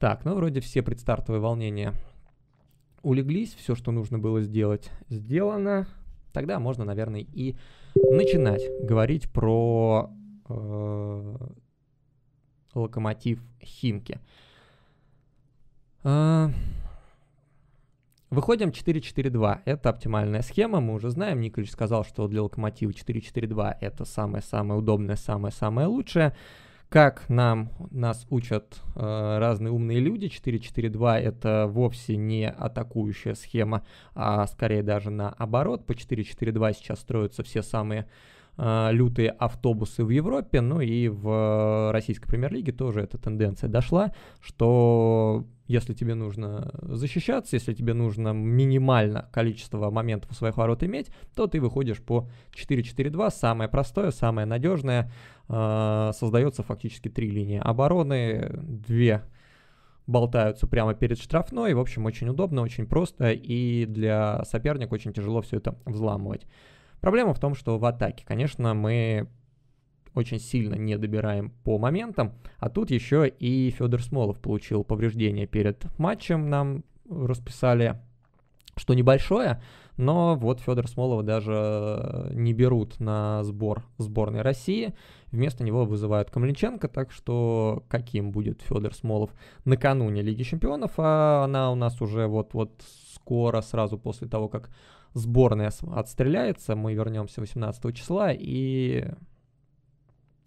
Так, ну вроде все предстартовые волнения улеглись, все, что нужно было сделать, сделано. Тогда можно, наверное, и начинать говорить про э, локомотив Химки. Э, выходим 4-4-2. Это оптимальная схема, мы уже знаем. Николич сказал, что для локомотива 4-4-2 это самое-самое удобное, самое-самое лучшее. Как нам нас учат э, разные умные люди, 4-4-2 это вовсе не атакующая схема, а скорее даже наоборот. По 4-4-2 сейчас строятся все самые лютые автобусы в Европе, ну и в российской премьер-лиге тоже эта тенденция дошла, что если тебе нужно защищаться, если тебе нужно минимально количество моментов у своих ворот иметь, то ты выходишь по 4-4-2, самое простое, самое надежное, э, создается фактически три линии обороны, две болтаются прямо перед штрафной, в общем, очень удобно, очень просто, и для соперника очень тяжело все это взламывать. Проблема в том, что в атаке, конечно, мы очень сильно не добираем по моментам. А тут еще и Федор Смолов получил повреждение перед матчем. Нам расписали, что небольшое, но вот Федор Смолова даже не берут на сбор сборной России. Вместо него вызывают Камличенко, так что каким будет Федор Смолов накануне Лиги Чемпионов, а она у нас уже вот-вот скоро, сразу после того, как сборная отстреляется, мы вернемся 18 числа и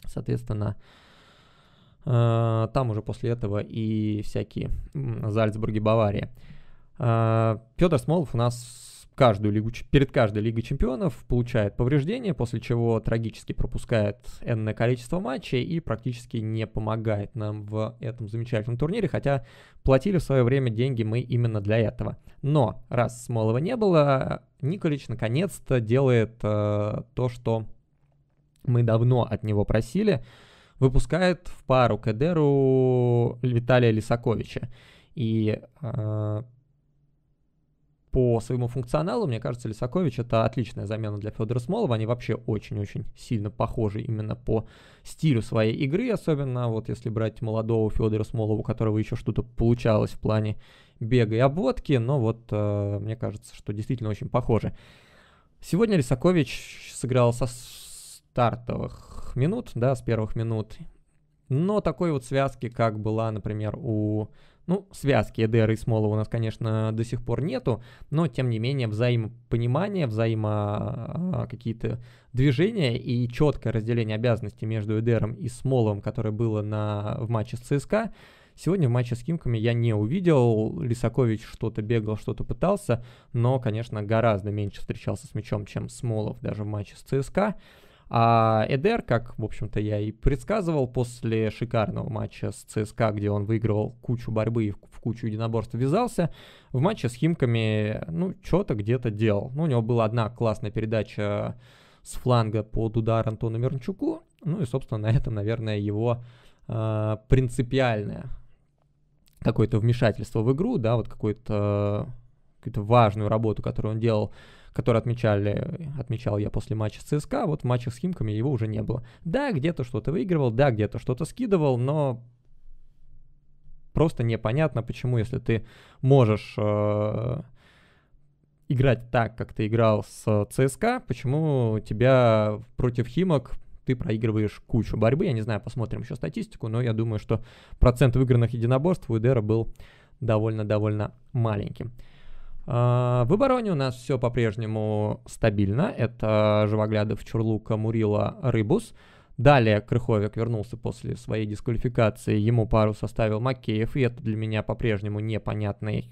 Соответственно, э, там уже после этого и всякие Зальцбурги, Бавария. Э, Петр Смолов у нас каждую лигу, перед каждой Лигой Чемпионов получает повреждение, после чего трагически пропускает энное количество матчей и практически не помогает нам в этом замечательном турнире, хотя платили в свое время деньги мы именно для этого. Но раз Смолова не было, Николич наконец-то делает э, то, что мы давно от него просили, выпускает в пару к Эдеру Виталия Лисаковича. И э, по своему функционалу, мне кажется, Лисакович это отличная замена для Федора Смолова. Они вообще очень-очень сильно похожи именно по стилю своей игры, особенно вот если брать молодого Федора Смолова, у которого еще что-то получалось в плане бега и обводки, но вот э, мне кажется, что действительно очень похожи. Сегодня Лисакович сыграл со стартовых минут, да, с первых минут. Но такой вот связки, как была, например, у... Ну, связки Эдера и Смолова у нас, конечно, до сих пор нету, но, тем не менее, взаимопонимание, взаимо а, какие-то движения и четкое разделение обязанностей между Эдером и Смоловым, которое было на... в матче с ЦСКА, Сегодня в матче с Химками я не увидел. Лисакович что-то бегал, что-то пытался, но, конечно, гораздо меньше встречался с мячом, чем Смолов даже в матче с ЦСКА. А Эдер, как, в общем-то, я и предсказывал после шикарного матча с ЦСКА, где он выиграл кучу борьбы и в кучу единоборств ввязался, в матче с Химками, ну, что-то где-то делал. Ну, у него была одна классная передача с фланга под удар Антону Мирончуку, ну и, собственно, на этом, наверное, его э, принципиальное какое-то вмешательство в игру, да, вот какую-то какую-то важную работу, которую он делал который отмечали, отмечал я после матча с ЦСКА, вот в матчах с Химками его уже не было. Да, где-то что-то выигрывал, да, где-то что-то скидывал, но просто непонятно, почему, если ты можешь э, играть так, как ты играл с ЦСКА, почему тебя против Химок ты проигрываешь кучу борьбы. Я не знаю, посмотрим еще статистику, но я думаю, что процент выигранных единоборств у Эдера был довольно-довольно маленьким. А, в обороне у нас все по-прежнему стабильно. Это Живоглядов, Чурлука, Мурила, Рыбус. Далее Крыховик вернулся после своей дисквалификации. Ему пару составил Макеев, и это для меня по-прежнему непонятный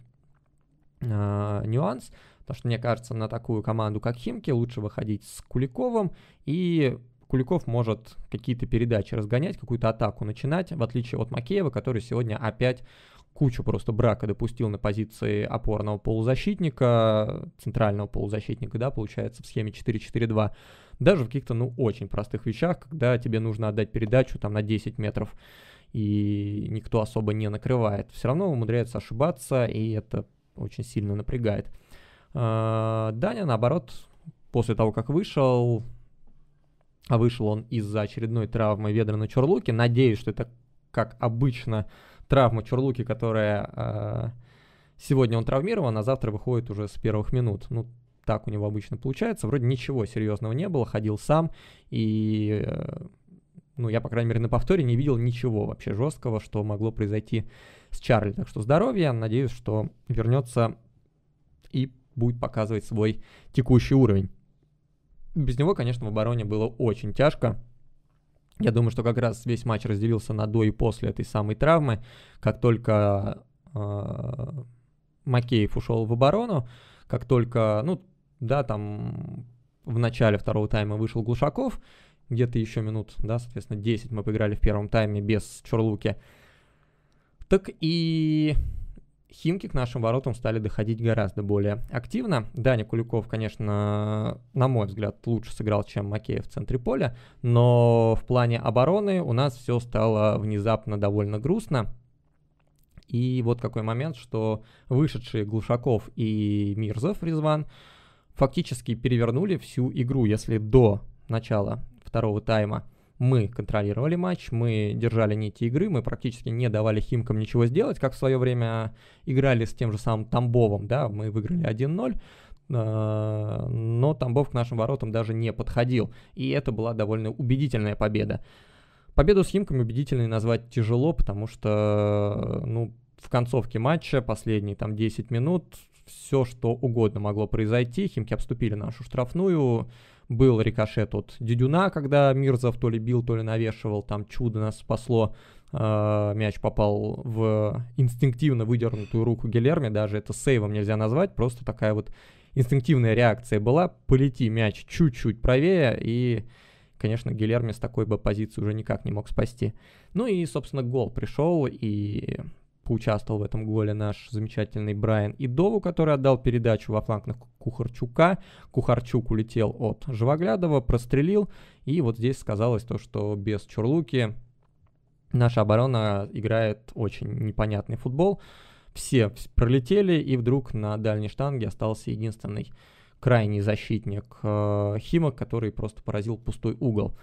э, нюанс. Потому что, мне кажется, на такую команду, как Химки, лучше выходить с Куликовым. И Куликов может какие-то передачи разгонять, какую-то атаку начинать, в отличие от Макеева, который сегодня опять кучу просто брака допустил на позиции опорного полузащитника, центрального полузащитника, да, получается, в схеме 4-4-2, даже в каких-то, ну, очень простых вещах, когда тебе нужно отдать передачу там на 10 метров, и никто особо не накрывает. Все равно умудряется ошибаться, и это очень сильно напрягает. А, Даня, наоборот, после того, как вышел, а вышел он из-за очередной травмы Ведра на Чорлуке, надеюсь, что это, как обычно, травма Чурлуки, которая э, сегодня он травмирован, а завтра выходит уже с первых минут. Ну, так у него обычно получается. Вроде ничего серьезного не было, ходил сам, и, э, ну, я, по крайней мере, на повторе не видел ничего вообще жесткого, что могло произойти с Чарли. Так что здоровье, надеюсь, что вернется и будет показывать свой текущий уровень. Без него, конечно, в обороне было очень тяжко. Я думаю, что как раз весь матч разделился на до и после этой самой травмы. Как только э, Макеев ушел в оборону, как только, ну, да, там в начале второго тайма вышел Глушаков, где-то еще минут, да, соответственно, 10 мы поиграли в первом тайме без Чорлуки. Так и Химки к нашим воротам стали доходить гораздо более активно. Даня Куликов, конечно, на мой взгляд, лучше сыграл, чем Макеев в центре поля, но в плане обороны у нас все стало внезапно довольно грустно. И вот какой момент, что вышедшие Глушаков и Мирзов, Резван, фактически перевернули всю игру, если до начала второго тайма мы контролировали матч, мы держали нити игры, мы практически не давали Химкам ничего сделать, как в свое время играли с тем же самым Тамбовым, да, мы выиграли 1-0, а, но Тамбов к нашим воротам даже не подходил, и это была довольно убедительная победа. Победу с Химками убедительной назвать тяжело, потому что, ну, в концовке матча, последние там 10 минут, все что угодно могло произойти. Химки обступили нашу штрафную, был рикошет от Дедюна, когда Мирзов то ли бил, то ли навешивал, там чудо нас спасло. Э, мяч попал в инстинктивно выдернутую руку Гелерми, даже это сейвом нельзя назвать, просто такая вот инстинктивная реакция была. Полети мяч чуть-чуть правее, и, конечно, Гелерми с такой бы позиции уже никак не мог спасти. Ну и, собственно, гол пришел, и поучаствовал в этом голе наш замечательный Брайан Идову, который отдал передачу во фланг на Кухарчука. Кухарчук улетел от Живоглядова, прострелил. И вот здесь сказалось то, что без Чурлуки наша оборона играет очень непонятный футбол. Все пролетели, и вдруг на дальней штанге остался единственный крайний защитник э, Химок, который просто поразил пустой угол.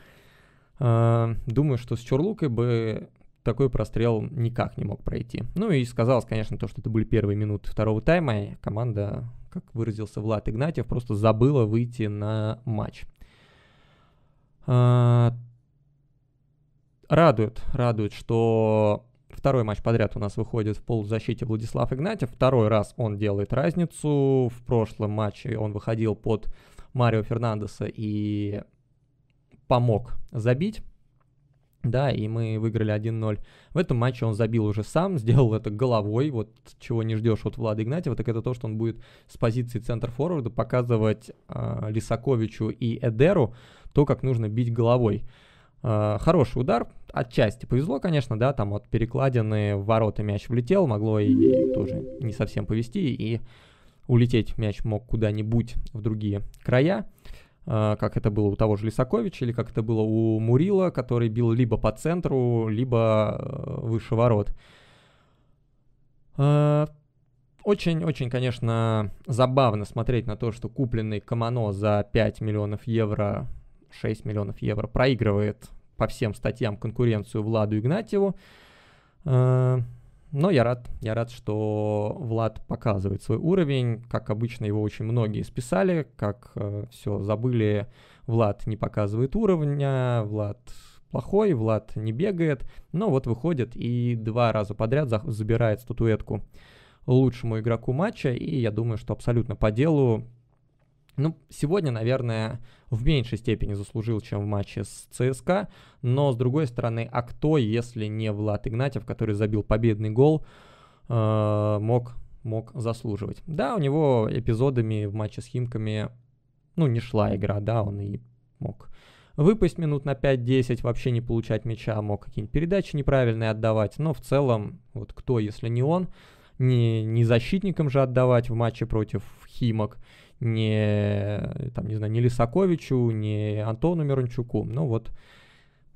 Э, думаю, что с Чурлукой бы такой прострел никак не мог пройти. Ну и сказалось, конечно, то, что это были первые минуты второго тайма, и команда, как выразился Влад Игнатьев, просто забыла выйти на матч. А, радует, радует, что второй матч подряд у нас выходит в полузащите Владислав Игнатьев. Второй раз он делает разницу. В прошлом матче он выходил под Марио Фернандеса и помог забить да, и мы выиграли 1-0. В этом матче он забил уже сам, сделал это головой, вот чего не ждешь от Влада Игнатьева, так это то, что он будет с позиции центр-форварда показывать э, Лисаковичу и Эдеру то, как нужно бить головой. Э, хороший удар, отчасти повезло, конечно, да, там от перекладины в ворота мяч влетел, могло и, тоже не совсем повезти, и улететь мяч мог куда-нибудь в другие края. А, как это было у того же Лисаковича, или как это было у Мурила, который бил либо по центру, либо э, выше ворот. Очень-очень, а, конечно, забавно смотреть на то, что купленный Камано за 5 миллионов евро, 6 миллионов евро проигрывает по всем статьям конкуренцию Владу Игнатьеву. Но я рад, я рад, что Влад показывает свой уровень. Как обычно, его очень многие списали, как э, все забыли, Влад не показывает уровня, Влад плохой, Влад не бегает. Но вот выходит и два раза подряд за- забирает статуэтку лучшему игроку матча. И я думаю, что абсолютно по делу ну, сегодня, наверное, в меньшей степени заслужил, чем в матче с ЦСКА, но, с другой стороны, а кто, если не Влад Игнатьев, который забил победный гол, э, мог, мог заслуживать? Да, у него эпизодами в матче с Химками, ну, не шла игра, да, он и мог выпасть минут на 5-10, вообще не получать мяча, мог какие-нибудь передачи неправильные отдавать, но в целом, вот кто, если не он, не, не защитникам же отдавать в матче против Химок, не, там, не знаю, не Лисаковичу, не Антону Мирончуку. Ну вот,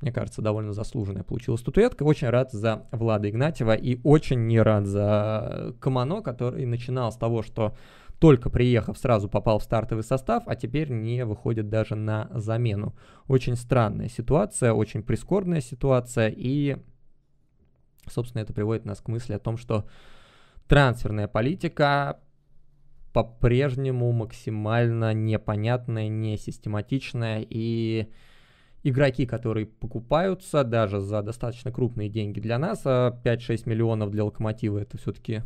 мне кажется, довольно заслуженная получилась статуэтка. Очень рад за Влада Игнатьева и очень не рад за Камано, который начинал с того, что только приехав, сразу попал в стартовый состав, а теперь не выходит даже на замену. Очень странная ситуация, очень прискорбная ситуация, и Собственно, это приводит нас к мысли о том, что трансферная политика по-прежнему максимально непонятная, несистематичная, и игроки, которые покупаются даже за достаточно крупные деньги для нас, а 5-6 миллионов для Локомотива это все-таки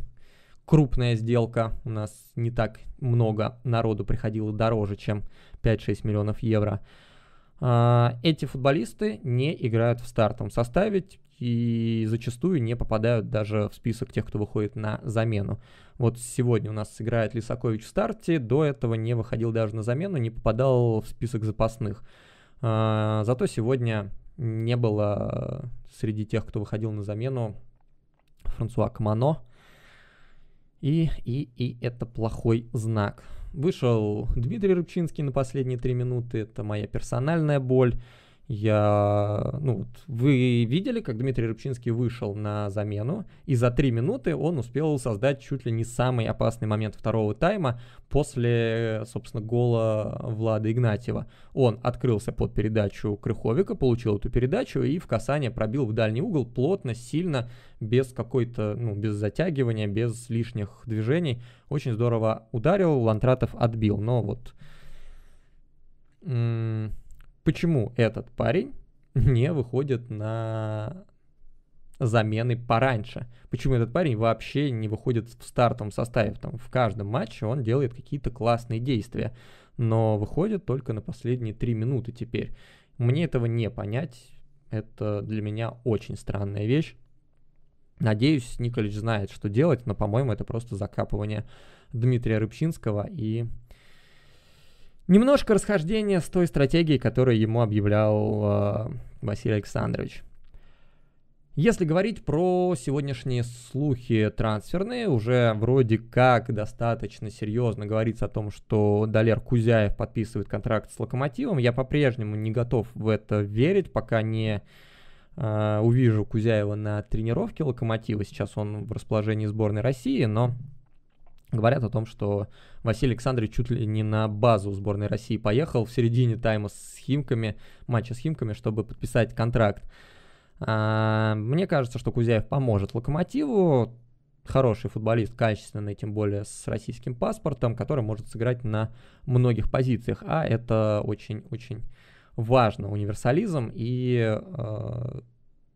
крупная сделка. У нас не так много народу приходило дороже, чем 5-6 миллионов евро. А, эти футболисты не играют в стартовом составе и зачастую не попадают даже в список тех, кто выходит на замену. Вот сегодня у нас играет Лисакович в старте, до этого не выходил даже на замену, не попадал в список запасных. А, зато сегодня не было среди тех, кто выходил на замену, Франсуа Камано. И, и, и это плохой знак. Вышел Дмитрий Рыбчинский на последние три минуты. Это моя персональная боль. Я, ну, вот, вы видели, как Дмитрий Рыбчинский вышел на замену, и за три минуты он успел создать чуть ли не самый опасный момент второго тайма после, собственно, гола Влада Игнатьева. Он открылся под передачу Крыховика, получил эту передачу и в касание пробил в дальний угол плотно, сильно, без какой-то, ну, без затягивания, без лишних движений. Очень здорово ударил, Лантратов отбил, но вот почему этот парень не выходит на замены пораньше. Почему этот парень вообще не выходит в стартовом составе. Там, в каждом матче он делает какие-то классные действия, но выходит только на последние три минуты теперь. Мне этого не понять. Это для меня очень странная вещь. Надеюсь, Николич знает, что делать, но, по-моему, это просто закапывание Дмитрия Рыбчинского и Немножко расхождение с той стратегией, которую ему объявлял э, Василий Александрович. Если говорить про сегодняшние слухи трансферные, уже вроде как достаточно серьезно говорится о том, что Далер Кузяев подписывает контракт с Локомотивом. Я по-прежнему не готов в это верить, пока не э, увижу Кузяева на тренировке Локомотива. Сейчас он в расположении сборной России, но говорят о том, что Василий Александрович чуть ли не на базу сборной России поехал в середине тайма с Химками, матча с Химками, чтобы подписать контракт. А, мне кажется, что Кузяев поможет Локомотиву. Хороший футболист, качественный, тем более с российским паспортом, который может сыграть на многих позициях. А это очень-очень важно, универсализм и э,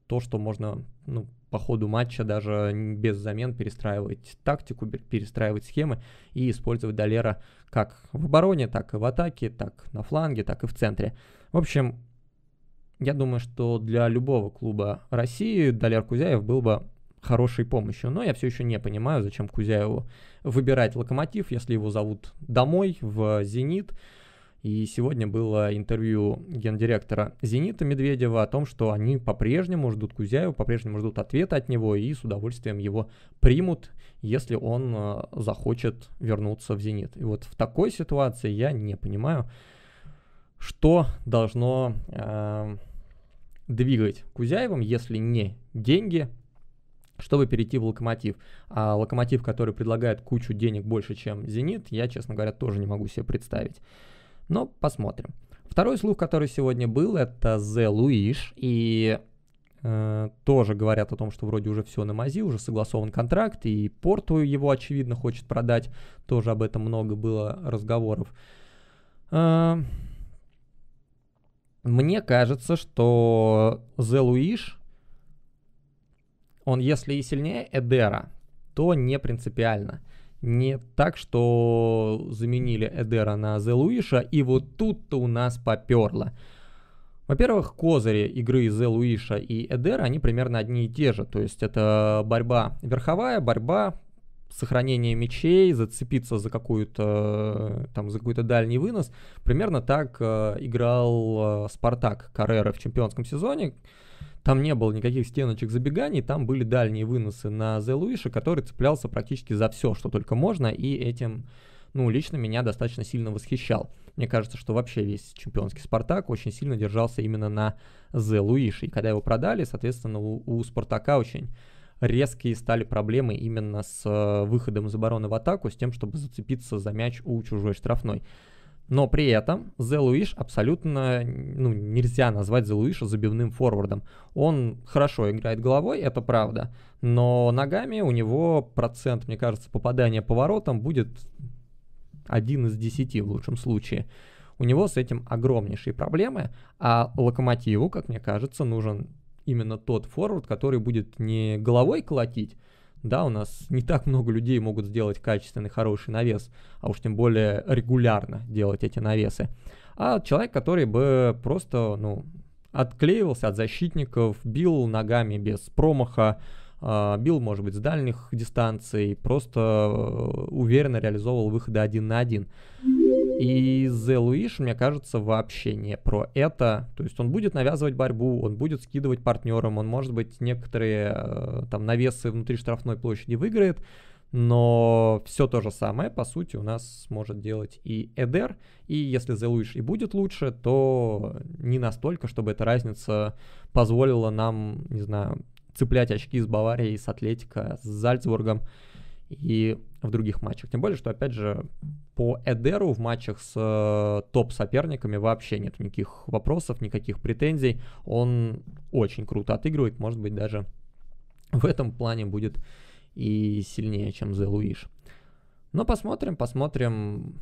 то, что можно ну, по ходу матча даже без замен перестраивать тактику, перестраивать схемы и использовать Долера как в обороне, так и в атаке, так на фланге, так и в центре. В общем, я думаю, что для любого клуба России Далер Кузяев был бы хорошей помощью. Но я все еще не понимаю, зачем Кузяеву выбирать локомотив, если его зовут домой, в «Зенит». И сегодня было интервью гендиректора «Зенита» Медведева о том, что они по-прежнему ждут Кузяева, по-прежнему ждут ответа от него и с удовольствием его примут, если он э, захочет вернуться в «Зенит». И вот в такой ситуации я не понимаю, что должно э, двигать Кузяевым, если не деньги, чтобы перейти в локомотив. А локомотив, который предлагает кучу денег больше, чем Зенит, я, честно говоря, тоже не могу себе представить. Но посмотрим. Второй слух, который сегодня был, это The Луиш. И э, тоже говорят о том, что вроде уже все на мази, уже согласован контракт, и Порту его, очевидно, хочет продать. Тоже об этом много было разговоров. Э, мне кажется, что The Луиш, он если и сильнее Эдера, то не принципиально не так, что заменили Эдера на Зе Луиша, и вот тут-то у нас поперло. Во-первых, козыри игры Зе Луиша и Эдера, они примерно одни и те же. То есть это борьба верховая, борьба, сохранение мячей, зацепиться за какую-то там за какой-то дальний вынос. Примерно так э, играл э, Спартак Каррера в чемпионском сезоне. Там не было никаких стеночек забеганий, там были дальние выносы на Зе Луиша, который цеплялся практически за все, что только можно, и этим, ну, лично меня достаточно сильно восхищал. Мне кажется, что вообще весь чемпионский Спартак очень сильно держался именно на Зе Луише. И когда его продали, соответственно, у, у Спартака очень резкие стали проблемы именно с э, выходом из обороны в атаку, с тем, чтобы зацепиться за мяч у чужой штрафной. Но при этом Зе Луиш абсолютно ну, нельзя назвать Зе Луиша забивным форвардом. Он хорошо играет головой, это правда, но ногами у него процент, мне кажется, попадания по воротам будет один из десяти в лучшем случае. У него с этим огромнейшие проблемы, а Локомотиву, как мне кажется, нужен именно тот форвард, который будет не головой колотить, да, у нас не так много людей могут сделать качественный, хороший навес, а уж тем более регулярно делать эти навесы. А человек, который бы просто, ну, отклеивался от защитников, бил ногами без промаха, а, бил, может быть, с дальних дистанций, просто э, уверенно реализовывал выходы один на один. И The Луиш, мне кажется, вообще не про это. То есть он будет навязывать борьбу, он будет скидывать партнерам, он, может быть, некоторые э, там навесы внутри штрафной площади выиграет, но все то же самое, по сути, у нас может делать и Эдер, и если The Луиш и будет лучше, то не настолько, чтобы эта разница позволила нам, не знаю, цеплять очки с Баварией, с Атлетика, с Зальцбургом и в других матчах. Тем более, что, опять же, по Эдеру в матчах с э, топ-соперниками вообще нет никаких вопросов, никаких претензий. Он очень круто отыгрывает, может быть, даже в этом плане будет и сильнее, чем Зе Луиш. Но посмотрим, посмотрим.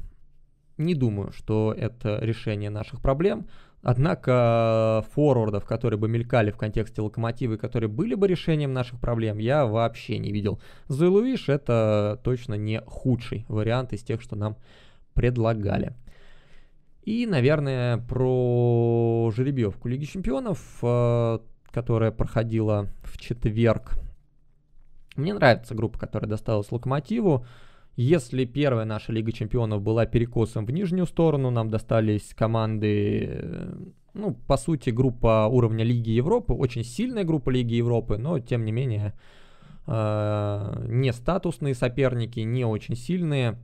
Не думаю, что это решение наших проблем. Однако форвардов, которые бы мелькали в контексте локомотива и которые были бы решением наших проблем, я вообще не видел. Зуэлуиш это точно не худший вариант из тех, что нам предлагали. И, наверное, про жеребьевку Лиги Чемпионов, э, которая проходила в четверг. Мне нравится группа, которая досталась Локомотиву. Если первая наша Лига Чемпионов была перекосом в нижнюю сторону, нам достались команды, э, ну, по сути, группа уровня Лиги Европы, очень сильная группа Лиги Европы, но, тем не менее, э, не статусные соперники, не очень сильные,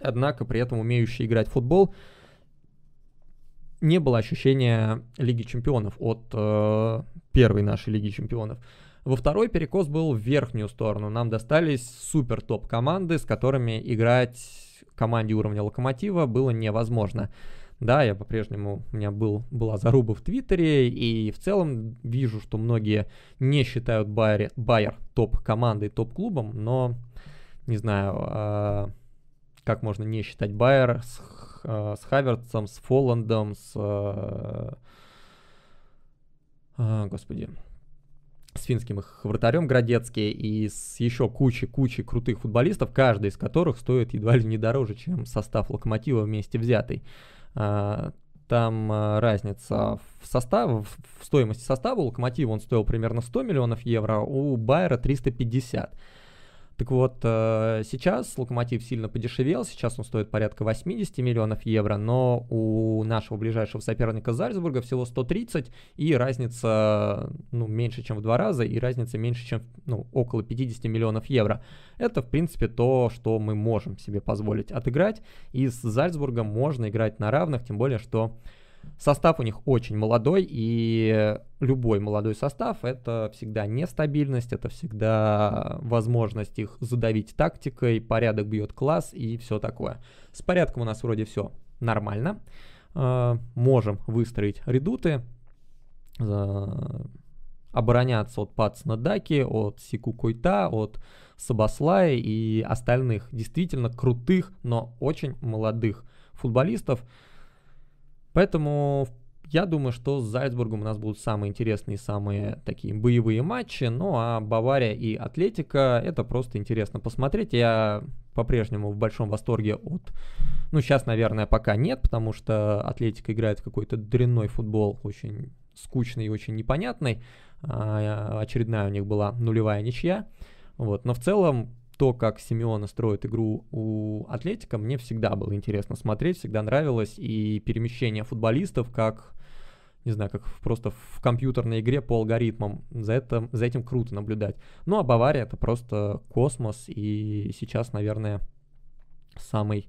однако при этом умеющие играть в футбол. Не было ощущения Лиги Чемпионов от э, первой нашей Лиги Чемпионов. Во второй перекос был в верхнюю сторону. Нам достались супер топ команды, с которыми играть команде уровня Локомотива было невозможно. Да, я по-прежнему, у меня был, была заруба в Твиттере, и в целом вижу, что многие не считают Байер, Байер топ-командой, топ-клубом, но не знаю, э, как можно не считать Байер с, э, с Хаверцем, с Фолландом, с... Э, э, господи, с финским их вратарем Градецкий и с еще кучей-кучей крутых футболистов, каждый из которых стоит едва ли не дороже, чем состав Локомотива вместе взятый. А, там а, разница в составе, в стоимости состава. У Локомотива он стоил примерно 100 миллионов евро, у Байера 350. Так вот, э, сейчас Локомотив сильно подешевел, сейчас он стоит порядка 80 миллионов евро, но у нашего ближайшего соперника Зальцбурга всего 130, и разница ну, меньше, чем в два раза, и разница меньше, чем ну, около 50 миллионов евро. Это, в принципе, то, что мы можем себе позволить отыграть, и с Зальцбургом можно играть на равных, тем более, что Состав у них очень молодой, и любой молодой состав — это всегда нестабильность, это всегда возможность их задавить тактикой, порядок бьет класс и все такое. С порядком у нас вроде все нормально. Э, можем выстроить редуты, обороняться от Пацна Даки, от Сику Койта, от Сабаслая и остальных действительно крутых, но очень молодых футболистов — Поэтому я думаю, что с Зальцбургом у нас будут самые интересные, самые такие боевые матчи. Ну а Бавария и Атлетика, это просто интересно посмотреть. Я по-прежнему в большом восторге от... Ну, сейчас, наверное, пока нет, потому что Атлетика играет какой-то дрянной футбол, очень скучный и очень непонятный. А, очередная у них была нулевая ничья. Вот. Но в целом то, как Симеона строит игру у Атлетика, мне всегда было интересно смотреть, всегда нравилось. И перемещение футболистов, как, не знаю, как просто в компьютерной игре по алгоритмам. За, это, за этим круто наблюдать. Ну, а Бавария это просто космос. И сейчас, наверное, самый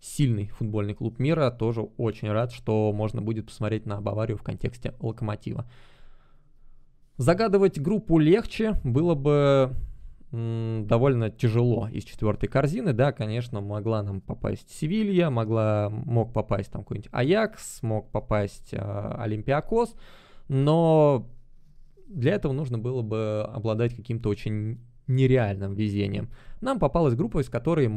сильный футбольный клуб мира. Тоже очень рад, что можно будет посмотреть на Баварию в контексте локомотива. Загадывать группу легче было бы довольно тяжело из четвертой корзины, да, конечно, могла нам попасть Севилья, могла, мог попасть там какой-нибудь Аякс, мог попасть э, Олимпиакос, но для этого нужно было бы обладать каким-то очень нереальным везением. Нам попалась группа, из которой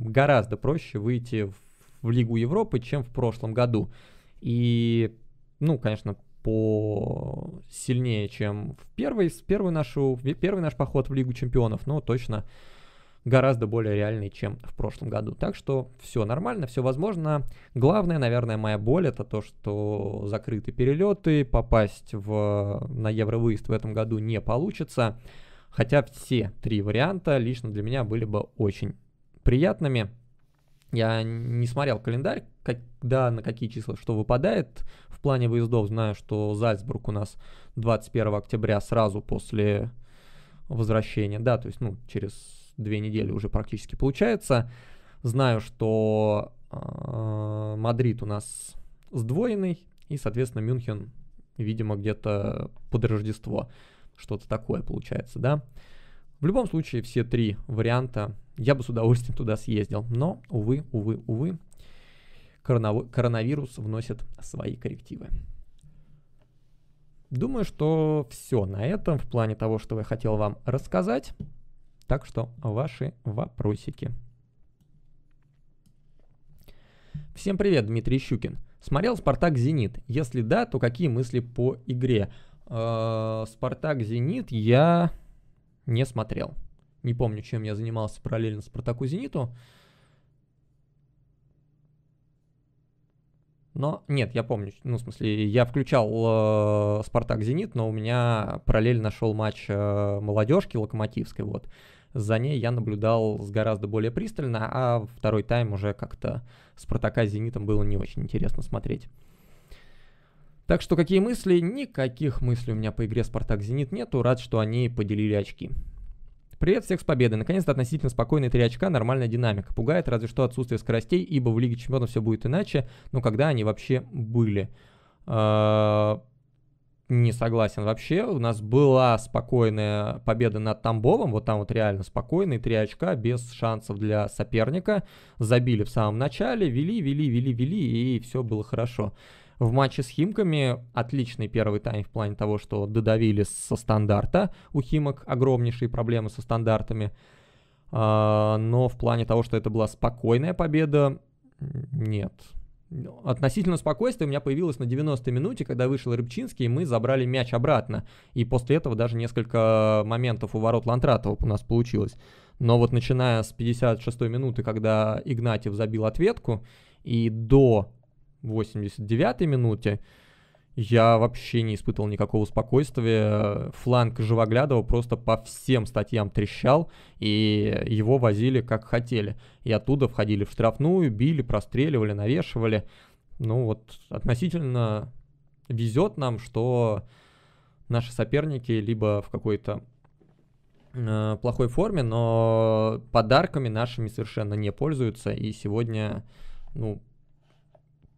гораздо проще выйти в, в Лигу Европы, чем в прошлом году. И, ну, конечно, по сильнее, чем в первый, первый, нашу, первый наш поход в Лигу Чемпионов, но точно гораздо более реальный, чем в прошлом году. Так что все нормально, все возможно. Главное, наверное, моя боль это то, что закрыты перелеты, попасть в, на Евровыезд в этом году не получится. Хотя все три варианта лично для меня были бы очень приятными. Я не смотрел календарь, когда на какие числа что выпадает в плане выездов. Знаю, что Зальцбург у нас 21 октября сразу после возвращения, да, то есть, ну, через две недели уже практически получается. Знаю, что э, Мадрид у нас сдвоенный, и, соответственно, Мюнхен, видимо, где-то под Рождество. Что-то такое получается, да. В любом случае, все три варианта я бы с удовольствием туда съездил. Но, увы, увы, увы, коронавирус вносит свои коррективы. Думаю, что все на этом в плане того, что я хотел вам рассказать. Так что ваши вопросики. Всем привет, Дмитрий Щукин. Смотрел «Спартак Зенит»? Если да, то какие мысли по игре? Э, «Спартак Зенит» я не смотрел. Не помню, чем я занимался параллельно Спартаку Зениту. Но нет, я помню, ну, в смысле, я включал э, Спартак Зенит, но у меня параллельно шел матч э, молодежки Локомотивской. Вот. За ней я наблюдал с гораздо более пристально, а второй тайм уже как-то Спартака с Зенитом было не очень интересно смотреть. Так что какие мысли? Никаких мыслей у меня по игре Спартак-Зенит нету. Рад, что они поделили очки. Привет всех с победой. Наконец-то относительно спокойные 3 очка, нормальная динамика. Пугает разве что отсутствие скоростей, ибо в Лиге Чемпионов все будет иначе, но когда они вообще были? А, не согласен вообще. У нас была спокойная победа над Тамбовом, вот там вот реально спокойные 3 очка, без шансов для соперника. Забили в самом начале, вели, вели, вели, вели, и все было хорошо. В матче с Химками отличный первый тайм в плане того, что додавили со стандарта. У Химок огромнейшие проблемы со стандартами. А, но в плане того, что это была спокойная победа, нет. Относительно спокойствия у меня появилось на 90-й минуте, когда вышел Рыбчинский, и мы забрали мяч обратно. И после этого даже несколько моментов у ворот Лантратова у нас получилось. Но вот начиная с 56-й минуты, когда Игнатьев забил ответку, и до 89-й минуте я вообще не испытывал никакого спокойствия. Фланг Живоглядова просто по всем статьям трещал, и его возили как хотели. И оттуда входили в штрафную, били, простреливали, навешивали. Ну вот относительно везет нам, что наши соперники либо в какой-то э, плохой форме, но подарками нашими совершенно не пользуются. И сегодня, ну,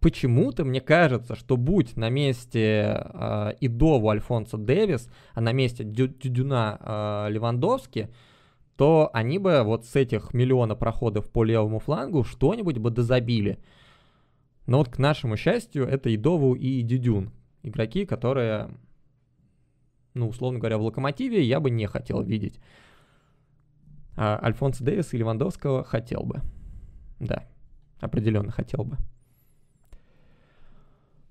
почему-то мне кажется, что будь на месте э, Идову Альфонсо Дэвис, а на месте Дю Дюдюна э, Левандовски, то они бы вот с этих миллиона проходов по левому флангу что-нибудь бы дозабили. Но вот к нашему счастью, это Идову и Дюдюн. Игроки, которые, ну, условно говоря, в Локомотиве я бы не хотел видеть. А Альфонсо Дэвис и Левандовского хотел бы. Да, определенно хотел бы.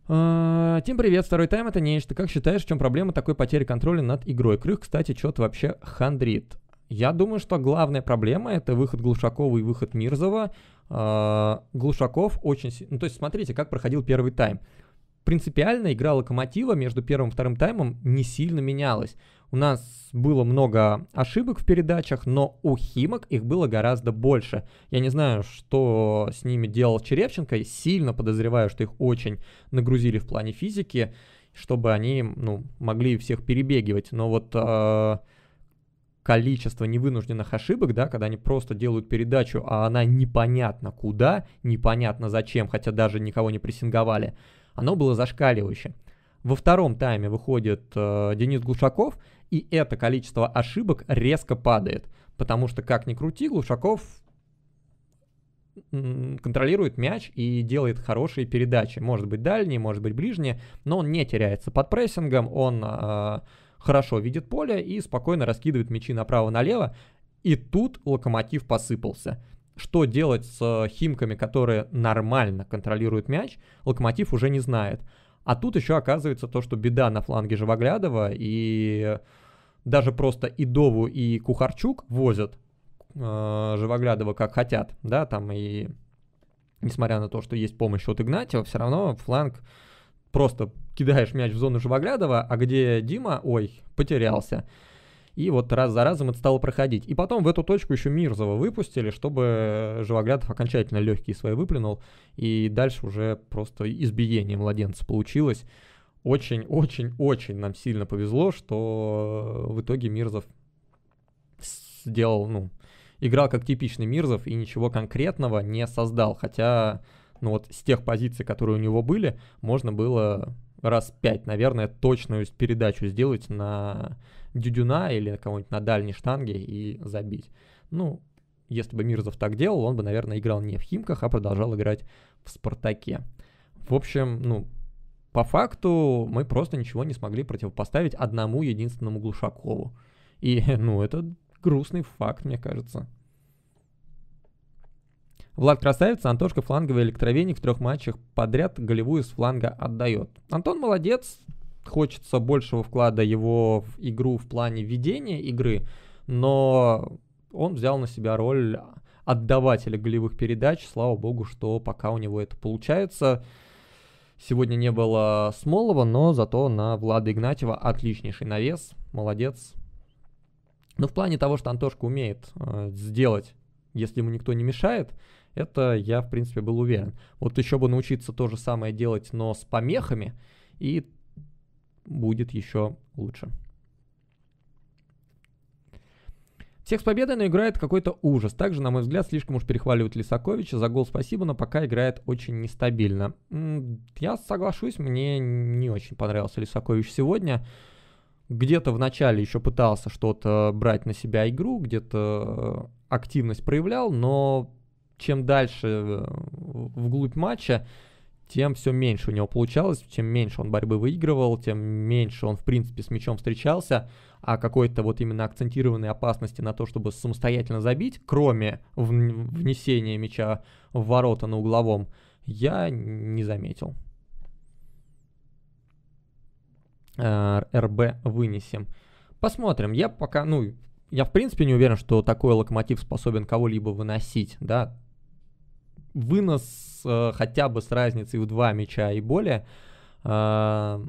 А, Тим, привет, второй тайм это нечто. Как считаешь, в чем проблема такой потери контроля над игрой? Крых, кстати, что-то вообще хандрит. Я думаю, что главная проблема это выход Глушакова и выход Мирзова. А, Глушаков очень... Ну, то есть, смотрите, как проходил первый тайм. Принципиально игра Локомотива между первым и вторым таймом не сильно менялась. У нас было много ошибок в передачах, но у Химок их было гораздо больше. Я не знаю, что с ними делал Черевченко, сильно подозреваю, что их очень нагрузили в плане физики, чтобы они ну, могли всех перебегивать. Но вот э, количество невынужденных ошибок, да, когда они просто делают передачу, а она непонятно куда, непонятно зачем, хотя даже никого не прессинговали, оно было зашкаливающее. Во втором тайме выходит э, Денис Глушаков, и это количество ошибок резко падает. Потому что, как ни крути, Глушаков контролирует мяч и делает хорошие передачи. Может быть дальние, может быть ближние, но он не теряется под прессингом, он э, хорошо видит поле и спокойно раскидывает мячи направо-налево. И тут локомотив посыпался. Что делать с химками, которые нормально контролируют мяч, локомотив уже не знает. А тут еще оказывается то, что беда на фланге Живоглядова, и даже просто Идову и Кухарчук возят э, Живоглядова как хотят, да, там и несмотря на то, что есть помощь от Игнатьева, все равно фланг просто кидаешь мяч в зону Живоглядова, а где Дима, ой, потерялся. И вот раз за разом это стало проходить. И потом в эту точку еще Мирзова выпустили, чтобы Живоглядов окончательно легкие свои выплюнул. И дальше уже просто избиение младенца получилось. Очень-очень-очень нам сильно повезло, что в итоге Мирзов сделал, ну, играл как типичный Мирзов и ничего конкретного не создал. Хотя, ну вот с тех позиций, которые у него были, можно было раз пять, наверное, точную передачу сделать на Дюдюна или кого-нибудь на дальней штанге и забить. Ну, если бы Мирзов так делал, он бы, наверное, играл не в Химках, а продолжал играть в Спартаке. В общем, ну, по факту мы просто ничего не смогли противопоставить одному единственному Глушакову. И, ну, это грустный факт, мне кажется. Влад Красавец, Антошка фланговый электровеник в трех матчах подряд голевую с фланга отдает. Антон молодец, хочется большего вклада его в игру в плане ведения игры, но он взял на себя роль отдавателя голевых передач. Слава богу, что пока у него это получается. Сегодня не было Смолова, но зато на Влада Игнатьева отличнейший навес. Молодец. Но в плане того, что Антошка умеет э, сделать, если ему никто не мешает, это я, в принципе, был уверен. Вот еще бы научиться то же самое делать, но с помехами, и будет еще лучше. Всех с победой, но играет какой-то ужас. Также, на мой взгляд, слишком уж перехваливают Лисаковича. За гол спасибо, но пока играет очень нестабильно. Я соглашусь, мне не очень понравился Лисакович сегодня. Где-то в начале еще пытался что-то брать на себя игру, где-то активность проявлял, но чем дальше э, вглубь матча, тем все меньше у него получалось, чем меньше он борьбы выигрывал, тем меньше он, в принципе, с мячом встречался, а какой-то вот именно акцентированной опасности на то, чтобы самостоятельно забить, кроме внесения мяча в ворота на угловом, я не заметил. Э, РБ вынесем. Посмотрим. Я пока, ну, я в принципе не уверен, что такой локомотив способен кого-либо выносить, да, вынос э, хотя бы с разницей в два мяча и более, э,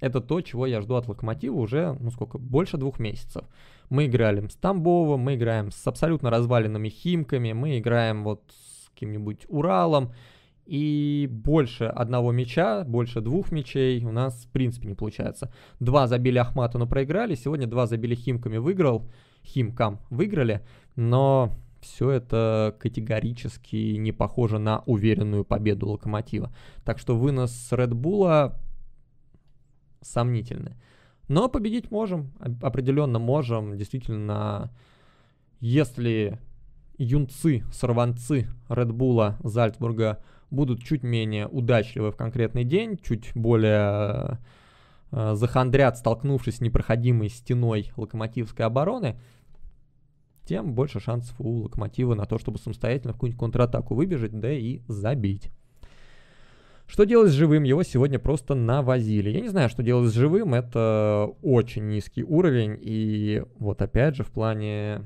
это то, чего я жду от Локомотива уже, ну сколько, больше двух месяцев. Мы играли с Тамбовым, мы играем с абсолютно разваленными Химками, мы играем вот с каким-нибудь Уралом, и больше одного мяча, больше двух мячей у нас в принципе не получается. Два забили Ахмату, но проиграли, сегодня два забили Химками, выиграл, Химкам выиграли, но все это категорически не похоже на уверенную победу Локомотива. Так что вынос с Редбула сомнительный. Но победить можем, определенно можем. Действительно, если юнцы, сорванцы Редбула, Зальцбурга будут чуть менее удачливы в конкретный день, чуть более э, захандрят, столкнувшись с непроходимой стеной локомотивской обороны, тем больше шансов у Локомотива на то, чтобы самостоятельно в какую-нибудь контратаку выбежать, да и забить. Что делать с живым? Его сегодня просто навозили. Я не знаю, что делать с живым. Это очень низкий уровень. И вот опять же в плане...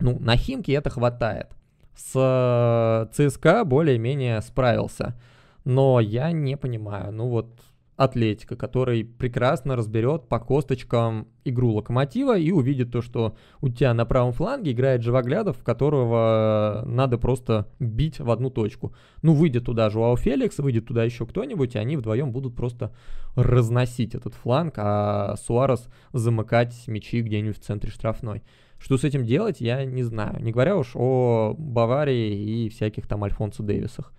Ну, на Химке это хватает. С ЦСКА более-менее справился. Но я не понимаю. Ну вот Атлетика, который прекрасно разберет по косточкам игру Локомотива и увидит то, что у тебя на правом фланге играет Живоглядов, которого надо просто бить в одну точку. Ну, выйдет туда Жуау Феликс, выйдет туда еще кто-нибудь, и они вдвоем будут просто разносить этот фланг, а Суарес замыкать мячи где-нибудь в центре штрафной. Что с этим делать, я не знаю. Не говоря уж о Баварии и всяких там Альфонсо Дэвисах.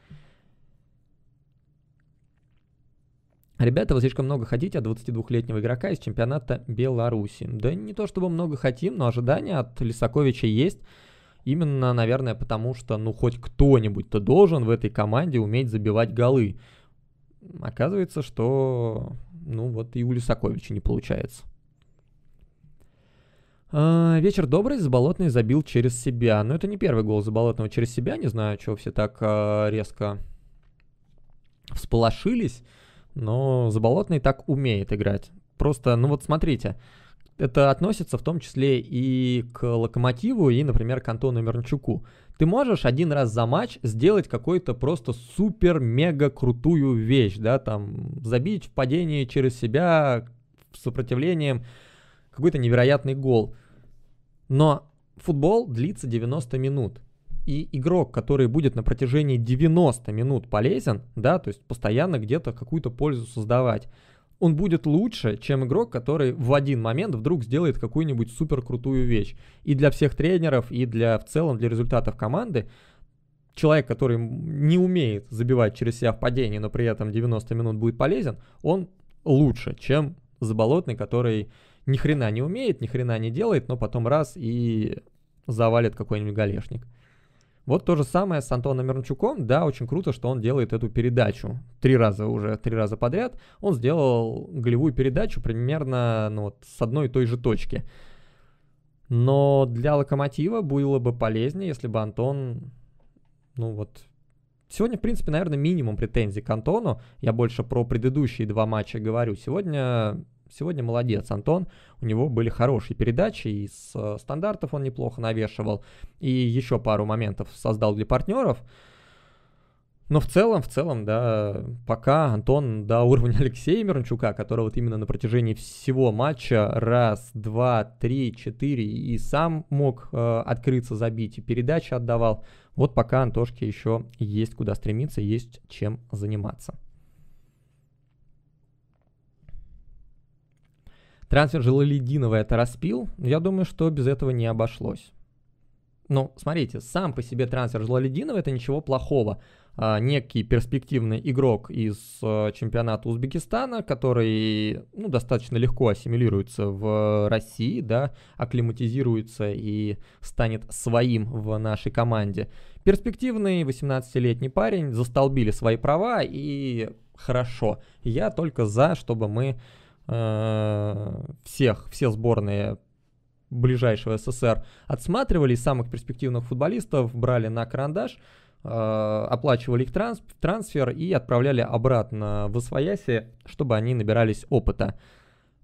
Ребята, вы слишком много хотите от 22-летнего игрока из чемпионата Беларуси. Да не то чтобы много хотим, но ожидания от Лисаковича есть. Именно, наверное, потому что, ну, хоть кто-нибудь-то должен в этой команде уметь забивать голы. Оказывается, что, ну, вот и у Лисаковича не получается. А, вечер добрый, Заболотный забил через себя. Но это не первый гол Заболотного через себя. Не знаю, чего все так а, резко всполошились но Заболотный так умеет играть. Просто, ну вот смотрите, это относится в том числе и к Локомотиву, и, например, к Антону Мирончуку. Ты можешь один раз за матч сделать какой-то просто супер-мега крутую вещь, да, там, забить в падении через себя сопротивлением какой-то невероятный гол. Но футбол длится 90 минут и игрок, который будет на протяжении 90 минут полезен, да, то есть постоянно где-то какую-то пользу создавать, он будет лучше, чем игрок, который в один момент вдруг сделает какую-нибудь супер крутую вещь. И для всех тренеров, и для в целом для результатов команды человек, который не умеет забивать через себя в падении, но при этом 90 минут будет полезен, он лучше, чем Заболотный, который ни хрена не умеет, ни хрена не делает, но потом раз и завалит какой-нибудь галешник. Вот то же самое с Антоном Мирончуком. Да, очень круто, что он делает эту передачу. Три раза уже, три раза подряд. Он сделал голевую передачу примерно ну, вот, с одной и той же точки. Но для Локомотива было бы полезнее, если бы Антон, ну вот, Сегодня, в принципе, наверное, минимум претензий к Антону. Я больше про предыдущие два матча говорю. Сегодня Сегодня молодец Антон, у него были хорошие передачи, и с э, стандартов он неплохо навешивал, и еще пару моментов создал для партнеров. Но в целом, в целом, да, пока Антон до уровня Алексея Мирончука, который вот именно на протяжении всего матча раз, два, три, четыре и сам мог э, открыться, забить, и передачи отдавал, вот пока Антошке еще есть куда стремиться, есть чем заниматься. Трансфер Желалединова это распил. Я думаю, что без этого не обошлось. Ну, смотрите, сам по себе трансфер Желалединова это ничего плохого. А, некий перспективный игрок из а, чемпионата Узбекистана, который ну, достаточно легко ассимилируется в России, да, акклиматизируется и станет своим в нашей команде. Перспективный 18-летний парень, застолбили свои права и хорошо. Я только за, чтобы мы всех, все сборные ближайшего СССР отсматривали самых перспективных футболистов, брали на карандаш, э, оплачивали их транс, трансфер и отправляли обратно в Освояси, чтобы они набирались опыта.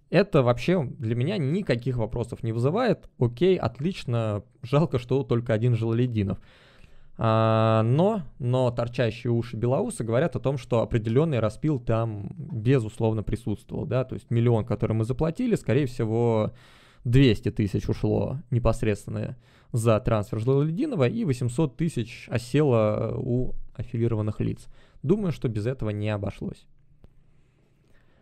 Это вообще для меня никаких вопросов не вызывает. Окей, отлично, жалко, что только один Желалединов. А, но, но торчащие уши Белоуса говорят о том, что определенный распил там безусловно присутствовал, да, то есть миллион, который мы заплатили, скорее всего, 200 тысяч ушло непосредственно за трансфер Жлалединова и 800 тысяч осело у аффилированных лиц. Думаю, что без этого не обошлось.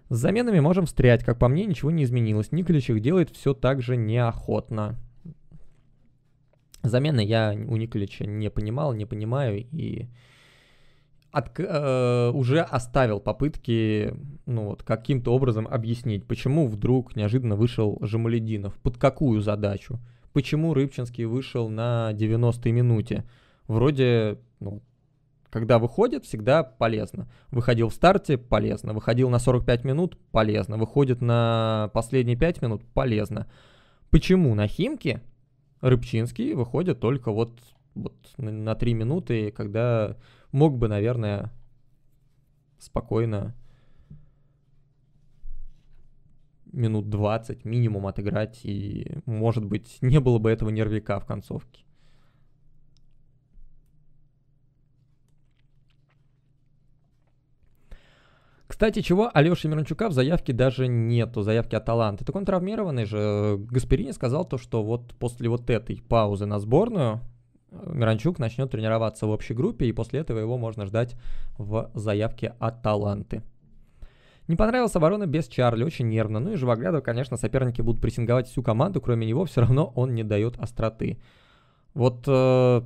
С заменами можем встрять, как по мне, ничего не изменилось. Николич их делает все так же неохотно. Замены я у Николича не понимал, не понимаю и от, э, уже оставил попытки ну, вот, каким-то образом объяснить, почему вдруг неожиданно вышел Жамалединов, под какую задачу, почему Рыбчинский вышел на 90-й минуте. Вроде, ну, когда выходит, всегда полезно. Выходил в старте, полезно. Выходил на 45 минут, полезно. Выходит на последние 5 минут, полезно. Почему на Химке Рыбчинский выходит только вот, вот на 3 минуты, когда мог бы, наверное, спокойно минут 20 минимум отыграть, и, может быть, не было бы этого нервика в концовке. Кстати, чего Алёши Мирончука в заявке даже нету, заявки от таланта. Так он травмированный же. Гасперини сказал то, что вот после вот этой паузы на сборную э, Миранчук начнет тренироваться в общей группе, и после этого его можно ждать в заявке от таланты. Не понравилась оборона без Чарли, очень нервно. Ну и Живоглядов, конечно, соперники будут прессинговать всю команду, кроме него все равно он не дает остроты. Вот э,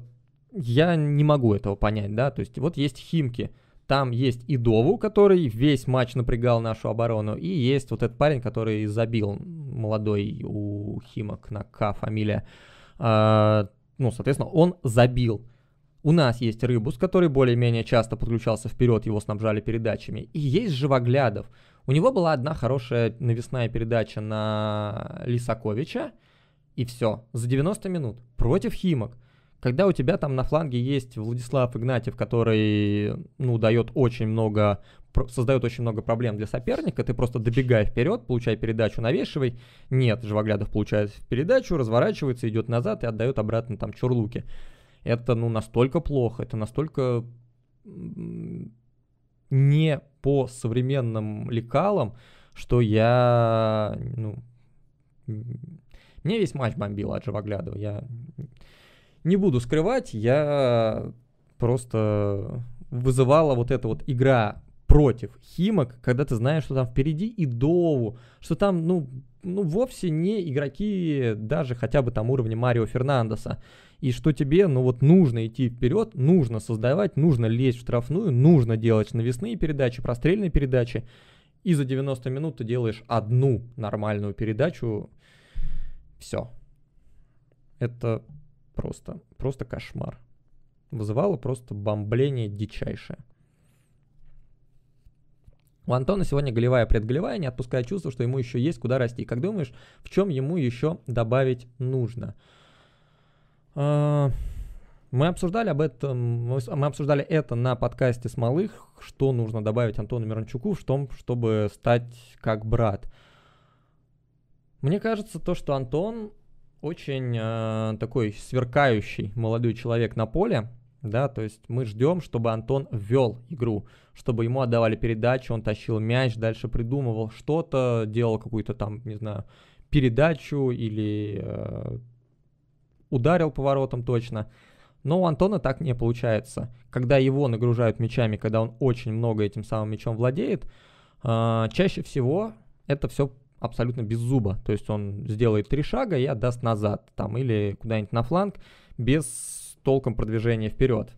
я не могу этого понять, да, то есть вот есть Химки – Там есть и Дову, который весь матч напрягал нашу оборону, и есть вот этот парень, который забил молодой у Химок на К фамилия. А, ну, соответственно, он забил. У нас есть Рыбус, который более-менее часто подключался вперед, его снабжали передачами. И есть Живоглядов. У него была одна хорошая навесная передача на Лисаковича, и все, за 90 минут против Химок. Когда у тебя там на фланге есть Владислав Игнатьев, который, ну, дает очень много, создает очень много проблем для соперника, ты просто добегай вперед, получай передачу, навешивай. Нет, Живоглядов получает передачу, разворачивается, идет назад и отдает обратно там Чурлуке. Это, ну, настолько плохо, это настолько не по современным лекалам, что я, ну, мне весь матч бомбил от Живоглядова. Я не буду скрывать, я просто вызывала вот эта вот игра против Химок, когда ты знаешь, что там впереди и Дову, что там, ну, ну, вовсе не игроки даже хотя бы там уровня Марио Фернандеса. И что тебе, ну вот нужно идти вперед, нужно создавать, нужно лезть в штрафную, нужно делать навесные передачи, прострельные передачи. И за 90 минут ты делаешь одну нормальную передачу. Все. Это Просто, просто кошмар. Вызывало просто бомбление дичайшее. У Антона сегодня голевая предголевая, не отпуская чувство, что ему еще есть куда расти. Как думаешь, в чем ему еще добавить нужно? А, мы обсуждали об этом, мы обсуждали это на подкасте с Малых, что нужно добавить Антону Мирончуку в том, чтобы стать как брат. Мне кажется, то, что Антон очень э, такой сверкающий молодой человек на поле, да, то есть мы ждем, чтобы Антон ввел игру, чтобы ему отдавали передачу, он тащил мяч, дальше придумывал что-то, делал какую-то там, не знаю, передачу или э, ударил поворотом точно. Но у Антона так не получается. Когда его нагружают мячами, когда он очень много этим самым мячом владеет, э, чаще всего это все абсолютно без зуба. То есть он сделает три шага и отдаст назад, там, или куда-нибудь на фланг, без толком продвижения вперед.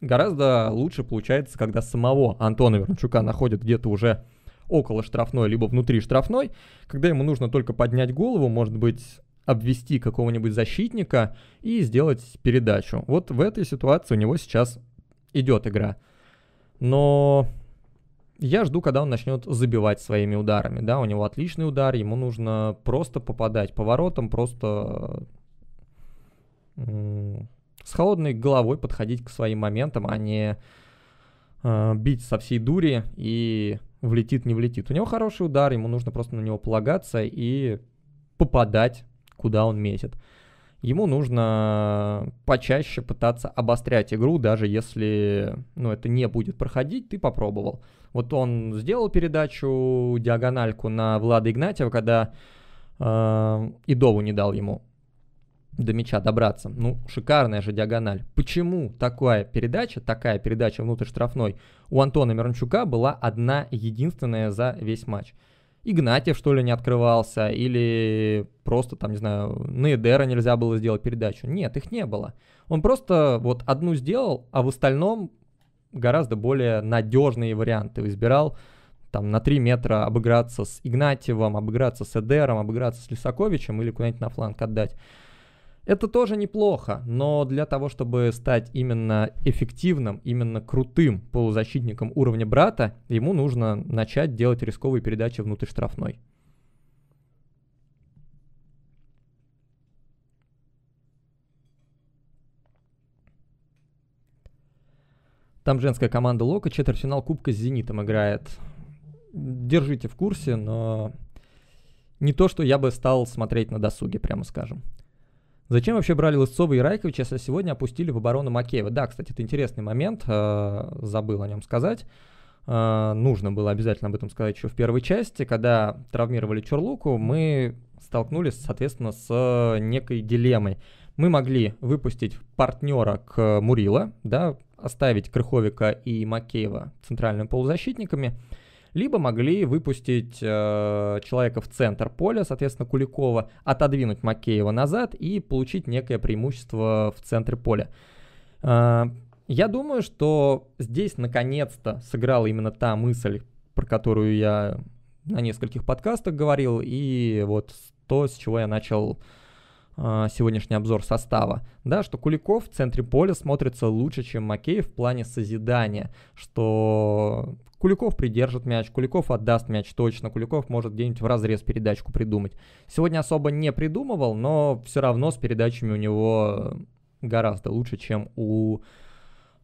Гораздо лучше получается, когда самого Антона Вернчука находят где-то уже около штрафной, либо внутри штрафной, когда ему нужно только поднять голову, может быть, обвести какого-нибудь защитника и сделать передачу. Вот в этой ситуации у него сейчас идет игра. Но я жду, когда он начнет забивать своими ударами. Да, у него отличный удар, ему нужно просто попадать поворотом, просто с холодной головой подходить к своим моментам, а не э, бить со всей дури и влетит, не влетит. У него хороший удар, ему нужно просто на него полагаться и попадать, куда он метит. Ему нужно почаще пытаться обострять игру, даже если ну, это не будет проходить, ты попробовал. Вот он сделал передачу, диагональку на Влада Игнатьева, когда э, Идову не дал ему до мяча добраться. Ну, шикарная же диагональ. Почему такая передача, такая передача внутрь штрафной у Антона Мирончука была одна единственная за весь матч? Игнатьев, что ли, не открывался, или просто, там, не знаю, на Эдера нельзя было сделать передачу. Нет, их не было. Он просто вот одну сделал, а в остальном гораздо более надежные варианты избирал. Там на 3 метра обыграться с Игнатьевым, обыграться с Эдером, обыграться с Лисаковичем или куда-нибудь на фланг отдать. Это тоже неплохо, но для того, чтобы стать именно эффективным, именно крутым полузащитником уровня брата, ему нужно начать делать рисковые передачи внутрь штрафной. Там женская команда Лока, четвертьфинал Кубка с Зенитом играет. Держите в курсе, но не то, что я бы стал смотреть на досуге, прямо скажем. Зачем вообще брали Лысцова и Райковича, если сегодня опустили в оборону Макеева? Да, кстати, это интересный момент, э, забыл о нем сказать. Э, нужно было обязательно об этом сказать еще в первой части. Когда травмировали Чурлуку, мы столкнулись, соответственно, с некой дилеммой. Мы могли выпустить партнера к Мурила, да, оставить Крыховика и Макеева центральными полузащитниками, либо могли выпустить э, человека в центр поля, соответственно, Куликова, отодвинуть Макеева назад и получить некое преимущество в центре поля. Э, я думаю, что здесь наконец-то сыграла именно та мысль, про которую я на нескольких подкастах говорил, и вот то, с чего я начал э, сегодняшний обзор состава, да, что Куликов в центре поля смотрится лучше, чем Макеев в плане созидания, что Куликов придержит мяч, Куликов отдаст мяч точно, Куликов может где-нибудь в разрез передачку придумать. Сегодня особо не придумывал, но все равно с передачами у него гораздо лучше, чем у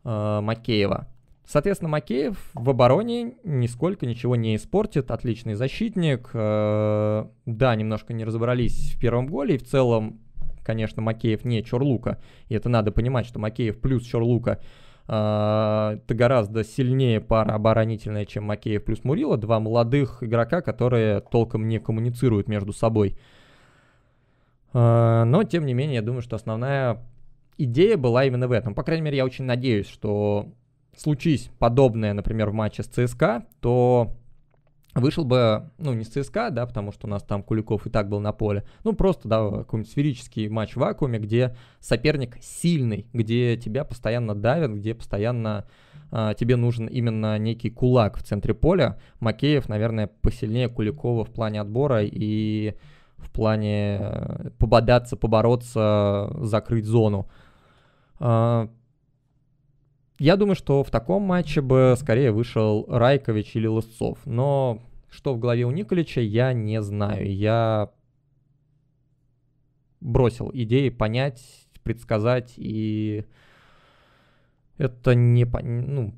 э, Макеева. Соответственно, Макеев в обороне нисколько ничего не испортит. Отличный защитник. Э, да, немножко не разобрались в первом голе. И в целом, конечно, Макеев не Чорлука. И это надо понимать, что Макеев плюс Чорлука э, это гораздо сильнее пара оборонительная, чем Макеев плюс Мурила. Два молодых игрока, которые толком не коммуницируют между собой. Э, но, тем не менее, я думаю, что основная идея была именно в этом. По крайней мере, я очень надеюсь, что случись подобное, например, в матче с ЦСКА, то вышел бы, ну, не с ЦСКА, да, потому что у нас там Куликов и так был на поле, ну, просто, да, какой-нибудь сферический матч в вакууме, где соперник сильный, где тебя постоянно давят, где постоянно а, тебе нужен именно некий кулак в центре поля. Макеев, наверное, посильнее Куликова в плане отбора и в плане э, пободаться, побороться, закрыть зону. А, я думаю, что в таком матче бы скорее вышел Райкович или Лысцов. Но что в голове у Николича, я не знаю. Я бросил идеи понять, предсказать, и это не... Ну,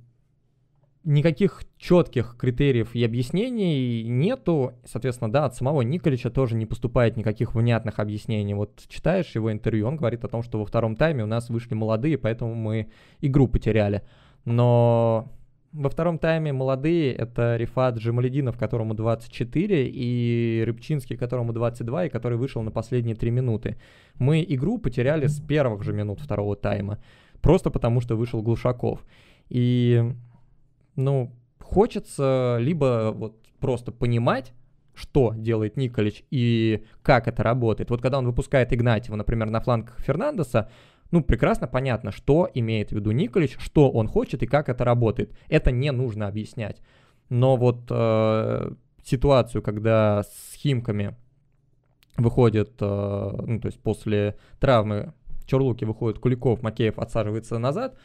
никаких четких критериев и объяснений нету. Соответственно, да, от самого Николича тоже не поступает никаких внятных объяснений. Вот читаешь его интервью, он говорит о том, что во втором тайме у нас вышли молодые, поэтому мы игру потеряли. Но во втором тайме молодые — это Рифат Джамалединов, которому 24, и Рыбчинский, которому 22, и который вышел на последние 3 минуты. Мы игру потеряли с первых же минут второго тайма, просто потому что вышел Глушаков. И ну, хочется либо вот просто понимать, что делает Николич и как это работает. Вот когда он выпускает Игнатьева, например, на фланг Фернандеса, ну, прекрасно понятно, что имеет в виду Николич, что он хочет и как это работает. Это не нужно объяснять. Но вот э, ситуацию, когда с Химками выходит, э, ну, то есть после травмы Чорлуки выходит Куликов, Макеев отсаживается назад,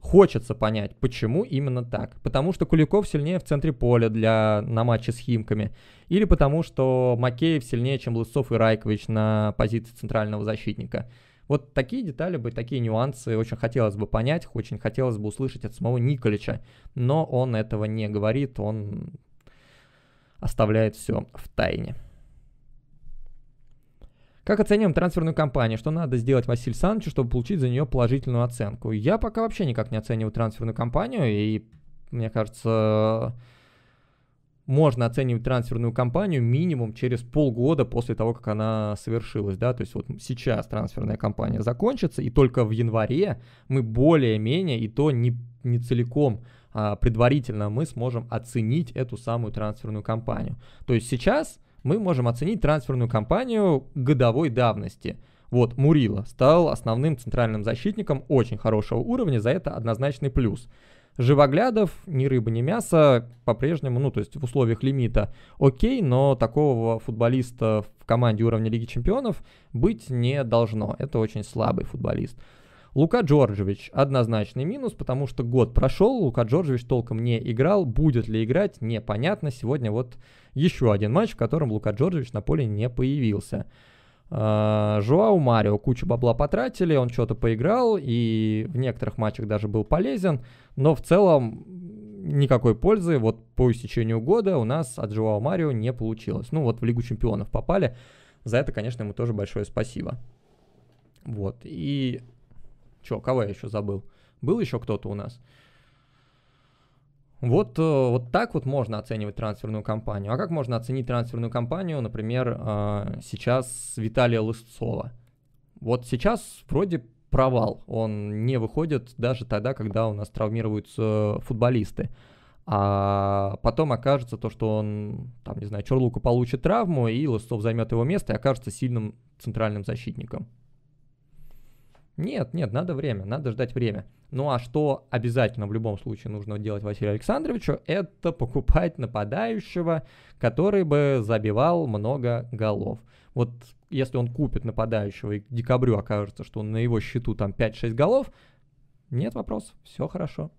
Хочется понять, почему именно так. Потому что Куликов сильнее в центре поля для, на матче с Химками. Или потому что Макеев сильнее, чем Лысцов и Райкович на позиции центрального защитника. Вот такие детали бы, такие нюансы очень хотелось бы понять, очень хотелось бы услышать от самого Николича. Но он этого не говорит, он оставляет все в тайне. Как оцениваем трансферную кампанию? Что надо сделать Василь Санычу, чтобы получить за нее положительную оценку? Я пока вообще никак не оцениваю трансферную кампанию, и мне кажется, можно оценивать трансферную кампанию минимум через полгода после того, как она совершилась, да, то есть вот сейчас трансферная кампания закончится, и только в январе мы более-менее, и то не, не целиком, а предварительно мы сможем оценить эту самую трансферную кампанию. То есть сейчас мы можем оценить трансферную кампанию годовой давности. Вот, Мурила стал основным центральным защитником очень хорошего уровня, за это однозначный плюс. Живоглядов, ни рыба, ни мясо, по-прежнему, ну, то есть в условиях лимита окей, но такого футболиста в команде уровня Лиги Чемпионов быть не должно. Это очень слабый футболист. Лука Джорджевич однозначный минус, потому что год прошел, Лука Джорджевич толком не играл, будет ли играть, непонятно. Сегодня вот еще один матч, в котором Лука Джорджевич на поле не появился. Uh, Жуау Марио кучу бабла потратили, он что-то поиграл и в некоторых матчах даже был полезен, но в целом никакой пользы вот по истечению года у нас от Жуау Марио не получилось. Ну вот в Лигу Чемпионов попали, за это, конечно, ему тоже большое спасибо. Вот, и Че, кого я еще забыл? Был еще кто-то у нас? Вот, э, вот так вот можно оценивать трансферную кампанию. А как можно оценить трансферную кампанию, например, э, сейчас Виталия Лысцова? Вот сейчас вроде провал. Он не выходит даже тогда, когда у нас травмируются футболисты. А потом окажется то, что он, там, не знаю, Чорлука получит травму, и Лысцов займет его место и окажется сильным центральным защитником. Нет, нет, надо время, надо ждать время. Ну а что обязательно в любом случае нужно делать Василию Александровичу, это покупать нападающего, который бы забивал много голов. Вот если он купит нападающего и к декабрю окажется, что на его счету там 5-6 голов, нет вопросов, все хорошо.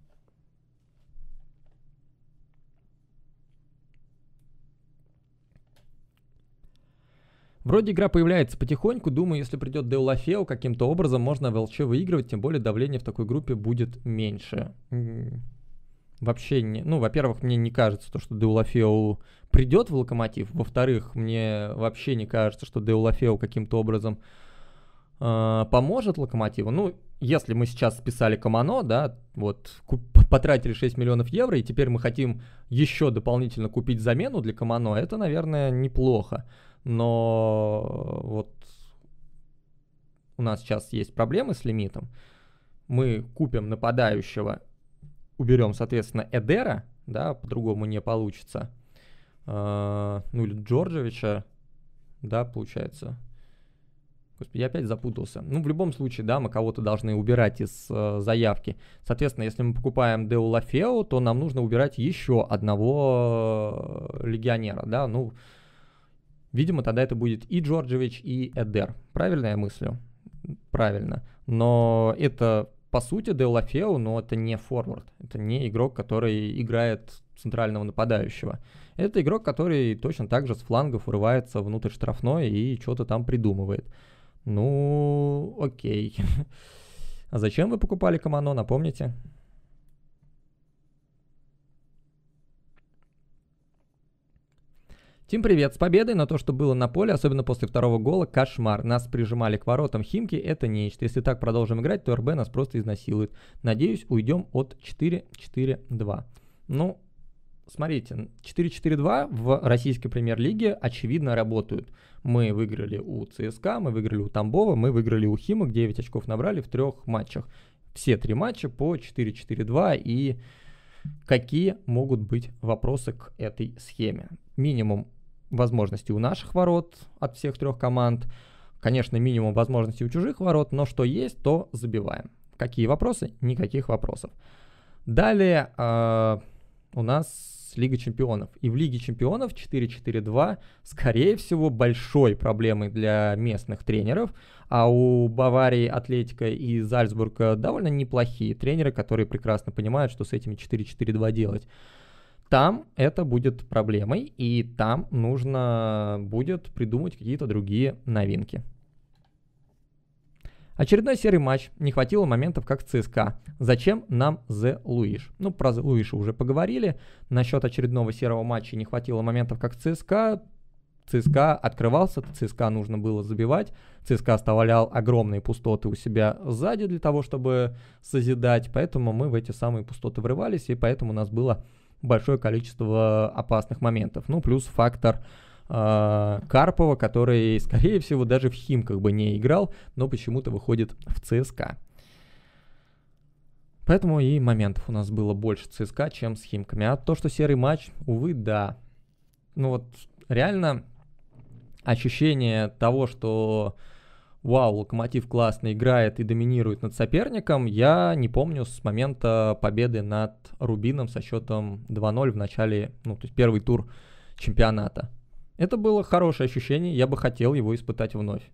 Вроде игра появляется потихоньку, думаю, если придет Деулафео, каким-то образом можно в ЛЧ выигрывать, тем более давление в такой группе будет меньше. Вообще, не, ну, во-первых, мне не кажется, то, что Деулафео придет в Локомотив. Во-вторых, мне вообще не кажется, что Деулафео каким-то образом э, поможет Локомотиву. Ну, если мы сейчас списали Камано, да, вот потратили 6 миллионов евро, и теперь мы хотим еще дополнительно купить замену для Камано, это, наверное, неплохо но вот у нас сейчас есть проблемы с лимитом. Мы купим нападающего, уберем, соответственно, Эдера, да, по-другому не получится. Uh, ну или Джорджевича, да, получается. Господи, я опять запутался. Ну, в любом случае, да, мы кого-то должны убирать из э, заявки. Соответственно, если мы покупаем Деу Лафео, то нам нужно убирать еще одного э, легионера, да, ну, Видимо, тогда это будет и Джорджевич, и Эдер. Правильно я мыслю? Правильно. Но это, по сути, Делафео, но это не форвард. Это не игрок, который играет центрального нападающего. Это игрок, который точно так же с флангов врывается внутрь штрафной и что-то там придумывает. Ну, окей. А зачем вы покупали Камано, напомните? Тим, привет, с победой, но то, что было на поле, особенно после второго гола, кошмар. Нас прижимали к воротам Химки, это нечто. Если так продолжим играть, то РБ нас просто изнасилует. Надеюсь, уйдем от 4-4-2. Ну, смотрите, 4-4-2 в российской премьер-лиге очевидно работают. Мы выиграли у ЦСКА, мы выиграли у Тамбова, мы выиграли у Химок, 9 очков набрали в трех матчах. Все три матча по 4-4-2 и какие могут быть вопросы к этой схеме. Минимум возможностей у наших ворот от всех трех команд. Конечно, минимум возможностей у чужих ворот, но что есть, то забиваем. Какие вопросы? Никаких вопросов. Далее э, у нас Лига Чемпионов. И в Лиге Чемпионов 4-4-2, скорее всего, большой проблемой для местных тренеров. А у Баварии, Атлетика и Зальцбурга довольно неплохие тренеры, которые прекрасно понимают, что с этими 4-4-2 делать. Там это будет проблемой, и там нужно будет придумать какие-то другие новинки. Очередной серый матч. Не хватило моментов, как ЦСКА. Зачем нам The Луиш? Ну, про The Луиша уже поговорили. Насчет очередного серого матча не хватило моментов, как ЦСКА. ЦСКА открывался, ЦСКА нужно было забивать. ЦСКА оставлял огромные пустоты у себя сзади для того, чтобы созидать. Поэтому мы в эти самые пустоты врывались, и поэтому у нас было большое количество опасных моментов. Ну, плюс фактор э, Карпова, который, скорее всего, даже в Химках бы не играл, но почему-то выходит в ЦСКА. Поэтому и моментов у нас было больше ЦСКА, чем с Химками. А то, что серый матч, увы, да. Ну вот реально ощущение того, что вау, Локомотив классно играет и доминирует над соперником, я не помню с момента победы над Рубином со счетом 2-0 в начале, ну, то есть первый тур чемпионата. Это было хорошее ощущение, я бы хотел его испытать вновь.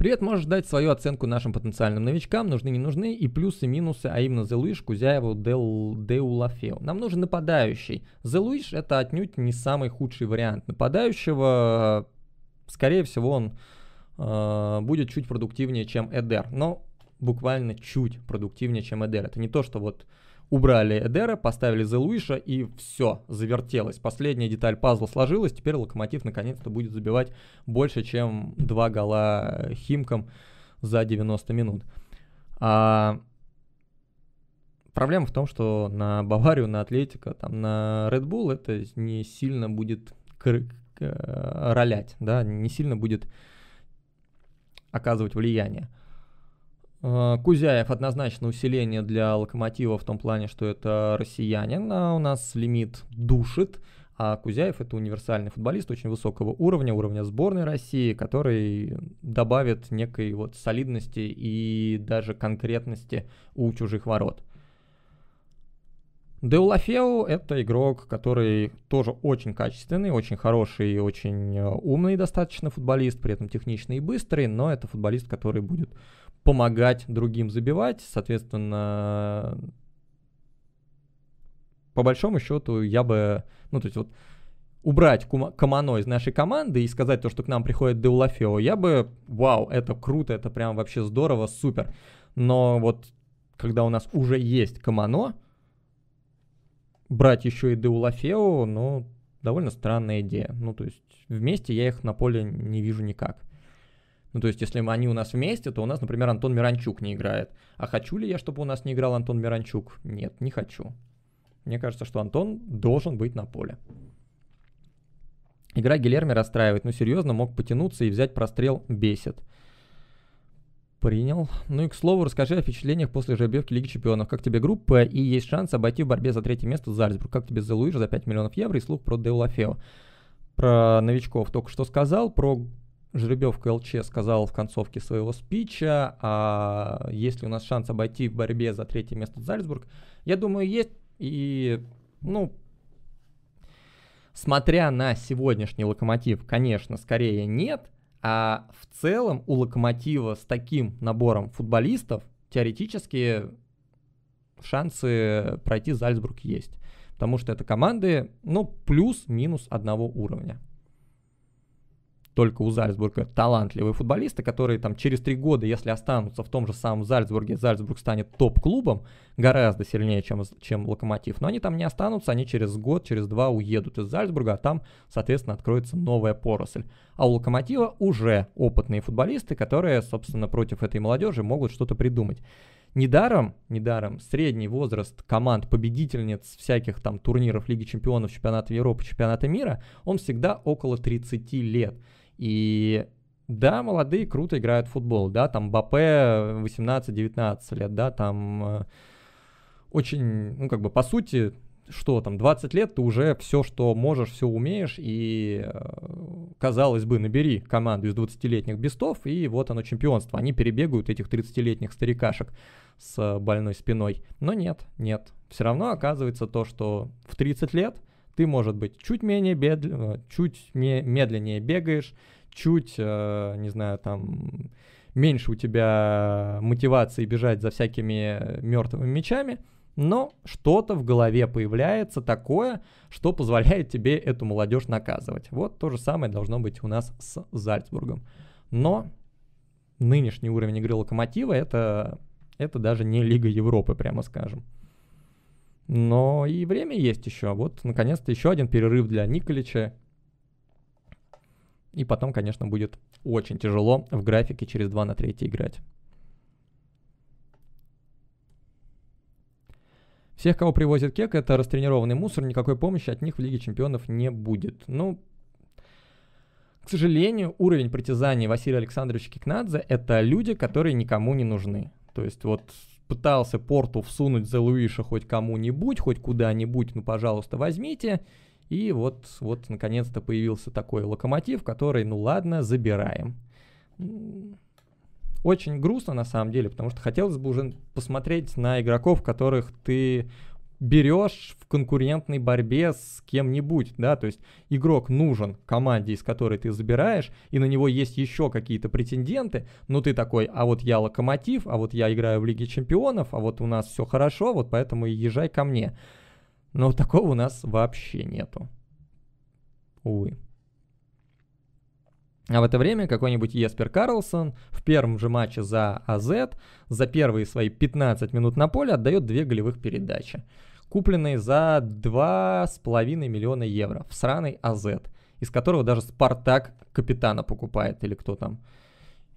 Привет, можешь дать свою оценку нашим потенциальным новичкам, нужны, не нужны, и плюсы, минусы, а именно Зелуиш, Кузяеву, Дел, Деулафео. Нам нужен нападающий. Зелуиш это отнюдь не самый худший вариант нападающего. Скорее всего, он э, будет чуть продуктивнее, чем Эдер, но буквально чуть продуктивнее, чем Эдер. Это не то, что вот убрали Эдера, поставили Зелуиша и все, завертелось. Последняя деталь пазла сложилась, теперь Локомотив наконец-то будет забивать больше, чем два гола Химкам за 90 минут. А проблема в том, что на Баварию, на Атлетика, там, на Red Bull это не сильно будет ролять, да, не сильно будет оказывать влияние. Э, Кузяев однозначно усиление для локомотива в том плане, что это россиянин, а у нас лимит душит, А Кузяев это универсальный футболист очень высокого уровня, уровня сборной России, который добавит некой вот солидности и даже конкретности у чужих ворот. Деулафеу — это игрок, который тоже очень качественный, очень хороший, очень э, умный достаточно футболист, при этом техничный и быстрый, но это футболист, который будет помогать другим забивать, соответственно, по большому счету я бы, ну то есть вот убрать Камано из нашей команды и сказать то, что к нам приходит Деулафео, я бы, вау, это круто, это прям вообще здорово, супер. Но вот когда у нас уже есть Камано, брать еще и Деулафео, ну, довольно странная идея. Ну, то есть вместе я их на поле не вижу никак. Ну, то есть, если они у нас вместе, то у нас, например, Антон Миранчук не играет. А хочу ли я, чтобы у нас не играл Антон Миранчук? Нет, не хочу. Мне кажется, что Антон должен быть на поле. Игра Гилерми расстраивает. Ну, серьезно, мог потянуться и взять прострел бесит. Принял. Ну и к слову, расскажи о впечатлениях после жеребьевки Лиги Чемпионов. Как тебе группа и есть шанс обойти в борьбе за третье место Зальцбург? Как тебе Зелуиш за 5 миллионов евро и слух про Деулафео? Про новичков только что сказал, про жеребьевку ЛЧ сказал в концовке своего спича, а есть ли у нас шанс обойти в борьбе за третье место Зальцбург? Я думаю, есть. И, ну, смотря на сегодняшний локомотив, конечно, скорее нет – а в целом у Локомотива с таким набором футболистов теоретически шансы пройти Зальцбург есть. Потому что это команды, ну, плюс-минус одного уровня только у Зальцбурга талантливые футболисты, которые там через три года, если останутся в том же самом Зальцбурге, Зальцбург станет топ-клубом, гораздо сильнее, чем, чем Локомотив. Но они там не останутся, они через год, через два уедут из Зальцбурга, а там, соответственно, откроется новая поросль. А у Локомотива уже опытные футболисты, которые, собственно, против этой молодежи могут что-то придумать. Недаром, недаром средний возраст команд победительниц всяких там турниров Лиги Чемпионов, Чемпионата Европы, Чемпионата мира, он всегда около 30 лет. И да, молодые круто играют в футбол, да, там Бапе 18-19 лет, да, там э, очень, ну, как бы, по сути, что там, 20 лет ты уже все, что можешь, все умеешь, и, э, казалось бы, набери команду из 20-летних бестов, и вот оно чемпионство. Они перебегают этих 30-летних старикашек с больной спиной. Но нет, нет. Все равно оказывается то, что в 30 лет ты, может быть, чуть менее бедл... чуть медленнее бегаешь, чуть, э, не знаю, там, меньше у тебя мотивации бежать за всякими мертвыми мечами, но что-то в голове появляется такое, что позволяет тебе эту молодежь наказывать. Вот то же самое должно быть у нас с Зальцбургом. Но нынешний уровень игры Локомотива это, это даже не Лига Европы, прямо скажем. Но и время есть еще. Вот, наконец-то, еще один перерыв для Николича. И потом, конечно, будет очень тяжело в графике через 2 на 3 играть. Всех, кого привозит Кек, это растренированный мусор, никакой помощи от них в Лиге Чемпионов не будет. Ну, к сожалению, уровень притязаний Василия Александровича Кикнадзе — это люди, которые никому не нужны. То есть вот пытался порту всунуть за Луиша хоть кому-нибудь, хоть куда-нибудь, ну, пожалуйста, возьмите. И вот, вот, наконец-то появился такой локомотив, который, ну ладно, забираем. Очень грустно на самом деле, потому что хотелось бы уже посмотреть на игроков, которых ты берешь в конкурентной борьбе с кем-нибудь, да, то есть игрок нужен команде, из которой ты забираешь, и на него есть еще какие-то претенденты, но ты такой, а вот я локомотив, а вот я играю в Лиге Чемпионов, а вот у нас все хорошо, вот поэтому и езжай ко мне. Но такого у нас вообще нету. Увы. А в это время какой-нибудь Еспер Карлсон в первом же матче за АЗ за первые свои 15 минут на поле отдает две голевых передачи купленный за 2,5 миллиона евро в сраный АЗ, из которого даже Спартак капитана покупает, или кто там,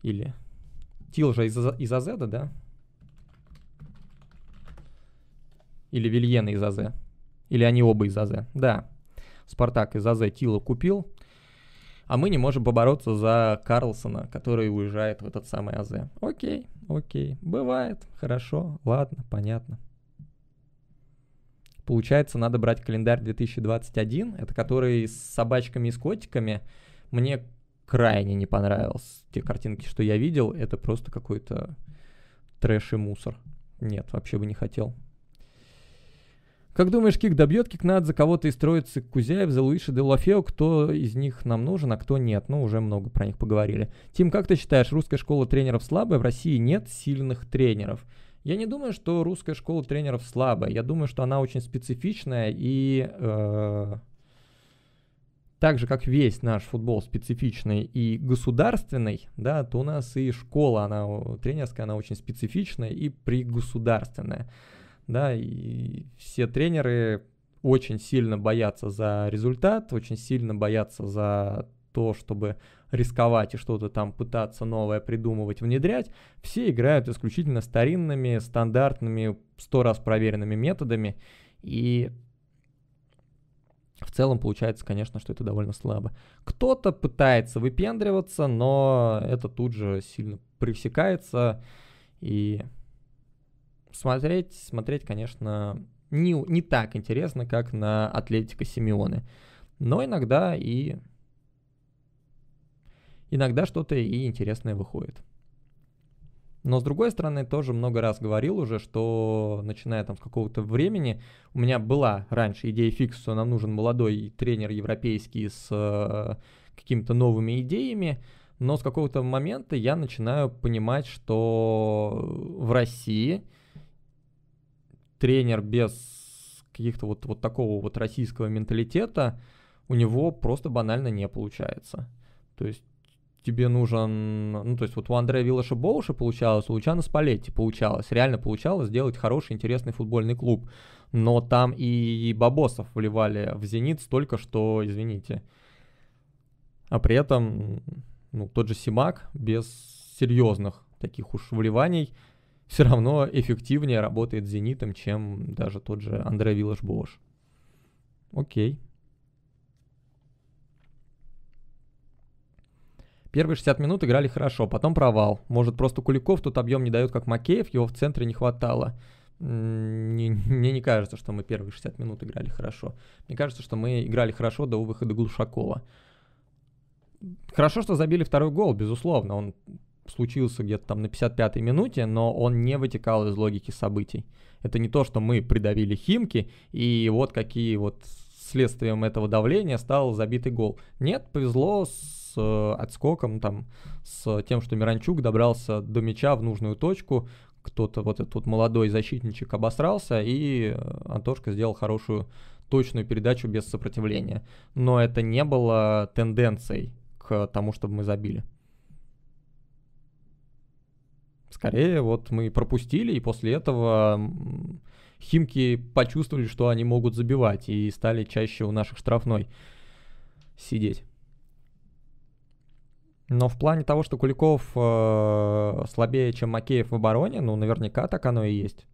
или Тил же из, из АЗ, да? Или Вильена из АЗ. Или они оба из АЗ. Да. Спартак из АЗ Тила купил. А мы не можем побороться за Карлсона, который уезжает в этот самый АЗ. Окей, окей. Бывает. Хорошо. Ладно, понятно. Получается, надо брать календарь 2021, это который с собачками и с котиками. Мне крайне не понравилось. Те картинки, что я видел, это просто какой-то трэш и мусор. Нет, вообще бы не хотел. Как думаешь, Кик добьет Кикнад за кого-то из троицы Кузяев, за Луиша де Лафео? Кто из них нам нужен, а кто нет? Ну, уже много про них поговорили. Тим, как ты считаешь, русская школа тренеров слабая? В России нет сильных тренеров. Я не думаю, что русская школа тренеров слабая. Я думаю, что она очень специфичная и э, так же, как весь наш футбол специфичный и государственный, да, то у нас и школа, она тренерская, она очень специфичная и пригосударственная, да, и все тренеры очень сильно боятся за результат, очень сильно боятся за то, чтобы рисковать и что-то там пытаться новое придумывать, внедрять, все играют исключительно старинными, стандартными, сто раз проверенными методами, и в целом получается, конечно, что это довольно слабо. Кто-то пытается выпендриваться, но это тут же сильно пресекается. И смотреть, смотреть, конечно, не, не так интересно, как на Атлетика Симеоны. Но иногда и... Иногда что-то и интересное выходит. Но с другой стороны, тоже много раз говорил уже, что начиная там с какого-то времени, у меня была раньше идея фикс, что нам нужен молодой тренер европейский с э, какими-то новыми идеями, но с какого-то момента я начинаю понимать, что в России тренер без каких-то вот, вот такого вот российского менталитета, у него просто банально не получается. То есть тебе нужен, ну, то есть вот у Андрея Виллаша Боуша получалось, у Лучана Спалетти получалось, реально получалось сделать хороший, интересный футбольный клуб. Но там и бабосов вливали в «Зенит» столько, что, извините. А при этом, ну, тот же Симак без серьезных таких уж вливаний все равно эффективнее работает с «Зенитом», чем даже тот же Андрей Виллаш Боуш. Окей. Первые 60 минут играли хорошо, потом провал. Может, просто Куликов тут объем не дает, как Макеев, его в центре не хватало. Мне, мне не кажется, что мы первые 60 минут играли хорошо. Мне кажется, что мы играли хорошо до выхода Глушакова. Хорошо, что забили второй гол, безусловно. Он случился где-то там на 55-й минуте, но он не вытекал из логики событий. Это не то, что мы придавили Химки, и вот какие вот следствием этого давления стал забитый гол. Нет, повезло с с э, отскоком, там, с тем, что Миранчук добрался до мяча в нужную точку, кто-то, вот этот вот молодой защитничек обосрался, и э, Антошка сделал хорошую точную передачу без сопротивления. Но это не было тенденцией к тому, чтобы мы забили. Скорее, вот мы пропустили, и после этого Химки почувствовали, что они могут забивать, и стали чаще у наших штрафной сидеть. Но в плане того, что Куликов э, слабее, чем Макеев в обороне, ну, наверняка так оно и есть.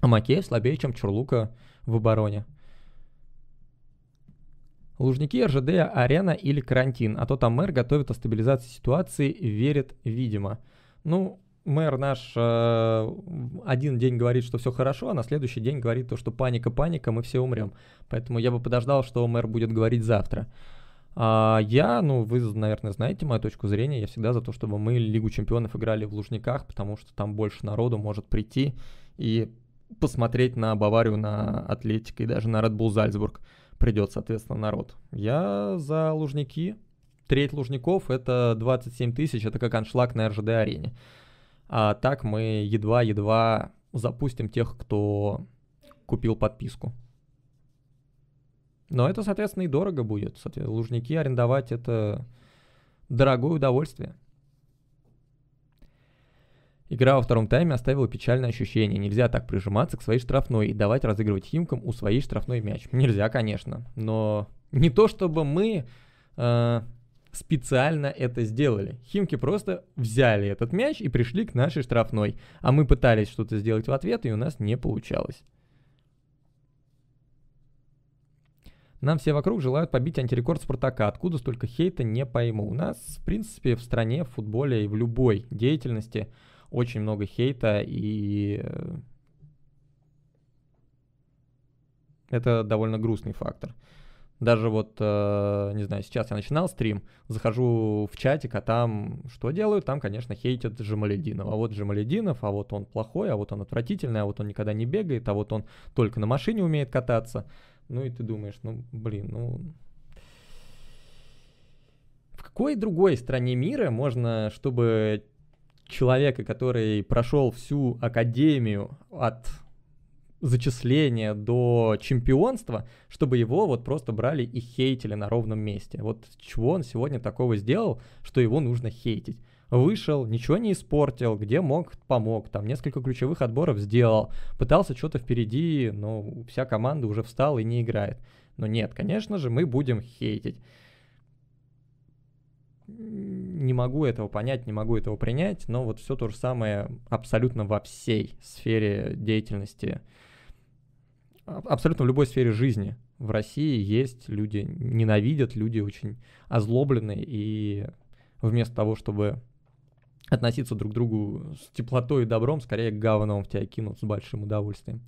А Макеев слабее, чем Чурлука в обороне. Лужники, РЖД, арена или карантин. А то там мэр готовит о стабилизации ситуации, верит, видимо. Ну, мэр наш э, один день говорит, что все хорошо, а на следующий день говорит то, что паника, паника, мы все умрем. Поэтому я бы подождал, что мэр будет говорить завтра. А я, ну, вы, наверное, знаете мою точку зрения, я всегда за то, чтобы мы Лигу Чемпионов играли в Лужниках, потому что там больше народу может прийти и посмотреть на Баварию, на Атлетико и даже на Red Bull Зальцбург придет, соответственно, народ. Я за Лужники. Треть Лужников — это 27 тысяч, это как аншлаг на РЖД-арене. А так мы едва-едва запустим тех, кто купил подписку. Но это, соответственно, и дорого будет. Соответственно, лужники арендовать это дорогое удовольствие. Игра во втором тайме оставила печальное ощущение. Нельзя так прижиматься к своей штрафной и давать разыгрывать Химкам у своей штрафной мяч. Нельзя, конечно. Но не то, чтобы мы э, специально это сделали. Химки просто взяли этот мяч и пришли к нашей штрафной. А мы пытались что-то сделать в ответ, и у нас не получалось. Нам все вокруг желают побить антирекорд Спартака. Откуда столько хейта, не пойму. У нас, в принципе, в стране, в футболе и в любой деятельности очень много хейта и... Э, Это довольно грустный фактор. Даже вот, э, не знаю, сейчас я начинал стрим, захожу в чатик, а там что делают? Там, конечно, хейтят Джамалединов. А вот Джамалединов, а вот он плохой, а вот он отвратительный, а вот он никогда не бегает, а вот он только на машине умеет кататься. Ну и ты думаешь, ну, блин, ну... В какой другой стране мира можно, чтобы человека, который прошел всю академию от зачисления до чемпионства, чтобы его вот просто брали и хейтили на ровном месте. Вот чего он сегодня такого сделал, что его нужно хейтить. Вышел, ничего не испортил, где мог, помог, там несколько ключевых отборов сделал, пытался что-то впереди, но вся команда уже встала и не играет. Но нет, конечно же, мы будем хейтить. Не могу этого понять, не могу этого принять, но вот все то же самое абсолютно во всей сфере деятельности абсолютно в любой сфере жизни в России есть люди ненавидят, люди очень озлобленные, и вместо того, чтобы относиться друг к другу с теплотой и добром, скорее говном в тебя кинут с большим удовольствием.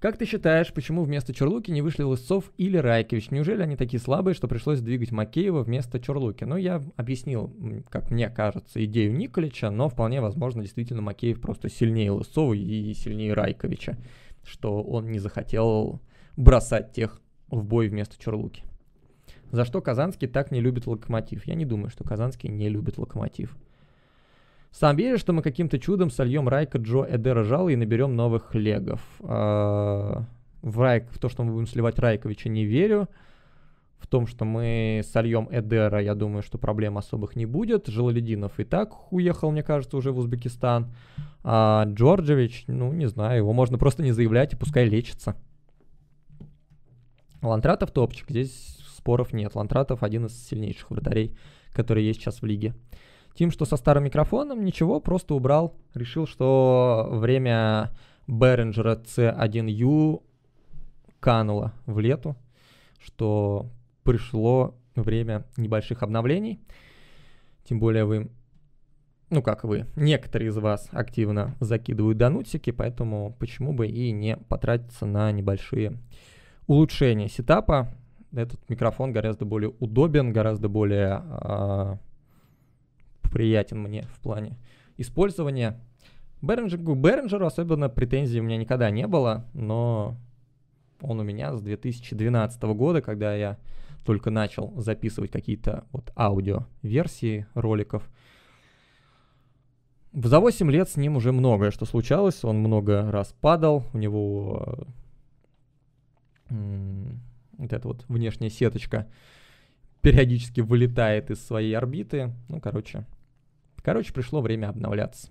Как ты считаешь, почему вместо Чурлуки не вышли Лысцов или Райкович? Неужели они такие слабые, что пришлось двигать Макеева вместо Чурлуки? Ну, я объяснил, как мне кажется, идею Николича, но вполне возможно, действительно, Макеев просто сильнее Лысцова и сильнее Райковича, что он не захотел бросать тех в бой вместо Чурлуки. За что Казанский так не любит Локомотив? Я не думаю, что Казанский не любит Локомотив. Сам веришь, что мы каким-то чудом сольем Райка, Джо, Эдера, Жала и наберем новых легов? А, в, Райк, в то, что мы будем сливать Райковича, не верю. В том, что мы сольем Эдера, я думаю, что проблем особых не будет. Желалединов и так уехал, мне кажется, уже в Узбекистан. А Джорджевич, ну, не знаю, его можно просто не заявлять и пускай лечится. Лантратов топчик, здесь споров нет. Лантратов один из сильнейших вратарей, которые есть сейчас в лиге. Тим, что со старым микрофоном, ничего, просто убрал. Решил, что время Behringer C1U кануло в лету, что пришло время небольших обновлений. Тем более вы, ну как вы, некоторые из вас активно закидывают донутики, поэтому почему бы и не потратиться на небольшие улучшения сетапа. Этот микрофон гораздо более удобен, гораздо более а, приятен мне в плане использования. Бернджеру, Бернджеру особенно претензий у меня никогда не было, но он у меня с 2012 года, когда я только начал записывать какие-то вот аудио-версии роликов. За 8 лет с ним уже многое что случалось, он много раз падал, у него вот эта вот внешняя сеточка периодически вылетает из своей орбиты. Ну, короче, Короче, пришло время обновляться.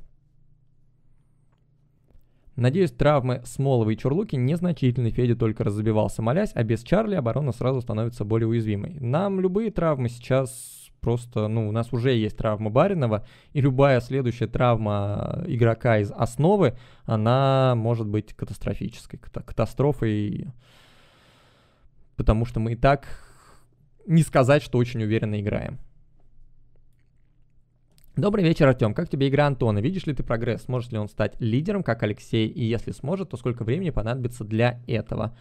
Надеюсь, травмы Смолова и Чурлуки незначительны. Федя только разобивался, молясь, а без Чарли оборона сразу становится более уязвимой. Нам любые травмы сейчас просто, ну, у нас уже есть травма Баринова, и любая следующая травма игрока из основы, она может быть катастрофической, катастрофой, потому что мы и так не сказать, что очень уверенно играем. Добрый вечер, Артем. Как тебе игра Антона? Видишь ли ты прогресс? Сможет ли он стать лидером, как Алексей? И если сможет, то сколько времени понадобится для этого?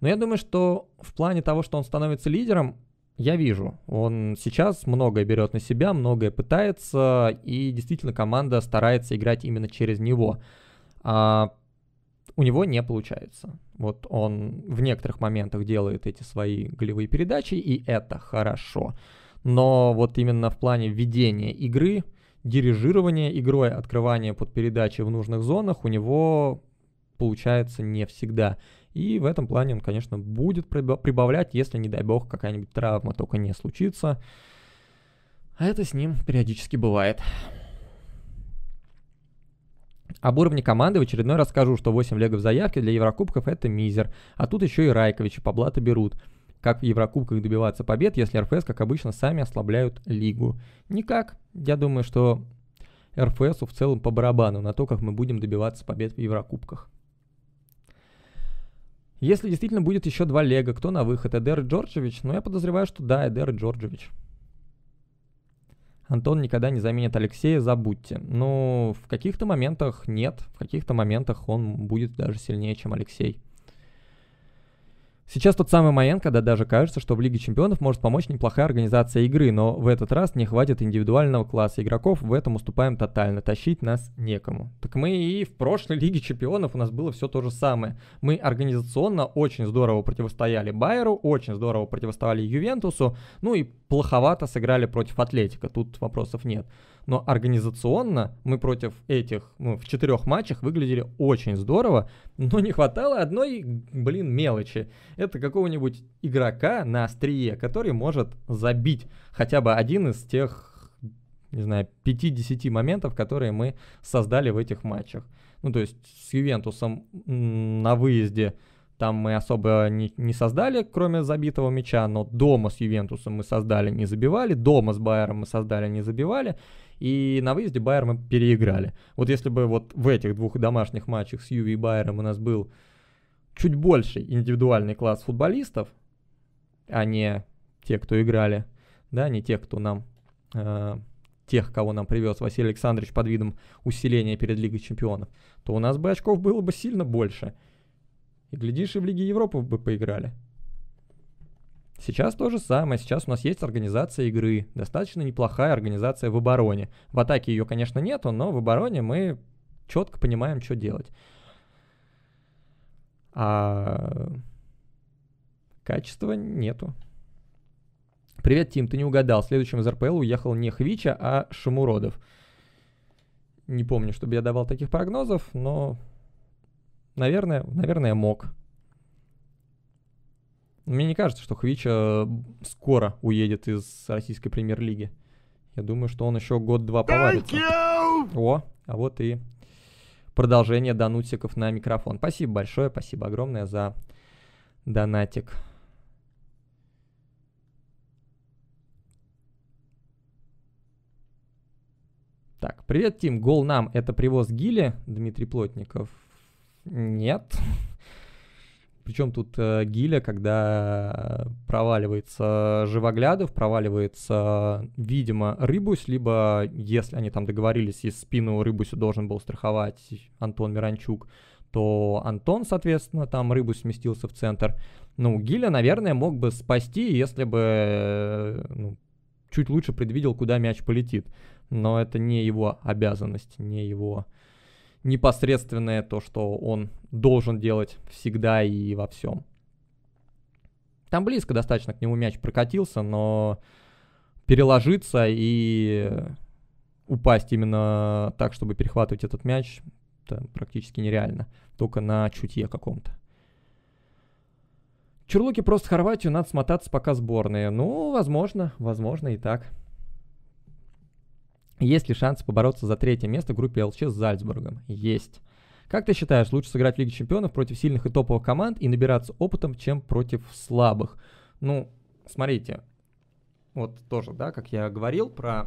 Но я думаю, что в плане того, что он становится лидером, я вижу. Он сейчас многое берет на себя, многое пытается, и действительно команда старается играть именно через него. А у него не получается. Вот он в некоторых моментах делает эти свои голевые передачи, и это хорошо но вот именно в плане ведения игры, дирижирования игрой, открывания под передачи в нужных зонах у него получается не всегда. И в этом плане он, конечно, будет прибавлять, если, не дай бог, какая-нибудь травма только не случится. А это с ним периодически бывает. Об уровне команды в очередной раз скажу, что 8 легов заявки для Еврокубков это мизер. А тут еще и Райкович и Паблата берут. Как в Еврокубках добиваться побед, если РФС, как обычно, сами ослабляют лигу? Никак. Я думаю, что РФСу в целом по барабану на то, как мы будем добиваться побед в Еврокубках. Если действительно будет еще два лего, кто на выход, Эдер Джорджевич? Ну, я подозреваю, что да, Эдер Джорджевич. Антон никогда не заменит Алексея, забудьте. Ну, в каких-то моментах нет, в каких-то моментах он будет даже сильнее, чем Алексей. Сейчас тот самый момент, когда даже кажется, что в Лиге Чемпионов может помочь неплохая организация игры, но в этот раз не хватит индивидуального класса игроков, в этом уступаем тотально, тащить нас некому. Так мы и в прошлой Лиге Чемпионов у нас было все то же самое. Мы организационно очень здорово противостояли Байеру, очень здорово противостояли Ювентусу, ну и плоховато сыграли против Атлетика, тут вопросов нет но организационно мы против этих, ну, в четырех матчах выглядели очень здорово, но не хватало одной, блин, мелочи. Это какого-нибудь игрока на острие, который может забить хотя бы один из тех не знаю, 5-10 моментов, которые мы создали в этих матчах. Ну, то есть с Ювентусом на выезде там мы особо не, не создали, кроме забитого мяча, но дома с Ювентусом мы создали, не забивали, дома с Байером мы создали, не забивали, и на выезде Байер мы переиграли. Вот если бы вот в этих двух домашних матчах с Юви и Байером у нас был чуть больше индивидуальный класс футболистов, а не те, кто играли, да, не те, кто нам, э, тех, кого нам привез Василий Александрович под видом усиления перед Лигой Чемпионов, то у нас бы очков было бы сильно больше. И глядишь, и в Лиге Европы бы поиграли. Сейчас то же самое. Сейчас у нас есть организация игры. Достаточно неплохая организация в обороне. В атаке ее, конечно, нету, но в обороне мы четко понимаем, что делать. А качества нету. Привет, Тим, ты не угадал. Следующим из РПЛ уехал не Хвича, а Шамуродов. Не помню, чтобы я давал таких прогнозов, но, наверное, наверное, мог. Мне не кажется, что Хвича скоро уедет из российской премьер-лиги. Я думаю, что он еще год-два поварится. О, а вот и продолжение донутиков на микрофон. Спасибо большое, спасибо огромное за донатик. Так, привет, Тим. Гол нам это привоз Гили, Дмитрий Плотников. Нет. Причем тут э, Гиля, когда проваливается Живоглядов, проваливается, видимо, Рыбусь, либо, если они там договорились, и спину Рыбусю должен был страховать Антон Миранчук, то Антон, соответственно, там Рыбусь сместился в центр. Ну, Гиля, наверное, мог бы спасти, если бы ну, чуть лучше предвидел, куда мяч полетит. Но это не его обязанность, не его непосредственное то, что он должен делать всегда и во всем. Там близко достаточно к нему мяч прокатился, но переложиться и упасть именно так, чтобы перехватывать этот мяч, это практически нереально. Только на чутье каком-то. Чурлуки просто Хорватию надо смотаться пока сборные. Ну, возможно, возможно и так. Есть ли шанс побороться за третье место в группе ЛЧ с Зальцбургом? Есть. Как ты считаешь, лучше сыграть в Лиге Чемпионов против сильных и топовых команд и набираться опытом, чем против слабых? Ну, смотрите, вот тоже, да, как я говорил про...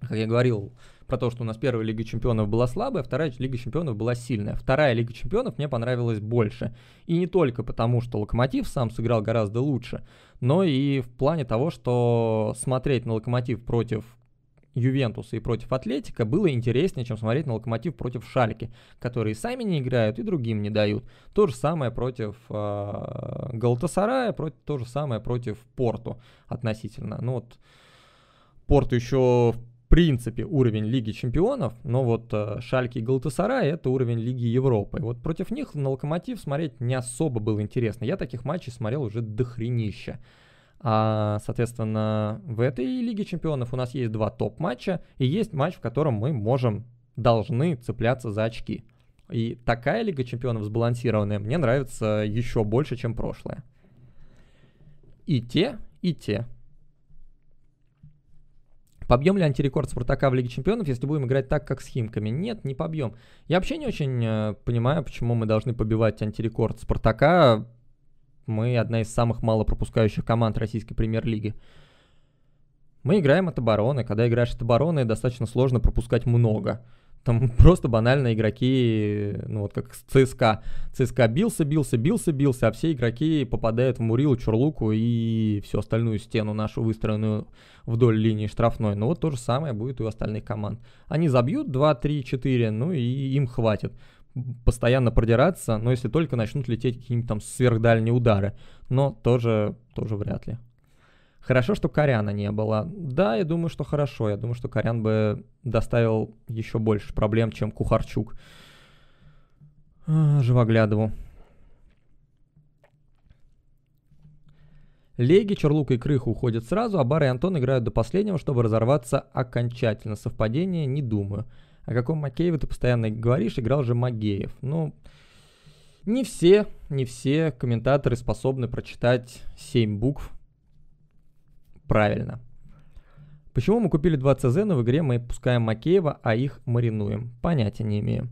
Как я говорил про то, что у нас первая Лига Чемпионов была слабая, вторая Лига Чемпионов была сильная. Вторая Лига Чемпионов мне понравилась больше. И не только потому, что Локомотив сам сыграл гораздо лучше, но и в плане того, что смотреть на Локомотив против Ювентуса и против Атлетика было интереснее, чем смотреть на Локомотив против Шальки, которые сами не играют и другим не дают. То же самое против э, Галатасарая, против, то же самое против Порту относительно. Ну вот Порту еще в принципе уровень Лиги Чемпионов, но вот э, Шальки и Галатасарай это уровень Лиги Европы. вот против них на Локомотив смотреть не особо было интересно. Я таких матчей смотрел уже дохренища. А, соответственно, в этой Лиге Чемпионов у нас есть два топ-матча, и есть матч, в котором мы можем, должны цепляться за очки. И такая Лига Чемпионов сбалансированная мне нравится еще больше, чем прошлая. И те, и те. Побьем ли антирекорд Спартака в Лиге Чемпионов, если будем играть так, как с Химками? Нет, не побьем. Я вообще не очень э, понимаю, почему мы должны побивать антирекорд Спартака мы одна из самых мало пропускающих команд российской премьер-лиги. Мы играем от обороны. Когда играешь от обороны, достаточно сложно пропускать много. Там просто банально игроки, ну вот как ЦСКА. ЦСКА бился, бился, бился, бился, а все игроки попадают в Мурилу, Чурлуку и всю остальную стену нашу, выстроенную вдоль линии штрафной. Ну вот то же самое будет и у остальных команд. Они забьют 2, 3, 4, ну и им хватит постоянно продираться, но если только начнут лететь какие-нибудь там сверхдальние удары. Но тоже, тоже вряд ли. Хорошо, что Коряна не было. Да, я думаю, что хорошо. Я думаю, что Корян бы доставил еще больше проблем, чем Кухарчук. А, Живоглядову. Леги, Черлук и Крыха уходят сразу, а Бар и Антон играют до последнего, чтобы разорваться окончательно. Совпадение не думаю. О каком Макееве ты постоянно говоришь, играл же Магеев. Ну, не все, не все комментаторы способны прочитать 7 букв правильно. Почему мы купили 2 ЦЗ, но в игре мы пускаем Макеева, а их маринуем? Понятия не имею.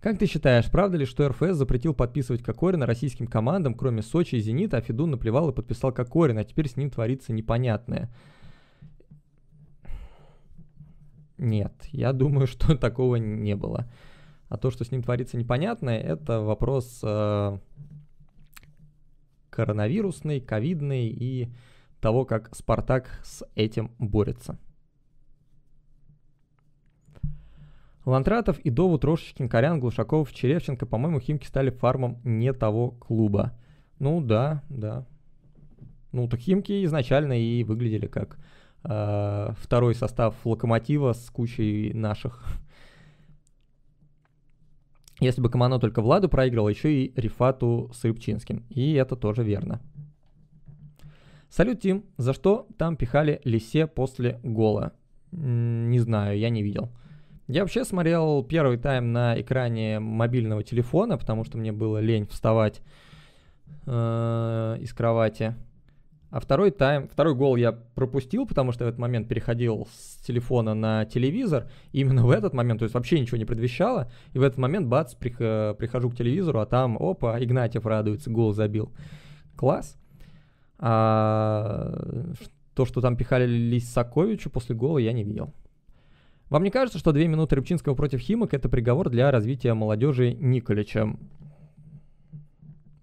Как ты считаешь, правда ли, что РФС запретил подписывать Кокорина российским командам, кроме Сочи и Зенита, а Федун наплевал и подписал Кокорин, а теперь с ним творится непонятное? Нет, я думаю, что такого не было. А то, что с ним творится непонятное, это вопрос э, коронавирусный, ковидный и того, как Спартак с этим борется. Лантратов и Дову, Трошечкин, Корян, Глушаков, Черевченко, по-моему, Химки стали фармом не того клуба. Ну да, да. Ну так Химки изначально и выглядели как э, второй состав Локомотива с кучей наших. Если бы Камано только Владу проиграл, еще и Рифату с Рыбчинским. И это тоже верно. Салют, Тим. За что там пихали Лисе после гола? Не знаю, я не видел. Я вообще смотрел первый тайм на экране мобильного телефона, потому что мне было лень вставать э, из кровати. А второй тайм, второй гол я пропустил, потому что в этот момент переходил с телефона на телевизор. И именно в этот момент, то есть вообще ничего не предвещало. И в этот момент, бац, прих, прихожу к телевизору, а там, опа, Игнатьев радуется, гол забил. Класс. А то, что там пихали Лисаковичу после гола, я не видел. Вам не кажется, что две минуты Рыбчинского против Химок – это приговор для развития молодежи Николича?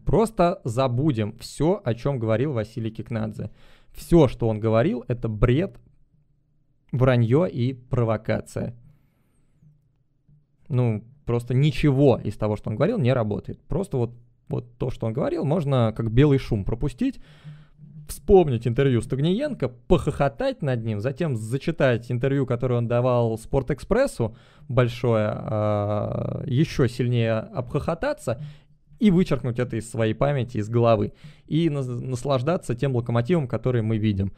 Просто забудем все, о чем говорил Василий Кикнадзе. Все, что он говорил, это бред, вранье и провокация. Ну, просто ничего из того, что он говорил, не работает. Просто вот, вот то, что он говорил, можно как белый шум пропустить, вспомнить интервью Стагниенко, похохотать над ним, затем зачитать интервью, которое он давал Спортэкспрессу, большое, э, еще сильнее обхохотаться и вычеркнуть это из своей памяти, из головы, и на- наслаждаться тем локомотивом, который мы видим.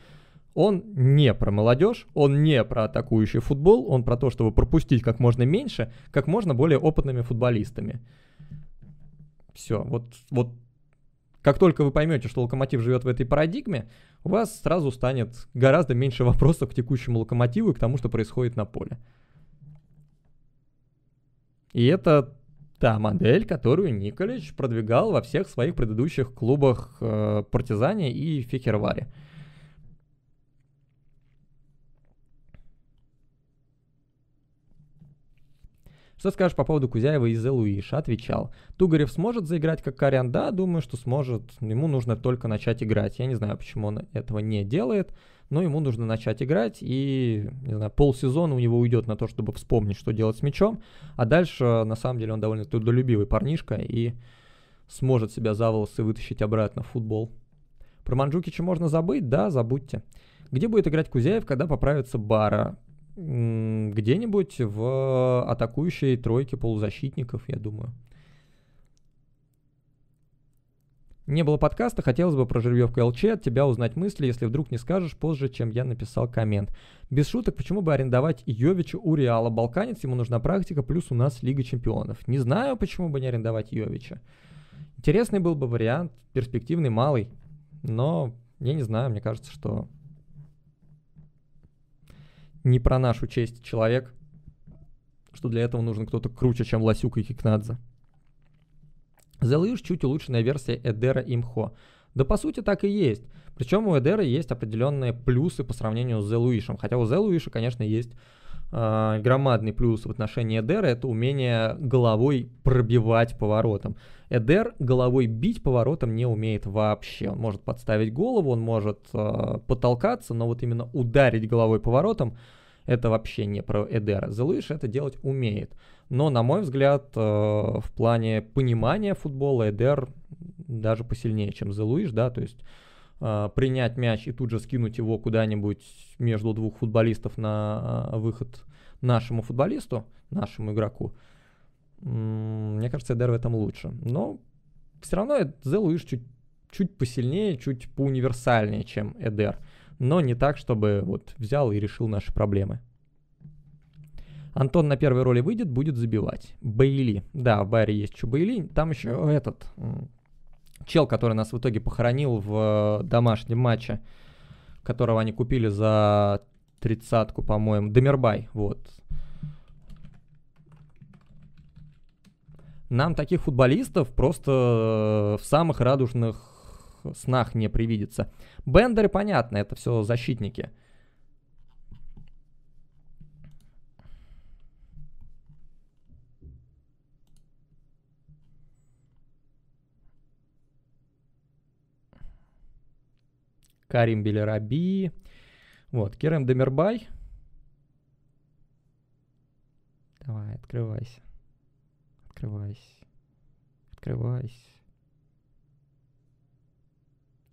Он не про молодежь, он не про атакующий футбол, он про то, чтобы пропустить как можно меньше, как можно более опытными футболистами. Все, вот, вот как только вы поймете, что локомотив живет в этой парадигме, у вас сразу станет гораздо меньше вопросов к текущему локомотиву и к тому, что происходит на поле. И это та модель, которую Николич продвигал во всех своих предыдущих клубах э, Партизане и Фехерваре. Что скажешь по поводу Кузяева и Зе? Отвечал. Тугарев сможет заиграть как Карян? Да, думаю, что сможет. Ему нужно только начать играть. Я не знаю, почему он этого не делает, но ему нужно начать играть, и, не знаю, полсезона у него уйдет на то, чтобы вспомнить, что делать с мячом, а дальше, на самом деле, он довольно трудолюбивый парнишка и сможет себя за волосы вытащить обратно в футбол. Про Манджукича можно забыть? Да, забудьте. Где будет играть Кузяев, когда поправится Бара? где-нибудь в атакующей тройке полузащитников, я думаю. Не было подкаста, хотелось бы про жеребьевку ЛЧ от тебя узнать мысли, если вдруг не скажешь позже, чем я написал коммент. Без шуток, почему бы арендовать Йовича у Реала? Балканец, ему нужна практика, плюс у нас Лига Чемпионов. Не знаю, почему бы не арендовать Йовича. Интересный был бы вариант, перспективный, малый, но я не знаю, мне кажется, что не про нашу честь человек, что для этого нужен кто-то круче, чем Ласюк и Кикнадзе. Зелыш чуть улучшенная версия Эдера Имхо. Да по сути так и есть. Причем у Эдера есть определенные плюсы по сравнению с Зелуишем. Хотя у Зелуиша, конечно, есть э, громадный плюс в отношении Эдера – это умение головой пробивать поворотом. Эдер головой бить поворотом не умеет вообще. Он может подставить голову, он может э, потолкаться, но вот именно ударить головой поворотом – это вообще не про Эдера. Зелуиш это делать умеет. Но, на мой взгляд, э, в плане понимания футбола Эдер даже посильнее, чем Зелуиш, да, то есть э, принять мяч и тут же скинуть его куда-нибудь между двух футболистов на э, выход нашему футболисту, нашему игроку, мне кажется, Эдер в этом лучше. Но все равно Зелуиш чуть, чуть посильнее, чуть поуниверсальнее, чем Эдер. Но не так, чтобы вот взял и решил наши проблемы. Антон на первой роли выйдет, будет забивать. Бейли. Да, в Байере есть еще Бейли. Там еще этот чел, который нас в итоге похоронил в домашнем матче, которого они купили за тридцатку, по-моему, Демербай, вот. Нам таких футболистов просто в самых радужных снах не привидится. Бендеры, понятно, это все защитники. Карим Белераби. Вот, Керем Демербай. Давай, открывайся. Открывайся. Открывайся.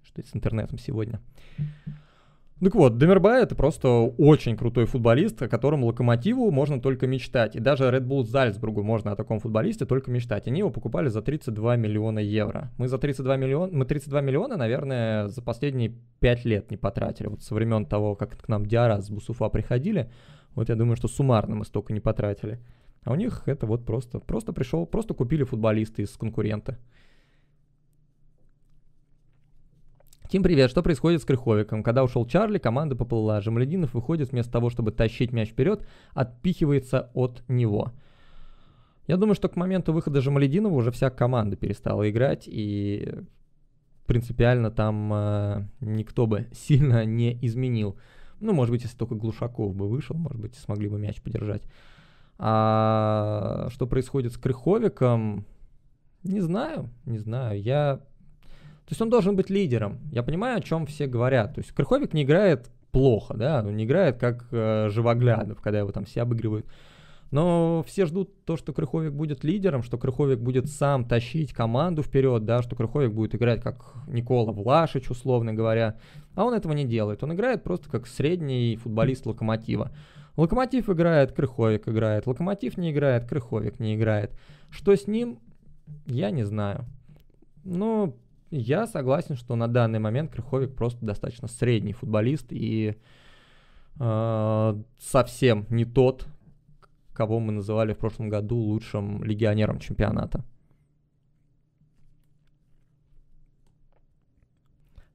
Что это с интернетом сегодня? Так вот, Демербай это просто очень крутой футболист, о котором Локомотиву можно только мечтать. И даже Red Bull Зальцбургу можно о таком футболисте только мечтать. Они его покупали за 32 миллиона евро. Мы за 32 миллиона, мы 32 миллиона, наверное, за последние 5 лет не потратили. Вот со времен того, как к нам Диара с Бусуфа приходили, вот я думаю, что суммарно мы столько не потратили. А у них это вот просто, просто пришел, просто купили футболисты из конкурента. Тим, привет. Что происходит с Крыховиком? Когда ушел Чарли, команда поплыла. Жамалединов выходит вместо того, чтобы тащить мяч вперед, отпихивается от него. Я думаю, что к моменту выхода Жамалединова уже вся команда перестала играть, и принципиально там э, никто бы сильно не изменил. Ну, может быть, если только Глушаков бы вышел, может быть, смогли бы мяч подержать. А что происходит с Крыховиком, не знаю, не знаю. Я то есть он должен быть лидером. Я понимаю, о чем все говорят. То есть Крыховик не играет плохо, да, он не играет как э, Живоглядов, когда его там все обыгрывают. Но все ждут то, что Крыховик будет лидером, что Крыховик будет сам тащить команду вперед, да, что Крыховик будет играть как Никола Влашич, условно говоря. А он этого не делает. Он играет просто как средний футболист Локомотива. Локомотив играет, Крыховик играет. Локомотив не играет, Крыховик не играет. Что с ним, я не знаю. Но я согласен, что на данный момент Крыховик просто достаточно средний футболист и э, совсем не тот, кого мы называли в прошлом году лучшим легионером чемпионата.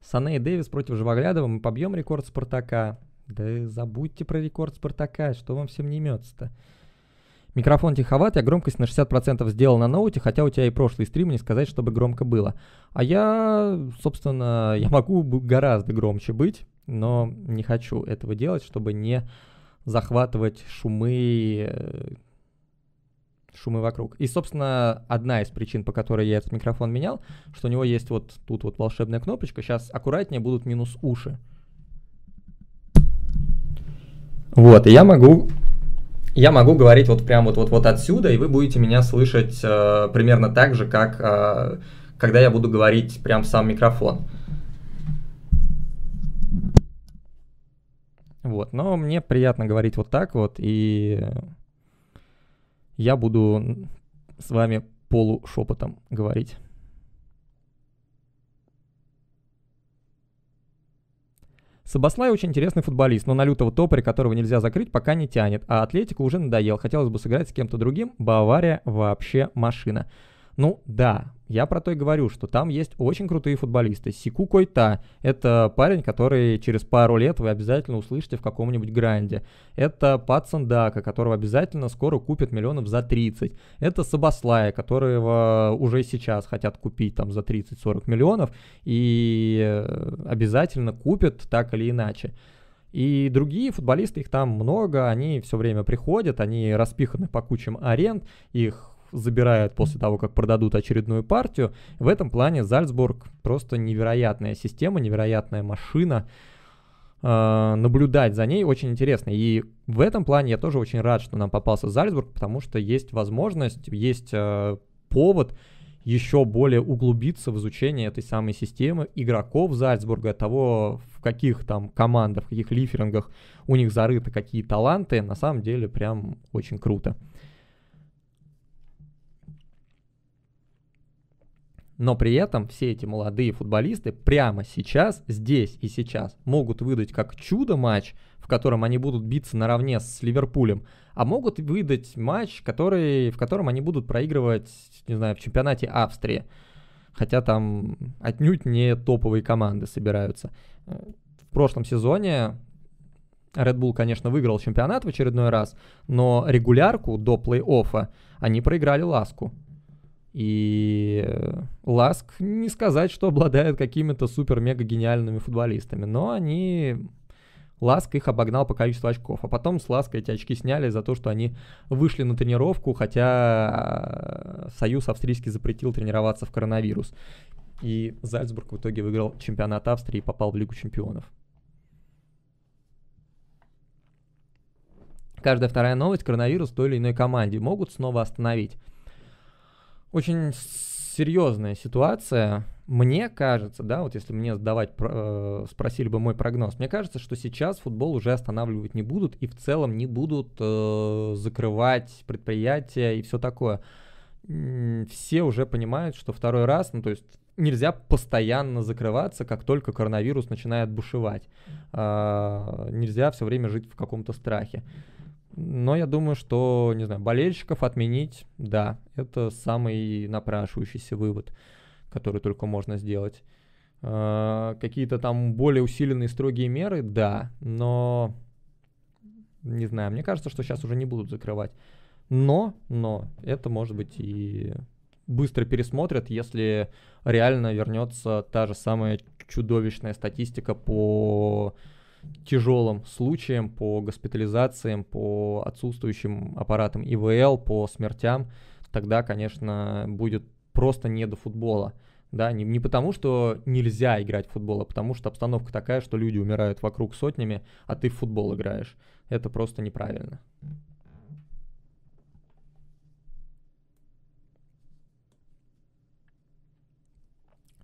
Сане и Дэвис против Живоглядова. Мы побьем рекорд Спартака. Да забудьте про рекорд Спартака, что вам всем не имется-то. Микрофон тиховат, я громкость на 60% сделал на ноуте, хотя у тебя и прошлый стрим не сказать, чтобы громко было. А я, собственно, я могу гораздо громче быть, но не хочу этого делать, чтобы не захватывать шумы, э, шумы вокруг. И, собственно, одна из причин, по которой я этот микрофон менял, что у него есть вот тут вот волшебная кнопочка. Сейчас аккуратнее будут минус уши. Вот, и я могу я могу говорить вот прям вот, вот, вот отсюда, и вы будете меня слышать э, примерно так же, как э, когда я буду говорить прям в сам микрофон. Вот, но мне приятно говорить вот так вот, и я буду с вами полушепотом говорить. Сабаслай очень интересный футболист, но на лютого топоря, которого нельзя закрыть, пока не тянет, а Атлетику уже надоел. Хотелось бы сыграть с кем-то другим. Бавария вообще машина. Ну да, я про то и говорю, что там есть очень крутые футболисты. Сику Койта — это парень, который через пару лет вы обязательно услышите в каком-нибудь гранде. Это Патсон Дака, которого обязательно скоро купят миллионов за 30. Это Сабаслая, которого уже сейчас хотят купить там за 30-40 миллионов и э, обязательно купят так или иначе. И другие футболисты, их там много, они все время приходят, они распиханы по кучам аренд, их забирают после того, как продадут очередную партию. В этом плане Зальцбург просто невероятная система, невероятная машина. Э, наблюдать за ней очень интересно. И в этом плане я тоже очень рад, что нам попался Зальцбург, потому что есть возможность, есть э, повод еще более углубиться в изучение этой самой системы игроков Зальцбурга, того, в каких там командах, в каких лиферингах у них зарыты какие таланты, на самом деле прям очень круто. Но при этом все эти молодые футболисты прямо сейчас, здесь и сейчас могут выдать как чудо матч, в котором они будут биться наравне с Ливерпулем, а могут выдать матч, который, в котором они будут проигрывать, не знаю, в чемпионате Австрии. Хотя там отнюдь не топовые команды собираются. В прошлом сезоне Red Bull, конечно, выиграл чемпионат в очередной раз, но регулярку до плей-оффа они проиграли Ласку. И Ласк не сказать, что обладает какими-то супер-мега гениальными футболистами, но они... Ласк их обогнал по количеству очков. А потом с Ласка эти очки сняли за то, что они вышли на тренировку, хотя Союз австрийский запретил тренироваться в коронавирус. И Зальцбург в итоге выиграл чемпионат Австрии и попал в Лигу чемпионов. Каждая вторая новость коронавирус той или иной команде могут снова остановить очень серьезная ситуация. Мне кажется, да, вот если мне сдавать, э, спросили бы мой прогноз, мне кажется, что сейчас футбол уже останавливать не будут и в целом не будут э, закрывать предприятия и все такое. Все уже понимают, что второй раз, ну то есть нельзя постоянно закрываться, как только коронавирус начинает бушевать. Э, нельзя все время жить в каком-то страхе. Но я думаю, что, не знаю, болельщиков отменить, да, это самый напрашивающийся вывод, который только можно сделать. Э, какие-то там более усиленные строгие меры, да, но не знаю, мне кажется, что сейчас уже не будут закрывать. Но, но, это может быть и быстро пересмотрят, если реально вернется та же самая чудовищная статистика по тяжелым случаям, по госпитализациям, по отсутствующим аппаратам ИВЛ, по смертям, тогда, конечно, будет просто не до футбола. Да, не, не потому, что нельзя играть в футбол, а потому что обстановка такая, что люди умирают вокруг сотнями, а ты в футбол играешь. Это просто неправильно.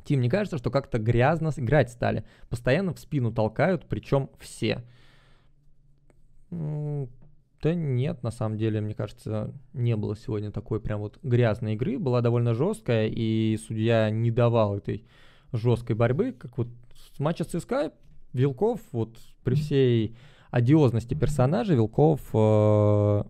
Тим, не кажется, что как-то грязно играть стали? Постоянно в спину толкают, причем все. Да нет, на самом деле, мне кажется, не было сегодня такой прям вот грязной игры. Была довольно жесткая, и судья не давал этой жесткой борьбы. Как вот с матча ЦСКА Вилков, вот при всей одиозности персонажа, Вилков э,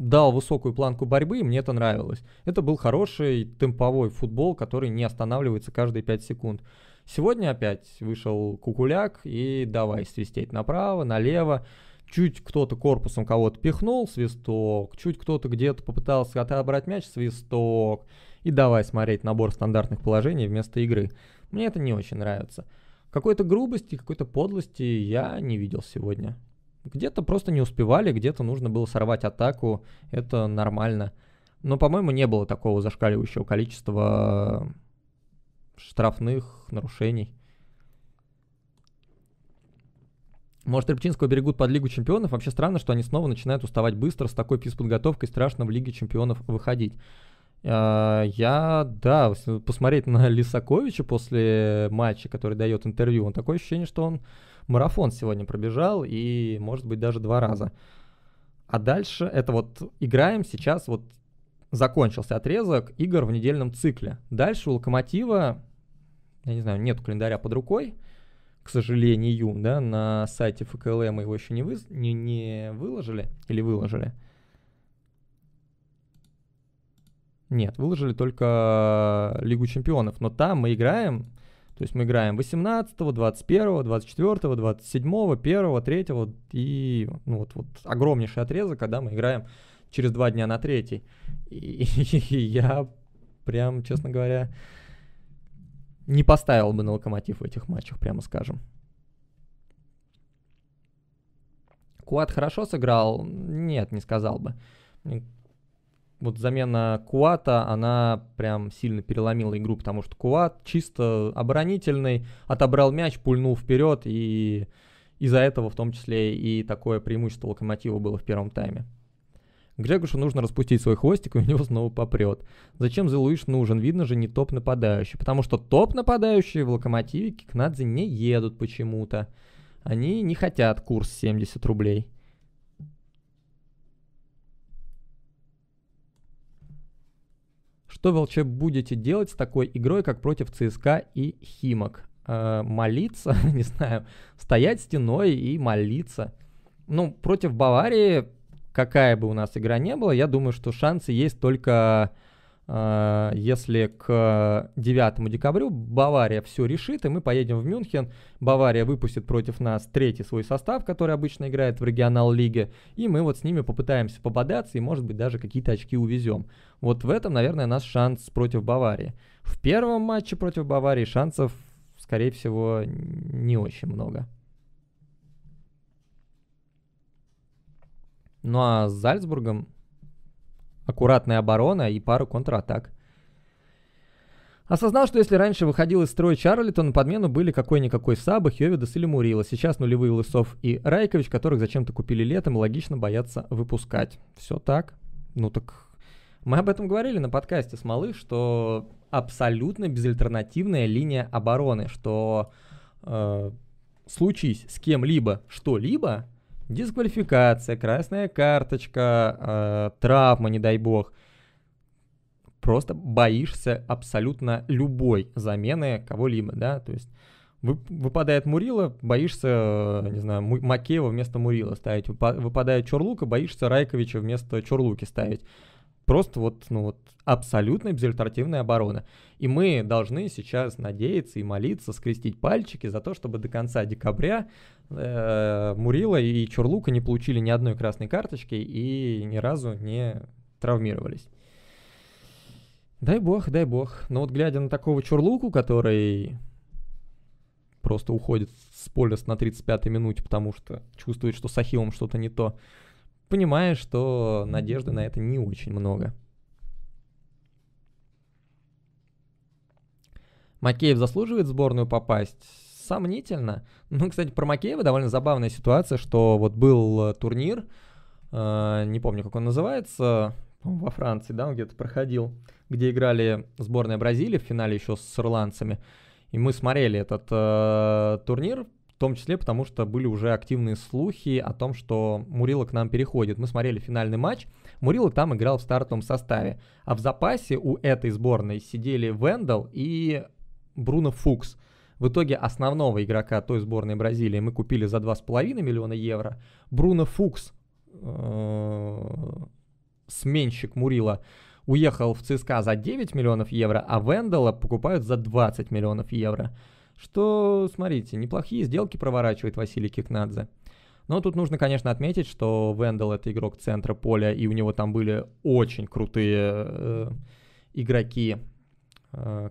дал высокую планку борьбы, и мне это нравилось. Это был хороший темповой футбол, который не останавливается каждые 5 секунд. Сегодня опять вышел Кукуляк и давай свистеть направо, налево. Чуть кто-то корпусом кого-то пихнул, свисток. Чуть кто-то где-то попытался отобрать мяч, свисток. И давай смотреть набор стандартных положений вместо игры. Мне это не очень нравится. Какой-то грубости, какой-то подлости я не видел сегодня. Где-то просто не успевали, где-то нужно было сорвать атаку, это нормально. Но, по-моему, не было такого зашкаливающего количества штрафных нарушений. Может, Рыбчинского берегут под Лигу Чемпионов? Вообще странно, что они снова начинают уставать быстро, с такой физподготовкой страшно в Лиге Чемпионов выходить. А, я, да, посмотреть на Лисаковича после матча, который дает интервью, он такое ощущение, что он марафон сегодня пробежал и, может быть, даже два раза. А дальше это вот играем сейчас, вот закончился отрезок игр в недельном цикле. Дальше у Локомотива, я не знаю, нет календаря под рукой, к сожалению, да, на сайте ФКЛ мы его еще не, вы, не, не выложили или выложили. Нет, выложили только Лигу чемпионов, но там мы играем то есть мы играем 18, 21, 24, 27, 1, 3 и ну, вот, вот огромнейший отрезок, когда мы играем через два дня на третий. И, и я прям, честно говоря, не поставил бы на локомотив в этих матчах, прямо скажем. Куат хорошо сыграл? Нет, не сказал бы. Вот замена Куата, она прям сильно переломила игру, потому что Куат чисто оборонительный, отобрал мяч, пульнул вперед, и из-за этого в том числе и такое преимущество Локомотива было в первом тайме. Грегушу нужно распустить свой хвостик, и у него снова попрет. Зачем Зелуиш нужен? Видно же, не топ-нападающий. Потому что топ-нападающие в Локомотиве Кикнадзе не едут почему-то. Они не хотят курс 70 рублей. Что вы вообще будете делать с такой игрой, как против ЦСКА и Химок? Э, молиться, не знаю, стоять стеной и молиться. Ну, против Баварии какая бы у нас игра не была, я думаю, что шансы есть только если к 9 декабрю Бавария все решит, и мы поедем в Мюнхен. Бавария выпустит против нас третий свой состав, который обычно играет в регионал-лиге, и мы вот с ними попытаемся попадаться, и, может быть, даже какие-то очки увезем. Вот в этом, наверное, наш шанс против Баварии. В первом матче против Баварии шансов, скорее всего, не очень много. Ну а с Зальцбургом аккуратная оборона и пару контратак. Осознал, что если раньше выходил из строя Чарли, то на подмену были какой-никакой Саба, Хёвидас или Мурила. Сейчас нулевые Лысов и Райкович, которых зачем-то купили летом, логично боятся выпускать. Все так. Ну так мы об этом говорили на подкасте с Малых, что абсолютно безальтернативная линия обороны, что э, случись с кем-либо что-либо, дисквалификация, красная карточка, э, травма, не дай бог. Просто боишься абсолютно любой замены кого-либо, да, то есть вы, выпадает Мурила, боишься, не знаю, Макеева вместо Мурила ставить, выпадает Чорлука, боишься Райковича вместо Чорлуки ставить. Просто вот, ну вот, абсолютно безальтернативная оборона. И мы должны сейчас надеяться и молиться, скрестить пальчики за то, чтобы до конца декабря э, Мурила и Чурлука не получили ни одной красной карточки и ни разу не травмировались. Дай бог, дай бог. Но вот глядя на такого Чурлуку, который просто уходит с поля на 35-й минуте, потому что чувствует, что с Ахиллом что-то не то, понимаешь, что надежды на это не очень много. Макеев заслуживает в сборную попасть? Сомнительно. Ну, кстати, про Макеева довольно забавная ситуация, что вот был э, турнир, э, не помню, как он называется, во Франции, да, он где-то проходил, где играли сборная Бразилии в финале еще с ирландцами. И мы смотрели этот э, турнир, в том числе потому, что были уже активные слухи о том, что Мурила к нам переходит. Мы смотрели финальный матч, Мурила там играл в стартовом составе, а в запасе у этой сборной сидели Вендел и Бруно Фукс. В итоге основного игрока той сборной Бразилии мы купили за 2,5 миллиона евро. Бруно Фукс, э, сменщик Мурила, уехал в ЦСКА за 9 миллионов евро, а Вендела покупают за 20 миллионов евро. Что, смотрите, неплохие сделки проворачивает Василий Кикнадзе. Но тут нужно, конечно, отметить, что Вендел это игрок центра поля, и у него там были очень крутые э, игроки,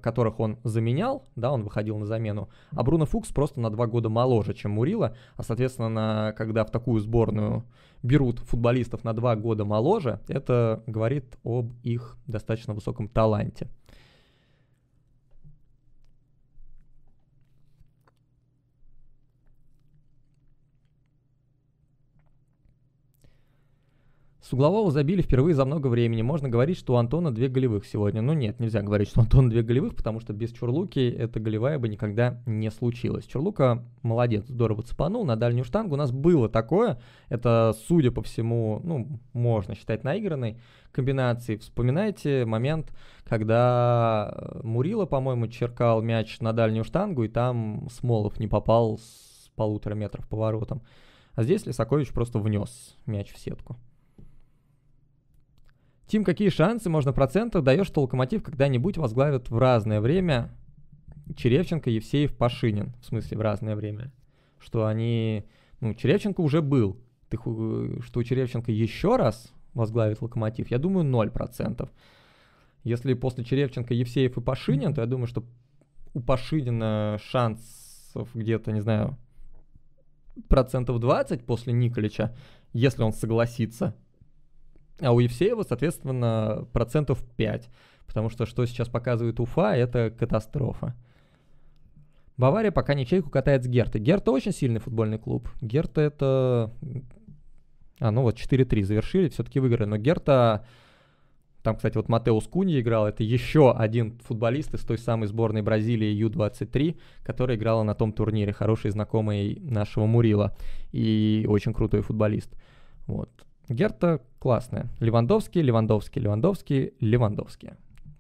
которых он заменял, да, он выходил на замену. А Бруно Фукс просто на два года моложе, чем Мурила, а, соответственно, когда в такую сборную берут футболистов на два года моложе, это говорит об их достаточно высоком таланте. С углового забили впервые за много времени. Можно говорить, что у Антона две голевых сегодня. Ну нет, нельзя говорить, что у Антона две голевых, потому что без Чурлуки эта голевая бы никогда не случилась. Чурлука молодец, здорово цепанул на дальнюю штангу. У нас было такое, это, судя по всему, ну, можно считать наигранной комбинацией. Вспоминайте момент, когда Мурила, по-моему, черкал мяч на дальнюю штангу, и там Смолов не попал с полутора метров поворотом. А здесь Лисакович просто внес мяч в сетку. Тим, какие шансы, можно процентов даешь, что Локомотив когда-нибудь возглавит в разное время Черевченко, Евсеев, Пашинин. В смысле, в разное время. Что они... Ну, Черевченко уже был. Ты, что Черевченко еще раз возглавит Локомотив, я думаю, 0%. Если после Черевченко, Евсеев и Пашинин, то я думаю, что у Пашинина шансов где-то, не знаю, процентов 20 после Николича, если он согласится. А у Евсеева, соответственно, процентов 5. Потому что что сейчас показывает Уфа, это катастрофа. Бавария пока ничейку катает с Гертой. Герта очень сильный футбольный клуб. Герта это... А, ну вот 4-3 завершили, все-таки выиграли. Но Герта... Там, кстати, вот Матеус Кунья играл. Это еще один футболист из той самой сборной Бразилии Ю-23, которая играла на том турнире. Хороший знакомый нашего Мурила. И очень крутой футболист. Вот. Герта классная. Левандовский, Левандовский, Левандовский, Левандовский.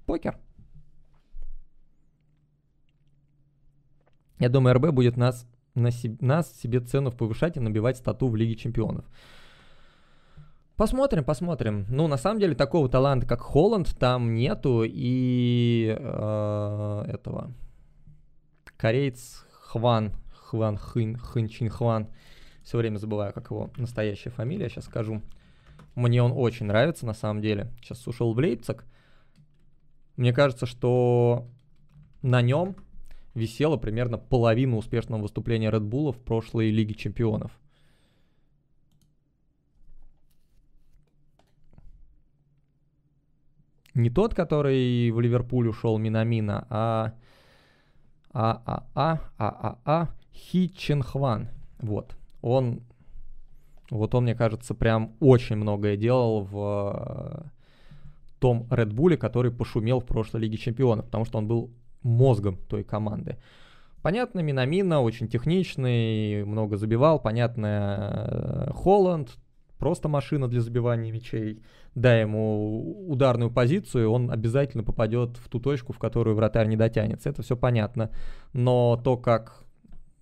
Покер. Я думаю, РБ будет нас, на себе, нас себе цену повышать и набивать стату в Лиге Чемпионов. Посмотрим, посмотрим. Ну, на самом деле, такого таланта, как Холланд, там нету. И э, этого кореец Хван, Хван Хын, Хын Чин Хван. Все время забываю, как его настоящая фамилия, сейчас скажу. Мне он очень нравится, на самом деле. Сейчас ушел в Лейпциг. Мне кажется, что на нем висела примерно половина успешного выступления Red Bull в прошлой Лиге Чемпионов. Не тот, который в Ливерпуль ушел Минамина, а а а а а а а Хи Чен Хван. Вот. Он вот он, мне кажется, прям очень многое делал в э, том Red Bull, который пошумел в прошлой Лиге Чемпионов, потому что он был мозгом той команды. Понятно, Минамина очень техничный, много забивал. Понятно, э, Холланд, просто машина для забивания мячей. Дай ему ударную позицию, он обязательно попадет в ту точку, в которую вратарь не дотянется. Это все понятно. Но то, как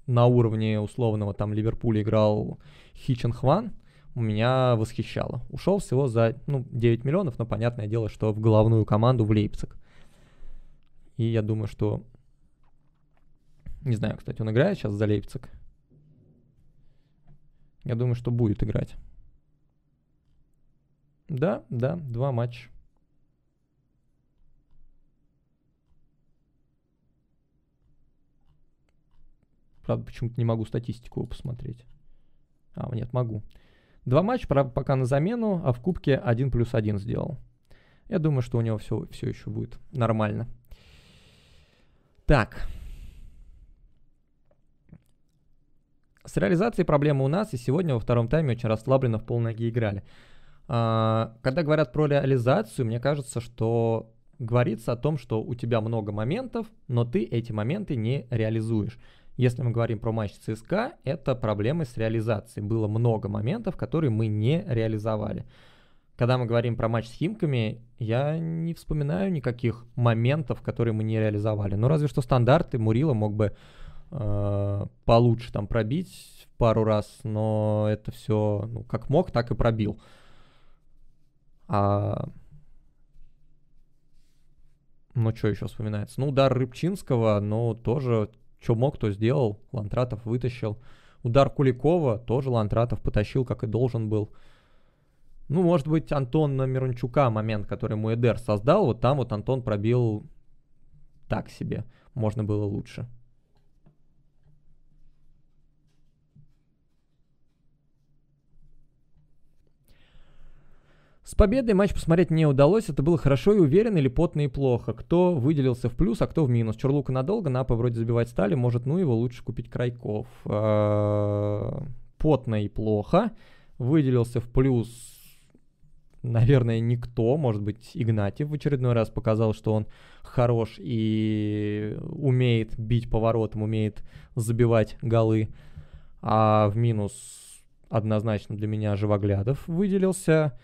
на уровне условного там Ливерпуля играл Хичен Хван, у меня восхищало. Ушел всего за ну, 9 миллионов, но понятное дело, что в головную команду в Лейпциг. И я думаю, что... Не знаю, кстати, он играет сейчас за Лейпциг. Я думаю, что будет играть. Да, да, два матча. Правда, почему-то не могу статистику посмотреть. А, нет, могу. Два матча, правда, пока на замену, а в кубке 1 плюс 1 сделал. Я думаю, что у него все, все еще будет нормально. Так. С реализацией проблемы у нас, и сегодня во втором тайме очень расслабленно в полноги играли. А, когда говорят про реализацию, мне кажется, что говорится о том, что у тебя много моментов, но ты эти моменты не реализуешь. Если мы говорим про матч ЦСКА, это проблемы с реализацией. Было много моментов, которые мы не реализовали. Когда мы говорим про матч с Химками, я не вспоминаю никаких моментов, которые мы не реализовали. Ну, разве что стандарты Мурила мог бы э, получше там пробить пару раз, но это все, ну, как мог, так и пробил. А... Ну, что еще вспоминается? Ну, удар Рыбчинского, но тоже, что мог, то сделал. Лантратов вытащил. Удар Куликова тоже Лантратов потащил, как и должен был. Ну, может быть, Антон Мирончука момент, который Муэдер создал, вот там вот Антон пробил так себе. Можно было лучше. С победой матч посмотреть не удалось. Это было хорошо и уверенно или потно и плохо. Кто выделился в плюс, а кто в минус. Чурлука надолго, Напа вроде забивать стали. Может, ну его лучше купить Крайков. А, потно и плохо. Выделился в плюс наверное, никто, может быть, Игнатьев в очередной раз показал, что он хорош и умеет бить поворотом, умеет забивать голы. А в минус однозначно для меня Живоглядов выделился.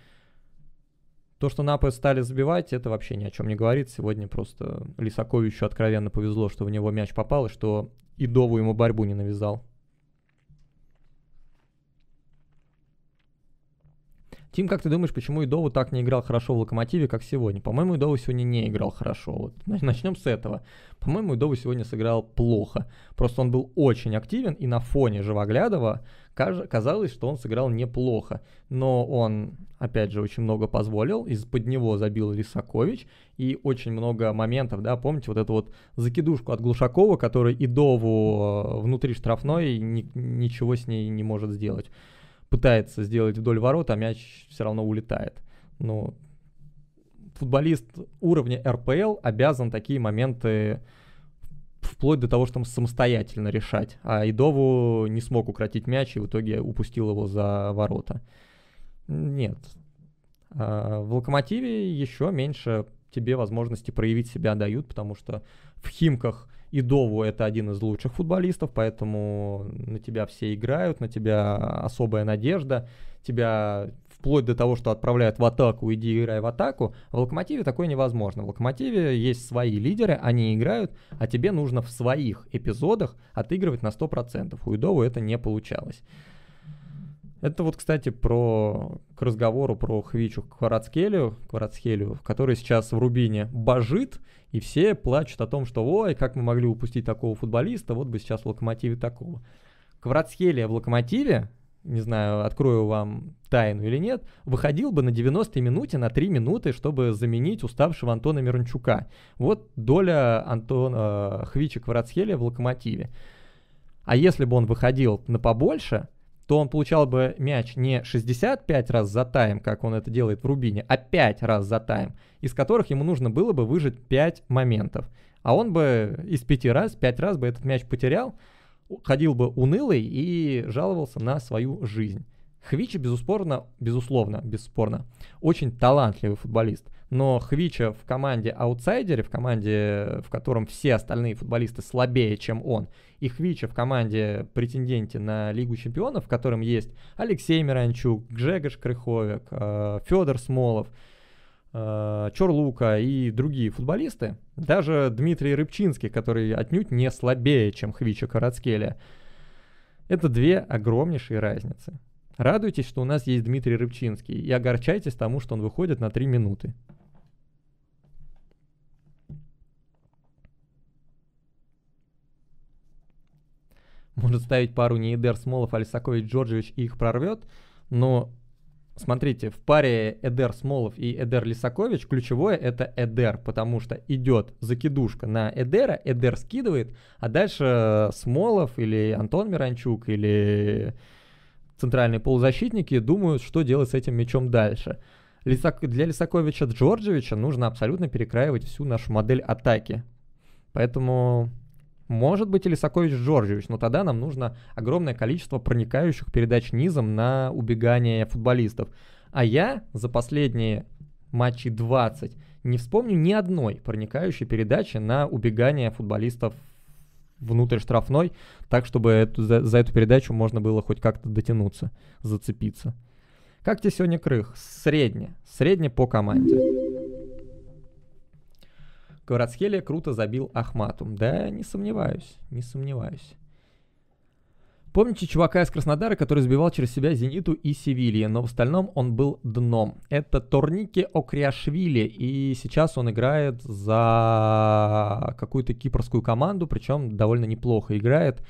То, что Напы стали забивать, это вообще ни о чем не говорит. Сегодня просто Лисаковичу откровенно повезло, что в него мяч попал, и что Идову ему борьбу не навязал. Тим, как ты думаешь, почему Идову так не играл хорошо в Локомотиве, как сегодня? По-моему, Идову сегодня не играл хорошо. Вот начнем с этого. По-моему, Идову сегодня сыграл плохо. Просто он был очень активен, и на фоне Живоглядова казалось, что он сыграл неплохо. Но он, опять же, очень много позволил. Из-под него забил Лисакович. И очень много моментов, да, помните вот эту вот закидушку от Глушакова, который Идову э, внутри штрафной ни, ничего с ней не может сделать пытается сделать вдоль ворот, а мяч все равно улетает. Ну, футболист уровня РПЛ обязан такие моменты вплоть до того, чтобы самостоятельно решать. А Идову не смог укротить мяч и в итоге упустил его за ворота. Нет. А в Локомотиве еще меньше тебе возможности проявить себя дают, потому что в Химках Идову это один из лучших футболистов, поэтому на тебя все играют, на тебя особая надежда, тебя вплоть до того, что отправляют в атаку, иди играй в атаку. В Локомотиве такое невозможно. В Локомотиве есть свои лидеры, они играют, а тебе нужно в своих эпизодах отыгрывать на 100%. У Идову это не получалось. Это вот, кстати, про к разговору про Хвичу Кварацхелю, Кварацхелю, который сейчас в Рубине божит, и все плачут о том, что ой, как мы могли упустить такого футболиста, вот бы сейчас в Локомотиве такого. Кварацхелия в Локомотиве, не знаю, открою вам тайну или нет, выходил бы на 90-й минуте на 3 минуты, чтобы заменить уставшего Антона Мирончука. Вот доля Антона э, Хвича Кварацхелия в Локомотиве. А если бы он выходил на побольше, то он получал бы мяч не 65 раз за тайм, как он это делает в Рубине, а 5 раз за тайм, из которых ему нужно было бы выжить 5 моментов. А он бы из 5 раз, 5 раз бы этот мяч потерял, ходил бы унылый и жаловался на свою жизнь. Хвича, безусловно, безусловно, бесспорно, очень талантливый футболист. Но Хвича в команде аутсайдере, в команде, в котором все остальные футболисты слабее, чем он, и Хвича в команде претенденте на Лигу Чемпионов, в котором есть Алексей Миранчук, Гжегош Крыховик, э, Федор Смолов, Чорлука и другие футболисты, даже Дмитрий Рыбчинский, который отнюдь не слабее, чем Хвича Карацкеля, это две огромнейшие разницы. Радуйтесь, что у нас есть Дмитрий Рыбчинский, и огорчайтесь тому, что он выходит на 3 минуты. Может ставить пару не Эдер Смолов, Алисакович Джорджевич и их прорвет, но смотрите, в паре Эдер Смолов и Эдер Лисакович ключевое это Эдер, потому что идет закидушка на Эдера, Эдер скидывает, а дальше Смолов или Антон Миранчук или центральные полузащитники думают, что делать с этим мячом дальше. Для Лисаковича Джорджевича нужно абсолютно перекраивать всю нашу модель атаки. Поэтому может быть и Лисакович Джорджевич, но тогда нам нужно огромное количество проникающих передач низом на убегание футболистов. А я за последние матчи 20 не вспомню ни одной проникающей передачи на убегание футболистов внутрь штрафной, так, чтобы эту, за, за эту передачу можно было хоть как-то дотянуться, зацепиться. Как тебе сегодня крых? Средне. Средне по команде. Кварацхелия круто забил Ахмату. Да, не сомневаюсь, не сомневаюсь. Помните чувака из Краснодара, который сбивал через себя Зениту и Севилье, но в остальном он был дном. Это Торники Окриашвили, и сейчас он играет за какую-то кипрскую команду, причем довольно неплохо играет.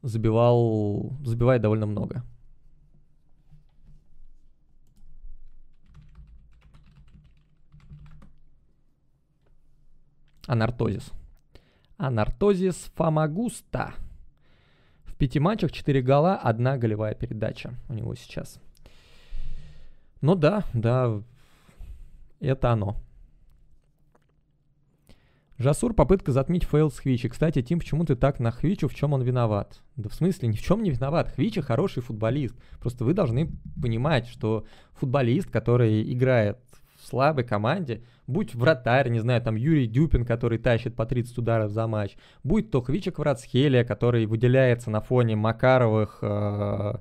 Забивал, забивает довольно много. Анортосис. Анортосис Фамагуста. В пяти матчах 4 гола, одна голевая передача у него сейчас. Ну да, да, это оно. Жасур попытка затмить фейл с Хвичи. Кстати, Тим, почему ты так на Хвичу, в чем он виноват? Да в смысле, ни в чем не виноват. Хвича хороший футболист. Просто вы должны понимать, что футболист, который играет слабой команде, будь вратарь, не знаю, там Юрий Дюпин, который тащит по 30 ударов за матч, будь то Хвича Кварацхелия, который выделяется на фоне Макаровых э,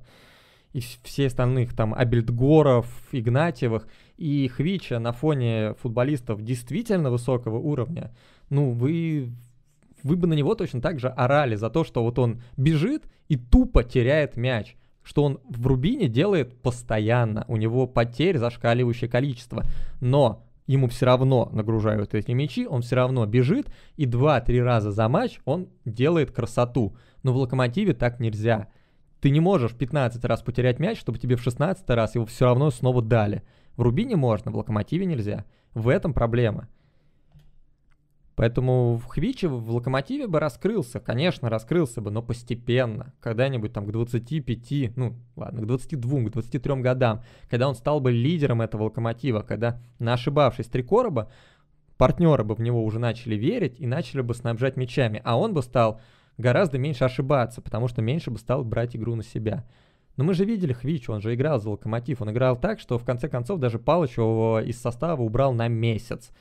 и всех остальных там Абельдгоров, Игнатьевых, и Хвича на фоне футболистов действительно высокого уровня, ну, вы вы бы на него точно так же орали за то, что вот он бежит и тупо теряет мяч. Что он в Рубине делает постоянно. У него потерь зашкаливающее количество. Но ему все равно нагружают эти мячи, он все равно бежит, и 2-3 раза за матч он делает красоту. Но в Локомотиве так нельзя. Ты не можешь 15 раз потерять мяч, чтобы тебе в 16 раз его все равно снова дали. В Рубине можно, в Локомотиве нельзя. В этом проблема. Поэтому в Хвиче, в Локомотиве бы раскрылся, конечно, раскрылся бы, но постепенно, когда-нибудь там к 25, ну ладно, к 22, к 23 годам, когда он стал бы лидером этого Локомотива, когда, на ошибавшись три короба, партнеры бы в него уже начали верить и начали бы снабжать мячами, а он бы стал гораздо меньше ошибаться, потому что меньше бы стал брать игру на себя. Но мы же видели Хвичу, он же играл за Локомотив, он играл так, что в конце концов даже Палыч его из состава убрал на месяц.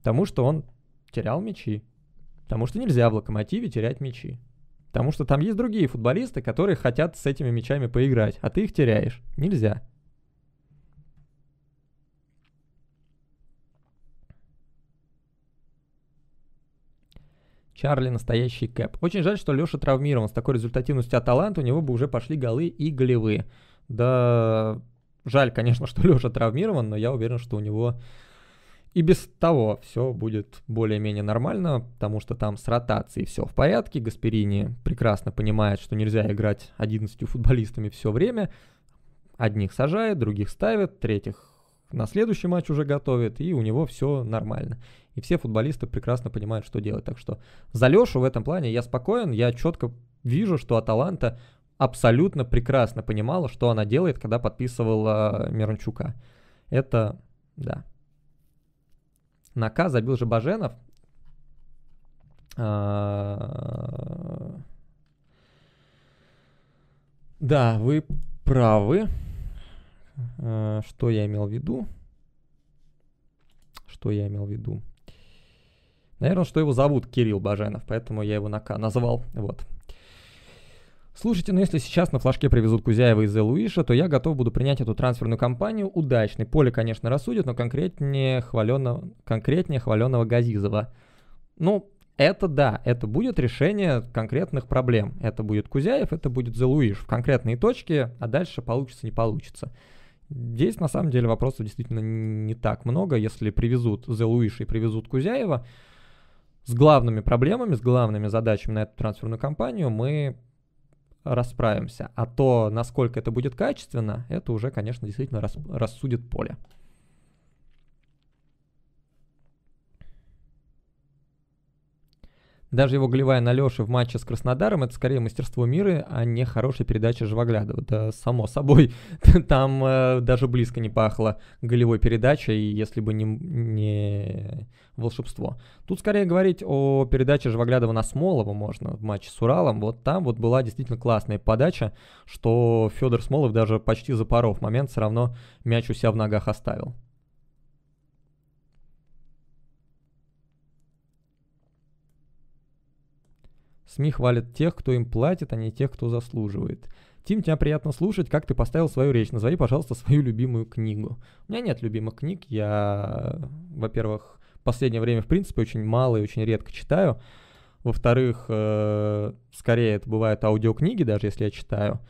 Потому что он терял мячи. Потому что нельзя в локомотиве терять мячи. Потому что там есть другие футболисты, которые хотят с этими мячами поиграть, а ты их теряешь. Нельзя. Чарли настоящий кэп. Очень жаль, что Леша травмирован. С такой результативностью Аталанта у него бы уже пошли голы и голевые. Да, жаль, конечно, что Леша травмирован, но я уверен, что у него и без того все будет более-менее нормально, потому что там с ротацией все в порядке. Гасперини прекрасно понимает, что нельзя играть 11 футболистами все время. Одних сажает, других ставит, третьих на следующий матч уже готовит, и у него все нормально. И все футболисты прекрасно понимают, что делать. Так что за Лешу в этом плане я спокоен, я четко вижу, что Аталанта абсолютно прекрасно понимала, что она делает, когда подписывала Миранчука. Это, да, на К забил же Баженов. А, да, вы правы. А, что я имел в виду? Что я имел в виду? Наверное, что его зовут Кирилл Баженов, поэтому я его на К назвал. Вот. Слушайте, ну если сейчас на флажке привезут Кузяева из Луиша, то я готов буду принять эту трансферную кампанию удачной. Поле, конечно, рассудит, но конкретнее хваленного, конкретнее хваленного Газизова. Ну, это да, это будет решение конкретных проблем. Это будет Кузяев, это будет Зелуиш в конкретные точки, а дальше получится, не получится. Здесь на самом деле вопросов действительно не так много. Если привезут Зелуиша и привезут Кузяева, с главными проблемами, с главными задачами на эту трансферную кампанию мы расправимся. А то, насколько это будет качественно, это уже, конечно, действительно рас, рассудит поле. Даже его голевая на Леше в матче с Краснодаром это скорее мастерство мира, а не хорошая передача Живоглядова. Да, само собой, там э, даже близко не пахло голевой передачей, если бы не, не волшебство. Тут скорее говорить о передаче Живоглядова на Смолова можно в матче с Уралом. Вот там вот была действительно классная подача, что Федор Смолов даже почти запоров момент все равно мяч у себя в ногах оставил. СМИ хвалят тех, кто им платит, а не тех, кто заслуживает. Тим, тебя приятно слушать, как ты поставил свою речь. Назови, пожалуйста, свою любимую книгу. У меня нет любимых книг. Я, во-первых, в последнее время, в принципе, очень мало и очень редко читаю. Во-вторых, э, скорее это бывают аудиокниги, даже если я читаю.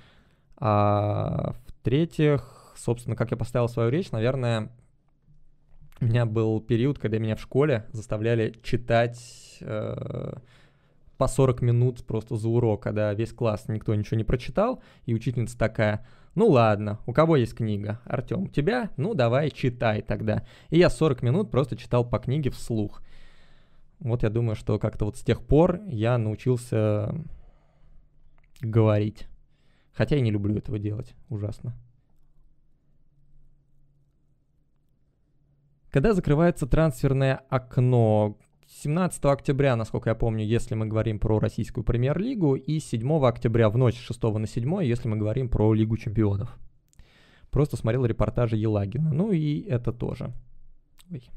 А в-третьих, собственно, как я поставил свою речь, наверное, у меня был период, когда меня в школе заставляли читать э, по 40 минут просто за урок, когда весь класс никто ничего не прочитал, и учительница такая, ну ладно, у кого есть книга? Артем, у тебя? Ну давай, читай тогда. И я 40 минут просто читал по книге вслух. Вот я думаю, что как-то вот с тех пор я научился говорить. Хотя я не люблю этого делать, ужасно. Когда закрывается трансферное окно, 17 октября, насколько я помню, если мы говорим про российскую премьер-лигу, и 7 октября в ночь с 6 на 7, если мы говорим про Лигу чемпионов. Просто смотрел репортажи Елагина. Ну и это тоже. Ой.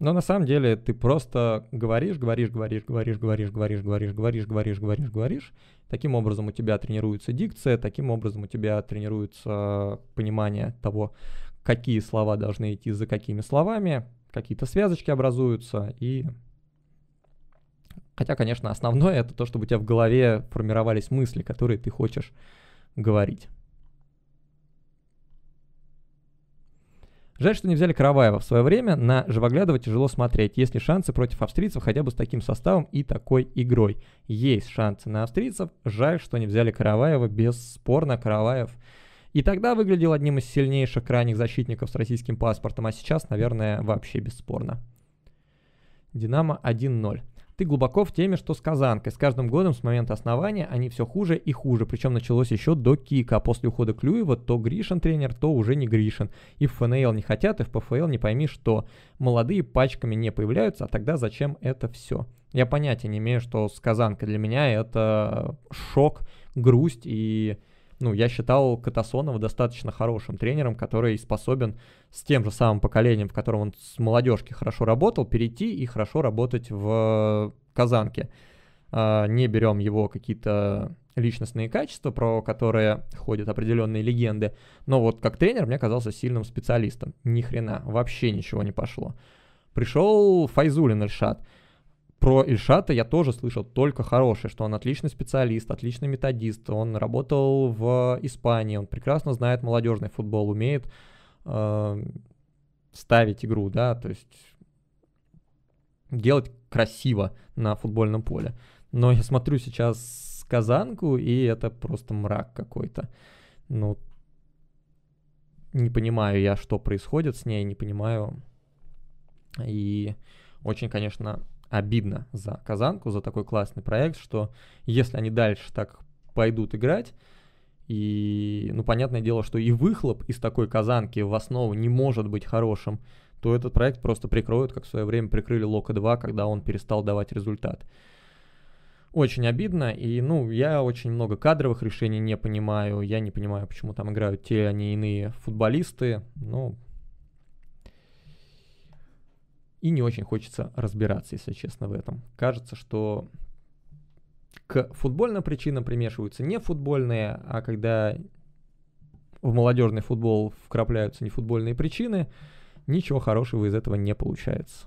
Но на самом деле ты просто говоришь, говоришь, говоришь, говоришь, говоришь, говоришь, говоришь, говоришь, говоришь, говоришь, говоришь. Таким образом у тебя тренируется дикция, таким образом у тебя тренируется понимание того, какие слова должны идти за какими словами, какие-то связочки образуются, и Хотя, конечно, основное это то, чтобы у тебя в голове формировались мысли, которые ты хочешь говорить. Жаль, что не взяли Караваева в свое время. На Живоглядова тяжело смотреть. Есть ли шансы против австрийцев хотя бы с таким составом и такой игрой? Есть шансы на австрийцев. Жаль, что не взяли Караваева. Бесспорно, Караваев и тогда выглядел одним из сильнейших крайних защитников с российским паспортом, а сейчас, наверное, вообще бесспорно. Динамо 1-0. Ты глубоко в теме, что с Казанкой. С каждым годом с момента основания они все хуже и хуже. Причем началось еще до Кика. А после ухода Клюева то Гришин тренер, то уже не Гришин. И в ФНЛ не хотят, и в ПФЛ не пойми что. Молодые пачками не появляются, а тогда зачем это все? Я понятия не имею, что с Казанкой для меня это шок, грусть и ну, я считал Катасонова достаточно хорошим тренером, который способен с тем же самым поколением, в котором он с молодежки хорошо работал, перейти и хорошо работать в Казанке. А, не берем его какие-то личностные качества, про которые ходят определенные легенды, но вот как тренер мне казался сильным специалистом. Ни хрена, вообще ничего не пошло. Пришел Файзулин Эльшат – про Ильшата я тоже слышал только хорошее, что он отличный специалист, отличный методист, он работал в Испании, он прекрасно знает молодежный футбол, умеет э, ставить игру, да, то есть делать красиво на футбольном поле. Но я смотрю сейчас Казанку, и это просто мрак какой-то. Ну, не понимаю я, что происходит с ней, не понимаю. И очень, конечно, обидно за Казанку, за такой классный проект, что если они дальше так пойдут играть, и, ну, понятное дело, что и выхлоп из такой Казанки в основу не может быть хорошим, то этот проект просто прикроют, как в свое время прикрыли Лока-2, когда он перестал давать результат. Очень обидно, и, ну, я очень много кадровых решений не понимаю, я не понимаю, почему там играют те, они иные футболисты, ну, и не очень хочется разбираться, если честно, в этом. Кажется, что к футбольным причинам примешиваются не футбольные, а когда в молодежный футбол вкрапляются не футбольные причины, ничего хорошего из этого не получается.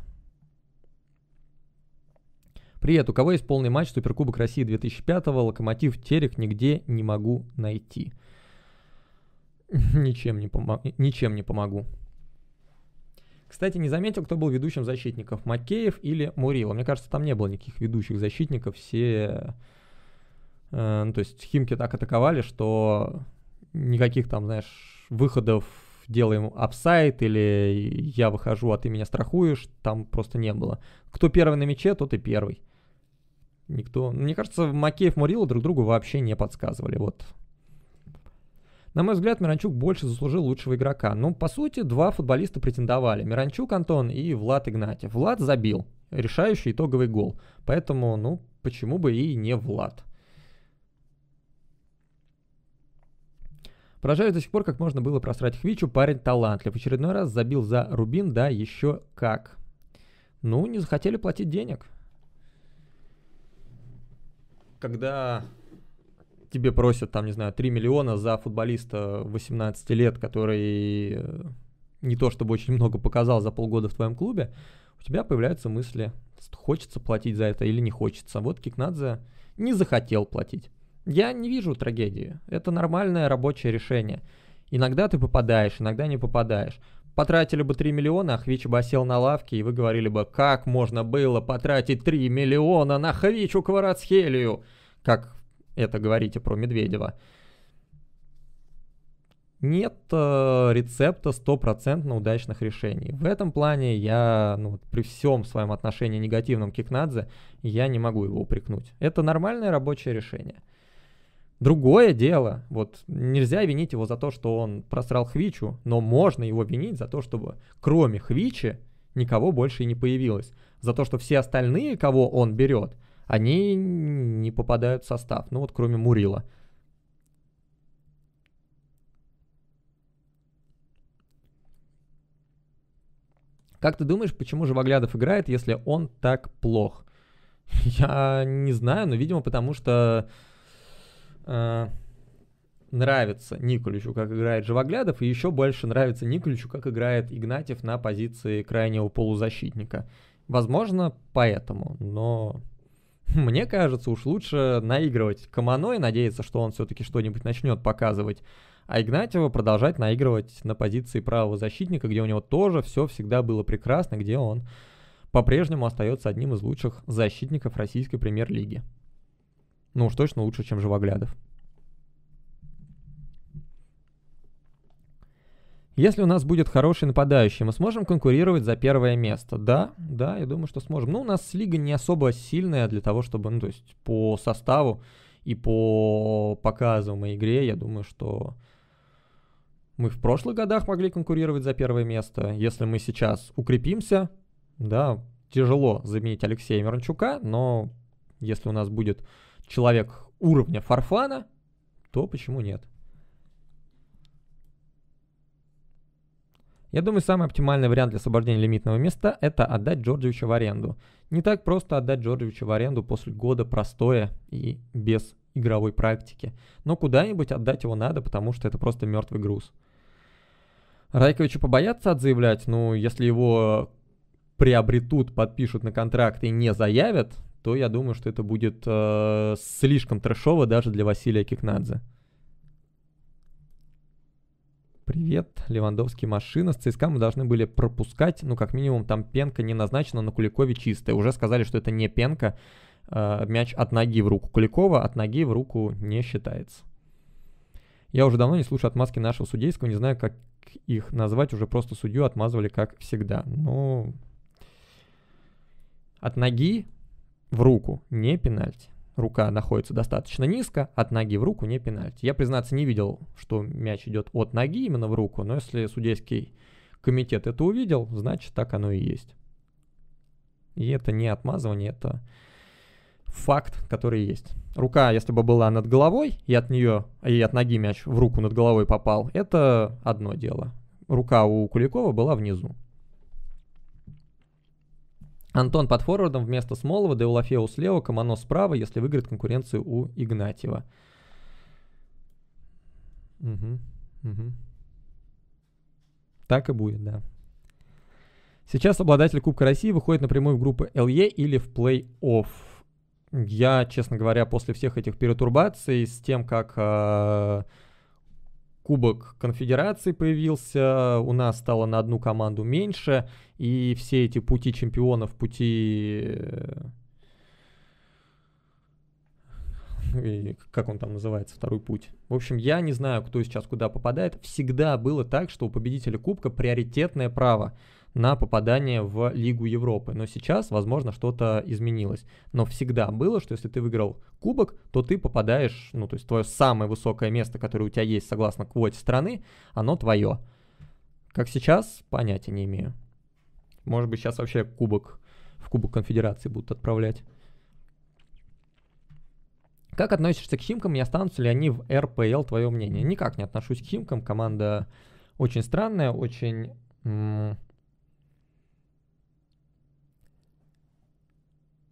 Привет, у кого есть полный матч Суперкубок России 2005 Локомотив Терех нигде не могу найти. Ничем не, помо- ничем не помогу. Кстати, не заметил, кто был ведущим защитников, Макеев или Мурила. Мне кажется, там не было никаких ведущих защитников, все... Э, ну, то есть Химки так атаковали, что никаких там, знаешь, выходов делаем апсайд или я выхожу, а ты меня страхуешь, там просто не было. Кто первый на мяче, тот и первый. Никто... Мне кажется, Макеев, Мурила друг другу вообще не подсказывали. Вот на мой взгляд, Миранчук больше заслужил лучшего игрока. Ну, по сути, два футболиста претендовали. Миранчук Антон и Влад Игнатьев. Влад забил решающий итоговый гол. Поэтому, ну, почему бы и не Влад. Поражаюсь до сих пор, как можно было просрать Хвичу. Парень талантлив. В очередной раз забил за Рубин, да, еще как. Ну, не захотели платить денег. Когда тебе просят, там, не знаю, 3 миллиона за футболиста 18 лет, который э, не то чтобы очень много показал за полгода в твоем клубе, у тебя появляются мысли, хочется платить за это или не хочется. Вот Кикнадзе не захотел платить. Я не вижу трагедии. Это нормальное рабочее решение. Иногда ты попадаешь, иногда не попадаешь. Потратили бы 3 миллиона, а Хвич бы осел на лавке, и вы говорили бы, как можно было потратить 3 миллиона на Хвичу Кварацхелию? Как это говорите про Медведева. Нет э, рецепта стопроцентно удачных решений. В этом плане я, ну, при всем своем отношении негативном к Кикнадзе, я не могу его упрекнуть. Это нормальное рабочее решение. Другое дело, вот нельзя винить его за то, что он просрал Хвичу, но можно его винить за то, чтобы кроме Хвичи никого больше и не появилось. За то, что все остальные, кого он берет, они не попадают в состав, ну вот кроме Мурила. Как ты думаешь, почему Живоглядов играет, если он так плох? Я не знаю, но, видимо, потому что э, нравится Николичу, как играет Живоглядов, и еще больше нравится Николичу, как играет Игнатьев на позиции крайнего полузащитника. Возможно, поэтому, но Мне кажется, уж лучше наигрывать Камано и надеяться, что он все-таки что-нибудь начнет показывать, а Игнатьева продолжать наигрывать на позиции правого защитника, где у него тоже все всегда было прекрасно, где он по-прежнему остается одним из лучших защитников российской премьер-лиги. Ну уж точно лучше, чем Живоглядов. Если у нас будет хороший нападающий, мы сможем конкурировать за первое место. Да, да, я думаю, что сможем. Ну, у нас лига не особо сильная для того, чтобы, ну, то есть по составу и по показываемой игре, я думаю, что мы в прошлых годах могли конкурировать за первое место. Если мы сейчас укрепимся, да, тяжело заменить Алексея Миранчука, но если у нас будет человек уровня Фарфана, то почему нет? Я думаю, самый оптимальный вариант для освобождения лимитного места – это отдать Джорджевича в аренду. Не так просто отдать Джорджевича в аренду после года простоя и без игровой практики. Но куда-нибудь отдать его надо, потому что это просто мертвый груз. Райковичу побояться отзаявлять, ну, если его приобретут, подпишут на контракт и не заявят, то я думаю, что это будет э, слишком трэшово даже для Василия Кикнадзе. Привет, Левандовский машина. С ЦСКА мы должны были пропускать, ну, как минимум, там пенка не назначена, на Куликове чистая. Уже сказали, что это не пенка, э, мяч от ноги в руку Куликова, от ноги в руку не считается. Я уже давно не слушаю отмазки нашего судейского, не знаю, как их назвать, уже просто судью отмазывали, как всегда. Но от ноги в руку не пенальти рука находится достаточно низко, от ноги в руку не пенальти. Я, признаться, не видел, что мяч идет от ноги именно в руку, но если судейский комитет это увидел, значит так оно и есть. И это не отмазывание, это факт, который есть. Рука, если бы была над головой, и от нее, и от ноги мяч в руку над головой попал, это одно дело. Рука у Куликова была внизу. Антон под форвардом вместо Смолова, Деулафеу слева, Камано справа, если выиграет конкуренцию у Игнатьева. Угу, угу. Так и будет, да. Сейчас обладатель Кубка России выходит напрямую в группы ЛЕ или в плей-офф. Я, честно говоря, после всех этих перетурбаций с тем, как э, Кубок Конфедерации появился, у нас стало на одну команду меньше, и все эти пути чемпионов, пути... Э, как он там называется, второй путь. В общем, я не знаю, кто сейчас куда попадает. Всегда было так, что у победителя Кубка приоритетное право на попадание в Лигу Европы. Но сейчас, возможно, что-то изменилось. Но всегда было, что если ты выиграл кубок, то ты попадаешь, ну, то есть твое самое высокое место, которое у тебя есть согласно квоте страны, оно твое. Как сейчас, понятия не имею. Может быть, сейчас вообще кубок в Кубок Конфедерации будут отправлять. Как относишься к Химкам и останутся ли они в РПЛ, твое мнение? Никак не отношусь к Химкам. Команда очень странная, очень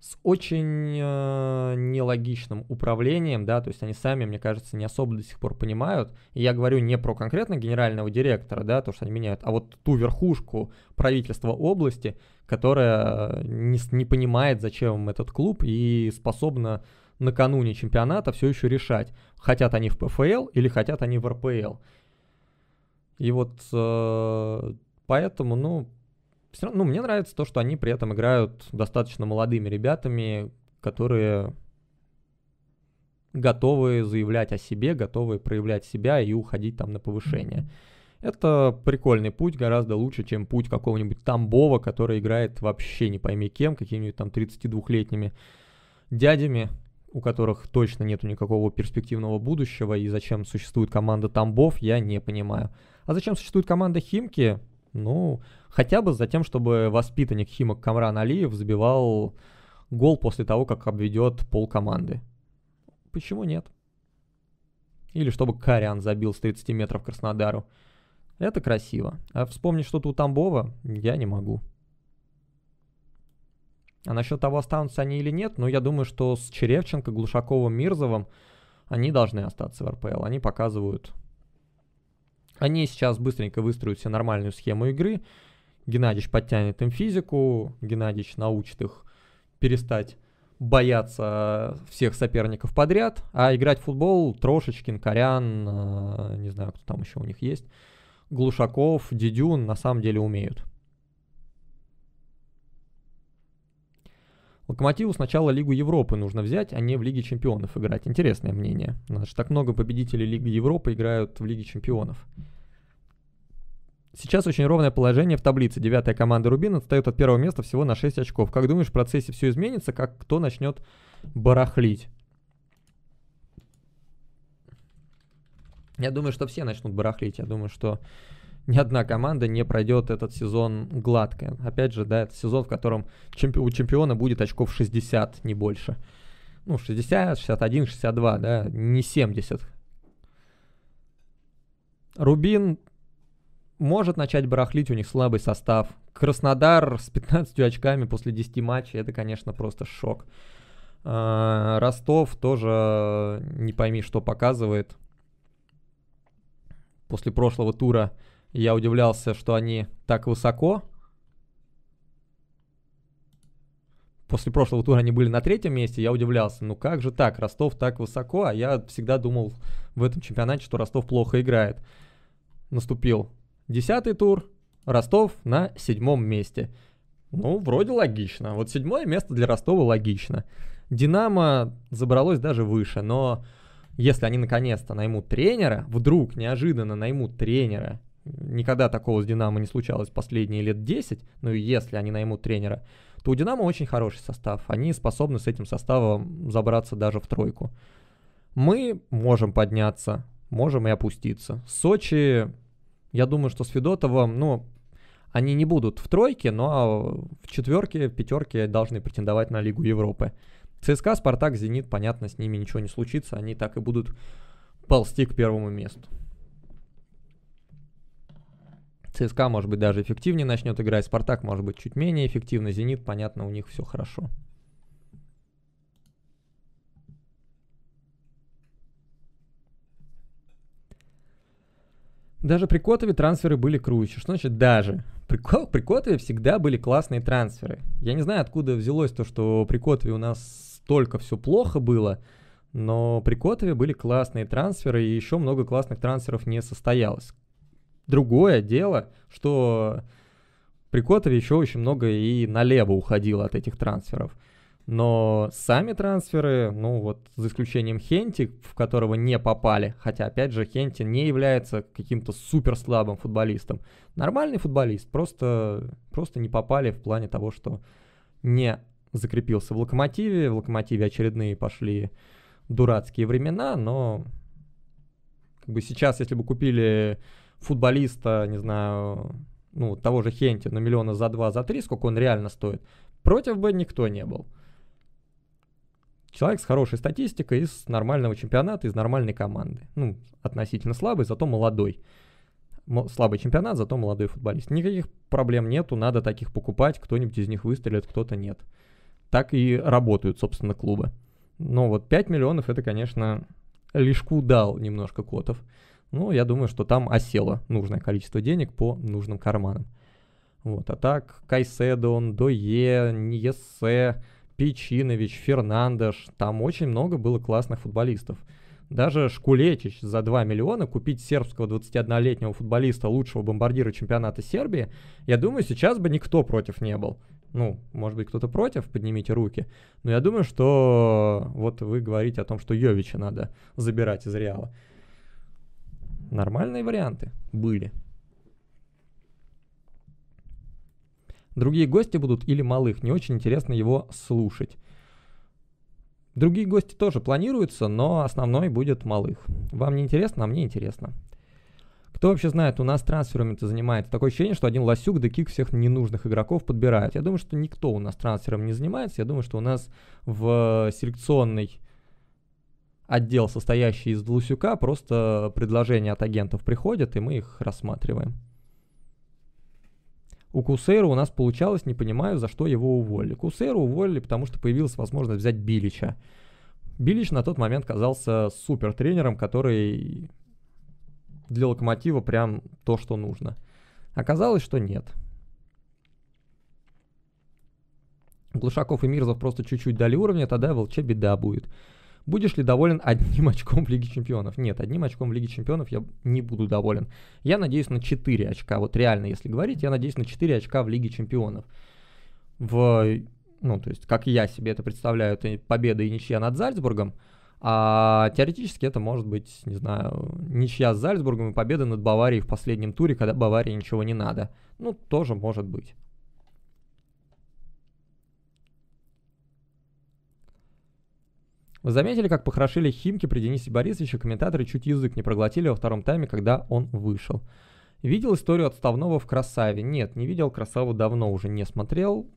с очень э, нелогичным управлением, да, то есть они сами, мне кажется, не особо до сих пор понимают. И я говорю не про конкретно генерального директора, да, то, что они меняют, а вот ту верхушку правительства области, которая не, не понимает, зачем им этот клуб и способна накануне чемпионата все еще решать, хотят они в ПФЛ или хотят они в РПЛ. И вот э, поэтому, ну, все равно, ну, мне нравится то, что они при этом играют достаточно молодыми ребятами, которые готовы заявлять о себе, готовы проявлять себя и уходить там на повышение. Это прикольный путь, гораздо лучше, чем путь какого-нибудь Тамбова, который играет вообще не пойми кем, какими-нибудь там 32-летними дядями, у которых точно нету никакого перспективного будущего, и зачем существует команда Тамбов, я не понимаю. А зачем существует команда Химки, ну, хотя бы за тем, чтобы воспитанник Химок Камран Алиев забивал гол после того, как обведет пол команды. Почему нет? Или чтобы Кариан забил с 30 метров Краснодару. Это красиво. А вспомнить что-то у Тамбова я не могу. А насчет того, останутся они или нет, ну, я думаю, что с Черевченко, Глушаковым, Мирзовым они должны остаться в РПЛ. Они показывают они сейчас быстренько выстроят себе нормальную схему игры. Геннадьевич подтянет им физику, Геннадьевич научит их перестать бояться всех соперников подряд, а играть в футбол Трошечкин, Корян, э, не знаю, кто там еще у них есть, Глушаков, Дидюн на самом деле умеют. Локомотиву сначала Лигу Европы нужно взять, а не в Лиге Чемпионов играть. Интересное мнение. Значит, так много победителей Лиги Европы играют в Лиге Чемпионов. Сейчас очень ровное положение в таблице. Девятая команда Рубин отстает от первого места всего на 6 очков. Как думаешь, в процессе все изменится? Как кто начнет барахлить? Я думаю, что все начнут барахлить. Я думаю, что ни одна команда не пройдет этот сезон гладко. Опять же, да, это сезон, в котором чемпи- у чемпиона будет очков 60, не больше. Ну, 60, 61, 62, да, не 70. Рубин может начать барахлить, у них слабый состав. Краснодар с 15 очками после 10 матчей, это, конечно, просто шок. А, Ростов тоже не пойми, что показывает. После прошлого тура я удивлялся, что они так высоко. После прошлого тура они были на третьем месте, я удивлялся, ну как же так, Ростов так высоко, а я всегда думал в этом чемпионате, что Ростов плохо играет. Наступил десятый тур, Ростов на седьмом месте. Ну, вроде логично. Вот седьмое место для Ростова логично. Динамо забралось даже выше, но если они наконец-то наймут тренера, вдруг неожиданно наймут тренера, никогда такого с Динамо не случалось последние лет 10, ну и если они наймут тренера, то у Динамо очень хороший состав. Они способны с этим составом забраться даже в тройку. Мы можем подняться, можем и опуститься. Сочи, я думаю, что с Федотовым, ну, они не будут в тройке, но в четверке, в пятерке должны претендовать на Лигу Европы. ЦСКА, Спартак, Зенит, понятно, с ними ничего не случится, они так и будут ползти к первому месту. ЦСКА, может быть, даже эффективнее начнет играть. Спартак, может быть, чуть менее эффективно. Зенит, понятно, у них все хорошо. Даже при Котове трансферы были круче. Что значит даже? При, при Котове всегда были классные трансферы. Я не знаю, откуда взялось то, что при Котове у нас столько все плохо было, но при Котове были классные трансферы, и еще много классных трансферов не состоялось. Другое дело, что при Котове еще очень много и налево уходило от этих трансферов. Но сами трансферы, ну вот за исключением Хенти, в которого не попали, хотя опять же Хенти не является каким-то супер слабым футболистом. Нормальный футболист, просто, просто не попали в плане того, что не закрепился в Локомотиве. В Локомотиве очередные пошли дурацкие времена, но как бы сейчас, если бы купили футболиста, не знаю, ну, того же Хенти на миллиона за два, за три, сколько он реально стоит, против бы никто не был. Человек с хорошей статистикой из нормального чемпионата, из нормальной команды. Ну, относительно слабый, зато молодой. Слабый чемпионат, зато молодой футболист. Никаких проблем нету, надо таких покупать, кто-нибудь из них выстрелит, кто-то нет. Так и работают, собственно, клубы. Но вот 5 миллионов это, конечно, лишку дал немножко Котов. Ну, я думаю, что там осело нужное количество денег по нужным карманам. Вот, а так Кайседон, Дое, Ниесе, Печинович, Фернандеш, там очень много было классных футболистов. Даже Шкулетич за 2 миллиона купить сербского 21-летнего футболиста, лучшего бомбардира чемпионата Сербии, я думаю, сейчас бы никто против не был. Ну, может быть, кто-то против, поднимите руки. Но я думаю, что вот вы говорите о том, что Йовича надо забирать из Реала. Нормальные варианты были. Другие гости будут или малых, не очень интересно его слушать. Другие гости тоже планируются, но основной будет малых. Вам не интересно, а мне интересно. Кто вообще знает, у нас трансферами-то занимается? Такое ощущение, что один Ласюк да Кик всех ненужных игроков подбирает. Я думаю, что никто у нас трансфером не занимается. Я думаю, что у нас в селекционной отдел, состоящий из Лусюка, просто предложения от агентов приходят, и мы их рассматриваем. У Кусейра у нас получалось, не понимаю, за что его уволили. Кусейра уволили, потому что появилась возможность взять Билича. Билич на тот момент казался супер тренером, который для Локомотива прям то, что нужно. Оказалось, что нет. Глушаков и Мирзов просто чуть-чуть дали уровня, тогда в ЛЧ беда будет. Будешь ли доволен одним очком в Лиге Чемпионов? Нет, одним очком в Лиге Чемпионов я не буду доволен. Я надеюсь на 4 очка. Вот реально, если говорить, я надеюсь на 4 очка в Лиге Чемпионов. В, ну, то есть, как я себе это представляю, это победа и ничья над Зальцбургом. А теоретически это может быть, не знаю, ничья с Зальцбургом и победа над Баварией в последнем туре, когда Баварии ничего не надо. Ну, тоже может быть. Вы заметили, как похорошили Химки при Денисе Борисовиче, комментаторы чуть язык не проглотили во втором тайме, когда он вышел. Видел историю отставного в Красаве? Нет, не видел, Красаву давно уже не смотрел.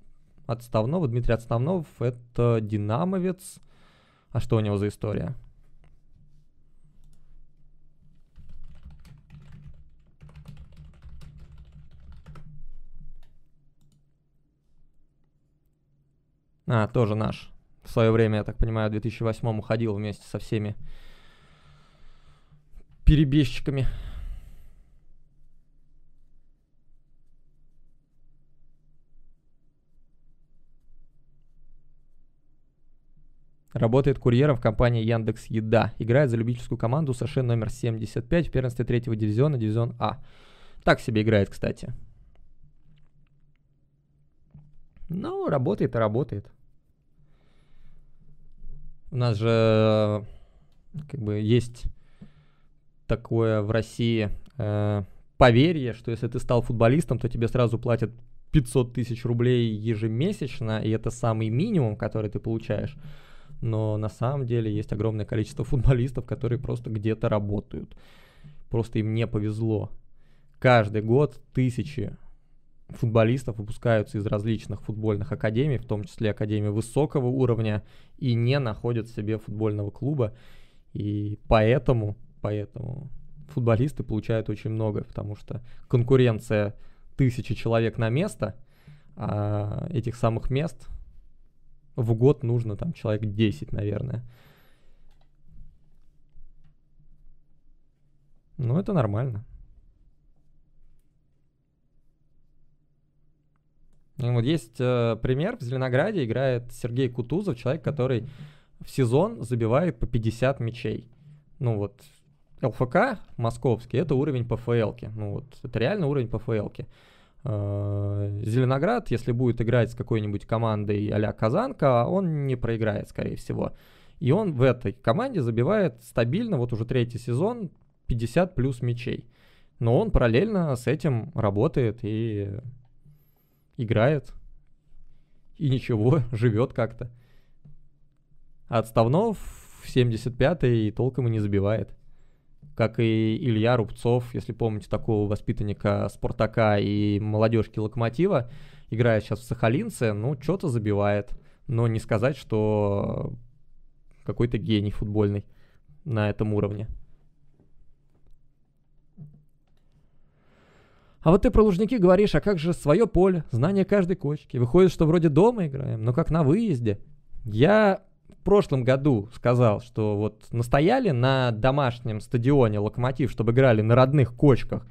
Отставного, Дмитрий Отставнов, это динамовец. А что у него за история? А, тоже наш в свое время, я так понимаю, в 2008 уходил вместе со всеми перебежчиками. Работает курьером в компании Яндекс Еда. Играет за любительскую команду США номер 75 в первенстве третьего дивизиона, дивизион А. Так себе играет, кстати. Ну, работает и работает. У нас же как бы есть такое в России э, поверье, что если ты стал футболистом, то тебе сразу платят 500 тысяч рублей ежемесячно, и это самый минимум, который ты получаешь. Но на самом деле есть огромное количество футболистов, которые просто где-то работают. Просто им не повезло. Каждый год тысячи футболистов выпускаются из различных футбольных академий, в том числе академии высокого уровня, и не находят себе футбольного клуба. И поэтому, поэтому футболисты получают очень много, потому что конкуренция тысячи человек на место, а этих самых мест в год нужно там человек 10, наверное. Ну, это нормально. Вот есть э, пример, в Зеленограде играет Сергей Кутузов, человек, который в сезон забивает по 50 мячей. Ну вот, ЛФК московский, это уровень ПФЛ. Ну вот, это реально уровень ПФЛ. Э, Зеленоград, если будет играть с какой-нибудь командой а Казанка, он не проиграет, скорее всего. И он в этой команде забивает стабильно, вот уже третий сезон, 50 плюс мячей. Но он параллельно с этим работает и играет. И ничего, живет как-то. А отставнов в 75-й толком и не забивает. Как и Илья Рубцов, если помните такого воспитанника Спартака и молодежки Локомотива, играя сейчас в Сахалинце, ну, что-то забивает. Но не сказать, что какой-то гений футбольный на этом уровне. А вот ты про Лужники говоришь, а как же свое поле, знание каждой кочки. Выходит, что вроде дома играем, но как на выезде. Я в прошлом году сказал, что вот настояли на домашнем стадионе Локомотив, чтобы играли на родных кочках.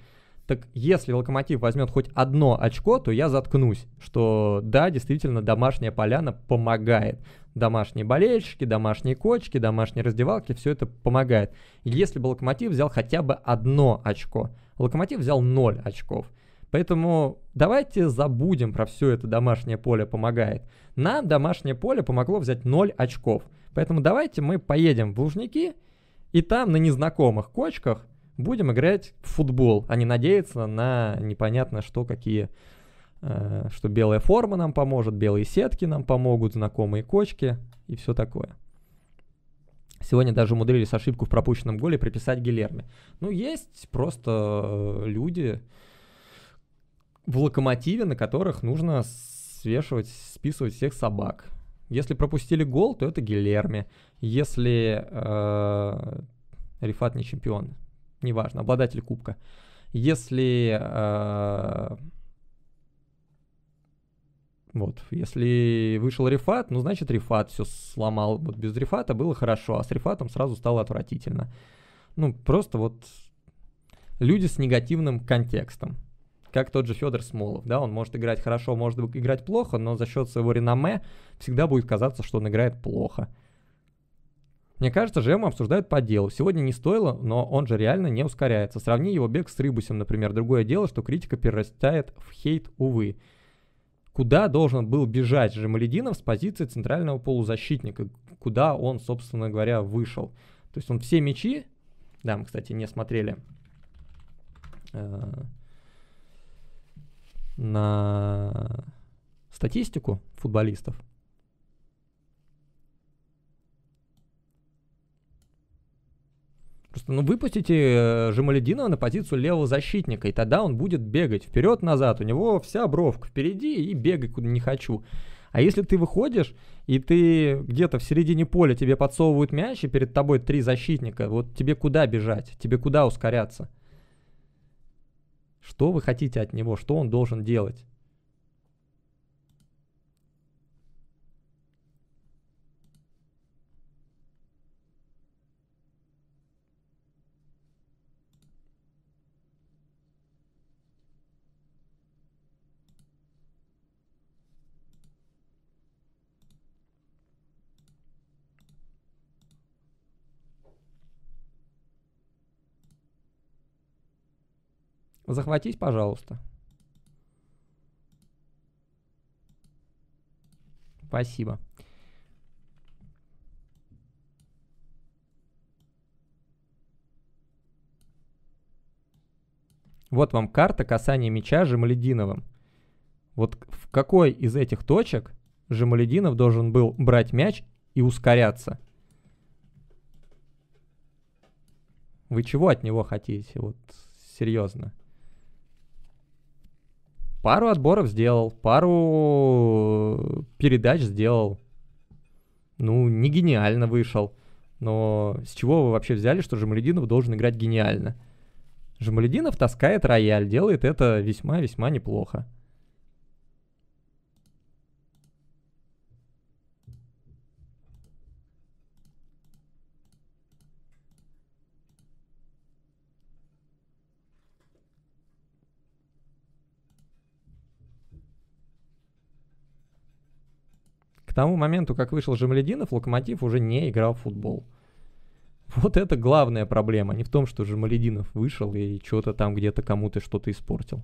Так если Локомотив возьмет хоть одно очко, то я заткнусь, что да, действительно, домашняя поляна помогает. Домашние болельщики, домашние кочки, домашние раздевалки, все это помогает. если бы Локомотив взял хотя бы одно очко, Локомотив взял 0 очков. Поэтому давайте забудем про все это домашнее поле помогает. Нам домашнее поле помогло взять 0 очков. Поэтому давайте мы поедем в Лужники и там на незнакомых кочках будем играть в футбол, а не надеяться на непонятно что, какие, э, что белая форма нам поможет, белые сетки нам помогут, знакомые кочки и все такое. Сегодня даже умудрились ошибку в пропущенном голе приписать Гилерме. Ну, есть просто э, люди в локомотиве, на которых нужно свешивать, списывать всех собак. Если пропустили гол, то это Гилерме. Если э, Рифат не чемпион, неважно, обладатель кубка. Если э, вот, если вышел рефат, ну, значит, рефат все сломал. Вот без рефата было хорошо, а с рефатом сразу стало отвратительно. Ну, просто вот люди с негативным контекстом. как тот же Федор Смолов, да, он может играть хорошо, может играть плохо, но за счет своего реноме всегда будет казаться, что он играет плохо. Мне кажется, Жему обсуждают по делу. Сегодня не стоило, но он же реально не ускоряется. Сравни его бег с Рыбусем, например. Другое дело, что критика перерастает в хейт, увы. Куда должен был бежать Жемалединов с позиции центрального полузащитника? Куда он, собственно говоря, вышел? То есть он все мячи, да, мы, кстати, не смотрели э, на статистику футболистов. Просто, ну, выпустите э, Жемалединова на позицию левого защитника, и тогда он будет бегать вперед-назад. У него вся бровка впереди, и бегай куда не хочу. А если ты выходишь, и ты где-то в середине поля тебе подсовывают мяч, и перед тобой три защитника, вот тебе куда бежать? Тебе куда ускоряться? Что вы хотите от него? Что он должен делать? Захватись, пожалуйста. Спасибо. Вот вам карта касания мяча Жемалединовым. Вот в какой из этих точек Жемалединов должен был брать мяч и ускоряться? Вы чего от него хотите? Вот серьезно пару отборов сделал, пару передач сделал. Ну, не гениально вышел. Но с чего вы вообще взяли, что Жамалединов должен играть гениально? Жамалединов таскает рояль, делает это весьма-весьма неплохо. К тому моменту, как вышел Жемалединов, Локомотив уже не играл в футбол. Вот это главная проблема, не в том, что Жемалединов вышел и что-то там где-то кому-то что-то испортил.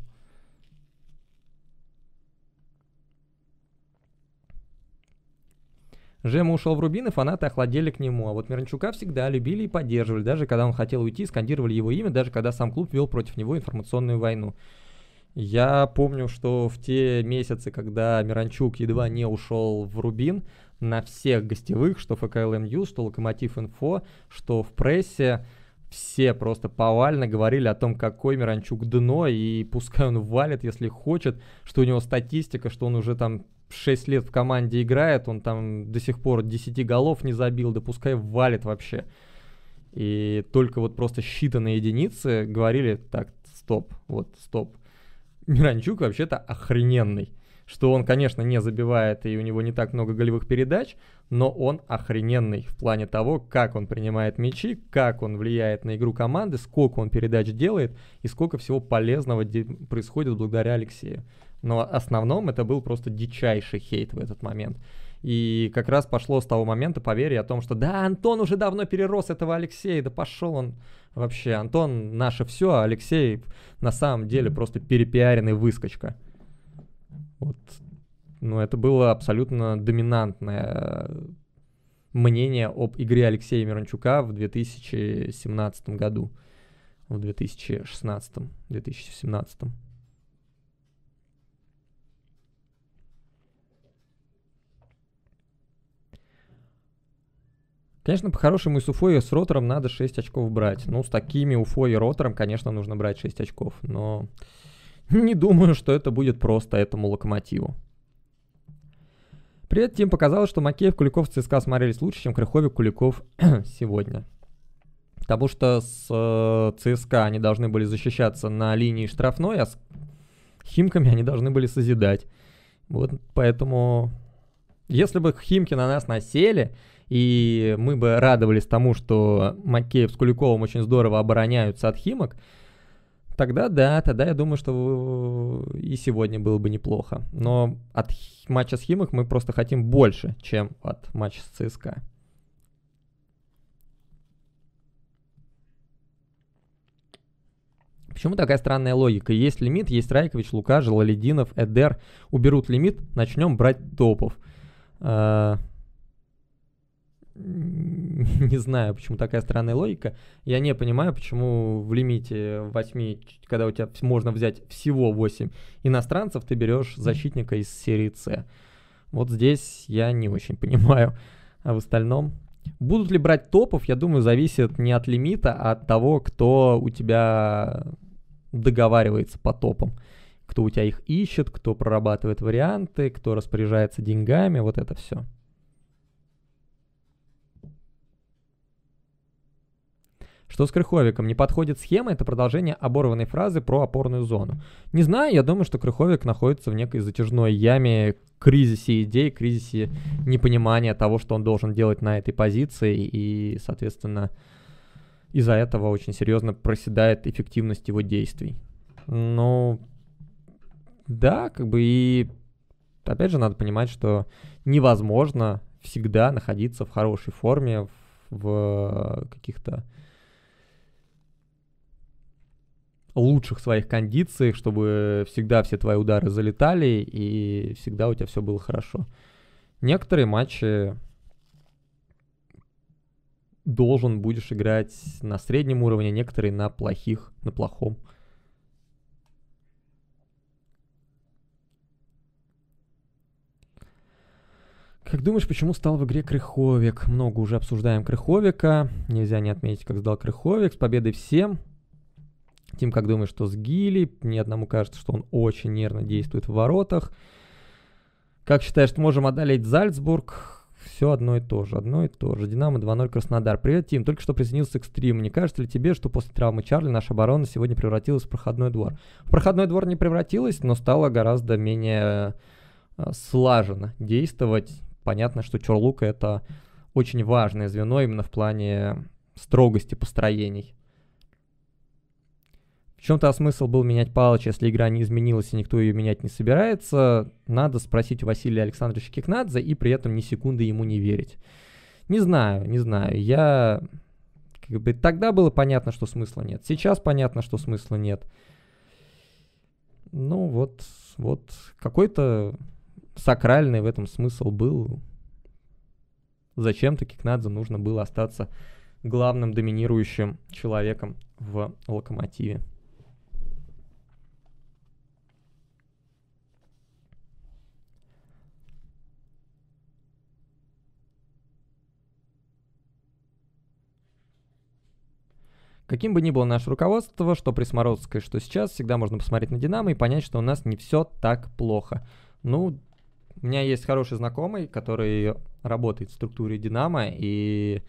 Жема ушел в Рубин, и фанаты охладели к нему. А вот Миранчука всегда любили и поддерживали. Даже когда он хотел уйти, скандировали его имя, даже когда сам клуб вел против него информационную войну. Я помню, что в те месяцы, когда Миранчук едва не ушел в Рубин, на всех гостевых, что ФКЛМ News, что Локомотив Инфо, что в прессе, все просто повально говорили о том, какой Миранчук дно, и пускай он валит, если хочет, что у него статистика, что он уже там 6 лет в команде играет, он там до сих пор 10 голов не забил, да пускай валит вообще. И только вот просто считанные единицы говорили, так, стоп, вот, стоп, Миранчук вообще-то охрененный. Что он, конечно, не забивает и у него не так много голевых передач, но он охрененный в плане того, как он принимает мячи, как он влияет на игру команды, сколько он передач делает и сколько всего полезного происходит благодаря Алексею. Но в основном это был просто дичайший хейт в этот момент. И как раз пошло с того момента поверье о том, что да, Антон уже давно перерос этого Алексея, да пошел он вообще. Антон наше все, а Алексей на самом деле просто перепиаренный выскочка. Вот. Ну, это было абсолютно доминантное мнение об игре Алексея Мирончука в 2017 году. В 2016, 2017. Конечно, по-хорошему и с Уфой, и с Ротором надо 6 очков брать. Ну, с такими Уфой и Ротором, конечно, нужно брать 6 очков. Но не думаю, что это будет просто этому Локомотиву. При этом тем показалось, что Макеев, Куликов, ЦСКА смотрелись лучше, чем Крыховик, Куликов сегодня. Потому что с э, ЦСКА они должны были защищаться на линии штрафной, а с Химками они должны были созидать. Вот поэтому, если бы Химки на нас насели, и мы бы радовались тому, что Макеев с Куликовым очень здорово обороняются от Химок, тогда да, тогда я думаю, что и сегодня было бы неплохо. Но от матча с Химок мы просто хотим больше, чем от матча с ЦСКА. Почему такая странная логика? Есть лимит, есть Райкович, Лука, Желалединов, Эдер. Уберут лимит, начнем брать топов. Не знаю, почему такая странная логика. Я не понимаю, почему в лимите 8, когда у тебя можно взять всего 8 иностранцев, ты берешь защитника из серии С. Вот здесь я не очень понимаю. А в остальном... Будут ли брать топов, я думаю, зависит не от лимита, а от того, кто у тебя договаривается по топам. Кто у тебя их ищет, кто прорабатывает варианты, кто распоряжается деньгами, вот это все. Что с Крыховиком? Не подходит схема, это продолжение оборванной фразы про опорную зону. Не знаю, я думаю, что Крыховик находится в некой затяжной яме кризисе идей, кризисе непонимания того, что он должен делать на этой позиции, и, соответственно, из-за этого очень серьезно проседает эффективность его действий. Ну, да, как бы и опять же надо понимать, что невозможно всегда находиться в хорошей форме, в каких-то лучших своих кондициях, чтобы всегда все твои удары залетали и всегда у тебя все было хорошо. Некоторые матчи должен будешь играть на среднем уровне, некоторые на плохих, на плохом. Как думаешь, почему стал в игре Крыховик? Много уже обсуждаем Крыховика. Нельзя не отметить, как сдал Крыховик. С победой всем. Тим, как думаешь, что с Гили? Мне одному кажется, что он очень нервно действует в воротах. Как считаешь, можем одолеть Зальцбург? Все одно и то же, одно и то же. Динамо 2-0 Краснодар. Привет, Тим. Только что присоединился к стриму. Не кажется ли тебе, что после травмы Чарли наша оборона сегодня превратилась в проходной двор? В проходной двор не превратилась, но стала гораздо менее э, слаженно действовать. Понятно, что Чорлука это очень важное звено именно в плане строгости построений. В чем-то смысл был менять Палыч, если игра не изменилась и никто ее менять не собирается. Надо спросить Василия Александровича Кикнадзе и при этом ни секунды ему не верить. Не знаю, не знаю. Я... Как бы, тогда было понятно, что смысла нет. Сейчас понятно, что смысла нет. Ну вот, вот какой-то сакральный в этом смысл был. Зачем-то Кикнадзе нужно было остаться главным доминирующим человеком в локомотиве. Каким бы ни было наше руководство, что при Смородской, что сейчас, всегда можно посмотреть на Динамо и понять, что у нас не все так плохо. Ну, у меня есть хороший знакомый, который работает в структуре Динамо, и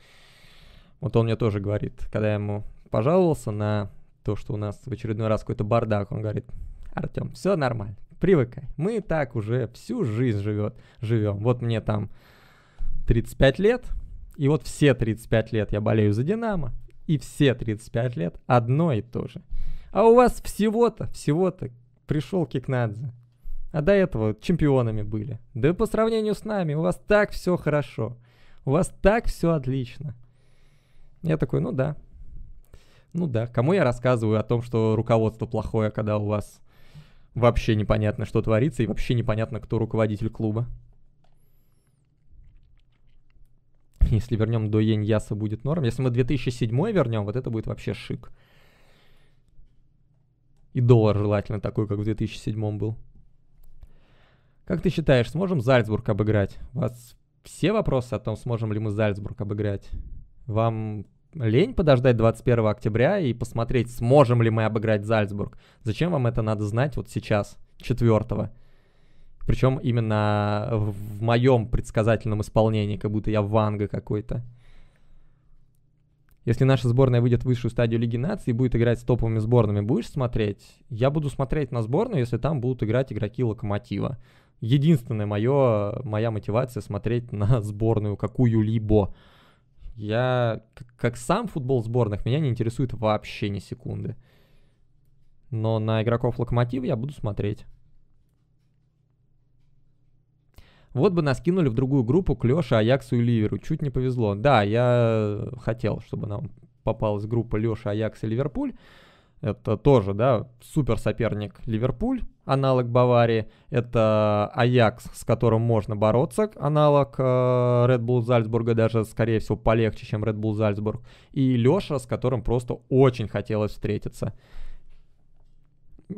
вот он мне тоже говорит, когда я ему пожаловался на то, что у нас в очередной раз какой-то бардак, он говорит, Артем, все нормально, привыкай, мы так уже всю жизнь живет, живем. Вот мне там 35 лет, и вот все 35 лет я болею за Динамо, и все 35 лет одно и то же. А у вас всего-то, всего-то пришел Кикнадзе. А до этого чемпионами были. Да по сравнению с нами у вас так все хорошо. У вас так все отлично. Я такой, ну да. Ну да. Кому я рассказываю о том, что руководство плохое, когда у вас вообще непонятно, что творится, и вообще непонятно, кто руководитель клуба. Если вернем до Йень Яса будет норм. Если мы 2007 вернем, вот это будет вообще шик. И доллар желательно такой, как в 2007 был. Как ты считаешь, сможем Зальцбург обыграть? У вас все вопросы о том, сможем ли мы Зальцбург обыграть? Вам лень подождать 21 октября и посмотреть, сможем ли мы обыграть Зальцбург? Зачем вам это надо знать вот сейчас, 4 причем именно в моем предсказательном исполнении, как будто я Ванга какой-то. Если наша сборная выйдет в высшую стадию Лиги Наций и будет играть с топовыми сборными, будешь смотреть? Я буду смотреть на сборную, если там будут играть игроки Локомотива. Единственная моё, моя мотивация смотреть на сборную какую-либо. Я, как сам футбол сборных, меня не интересует вообще ни секунды. Но на игроков Локомотива я буду смотреть. Вот бы нас кинули в другую группу к Лёше, Аяксу и Ливеру. Чуть не повезло. Да, я хотел, чтобы нам попалась группа Лёша, Аякс и Ливерпуль. Это тоже, да, супер соперник Ливерпуль, аналог Баварии. Это Аякс, с которым можно бороться, аналог э, Red Bull Зальцбурга, даже, скорее всего, полегче, чем Red Bull Зальцбург. И Лёша, с которым просто очень хотелось встретиться.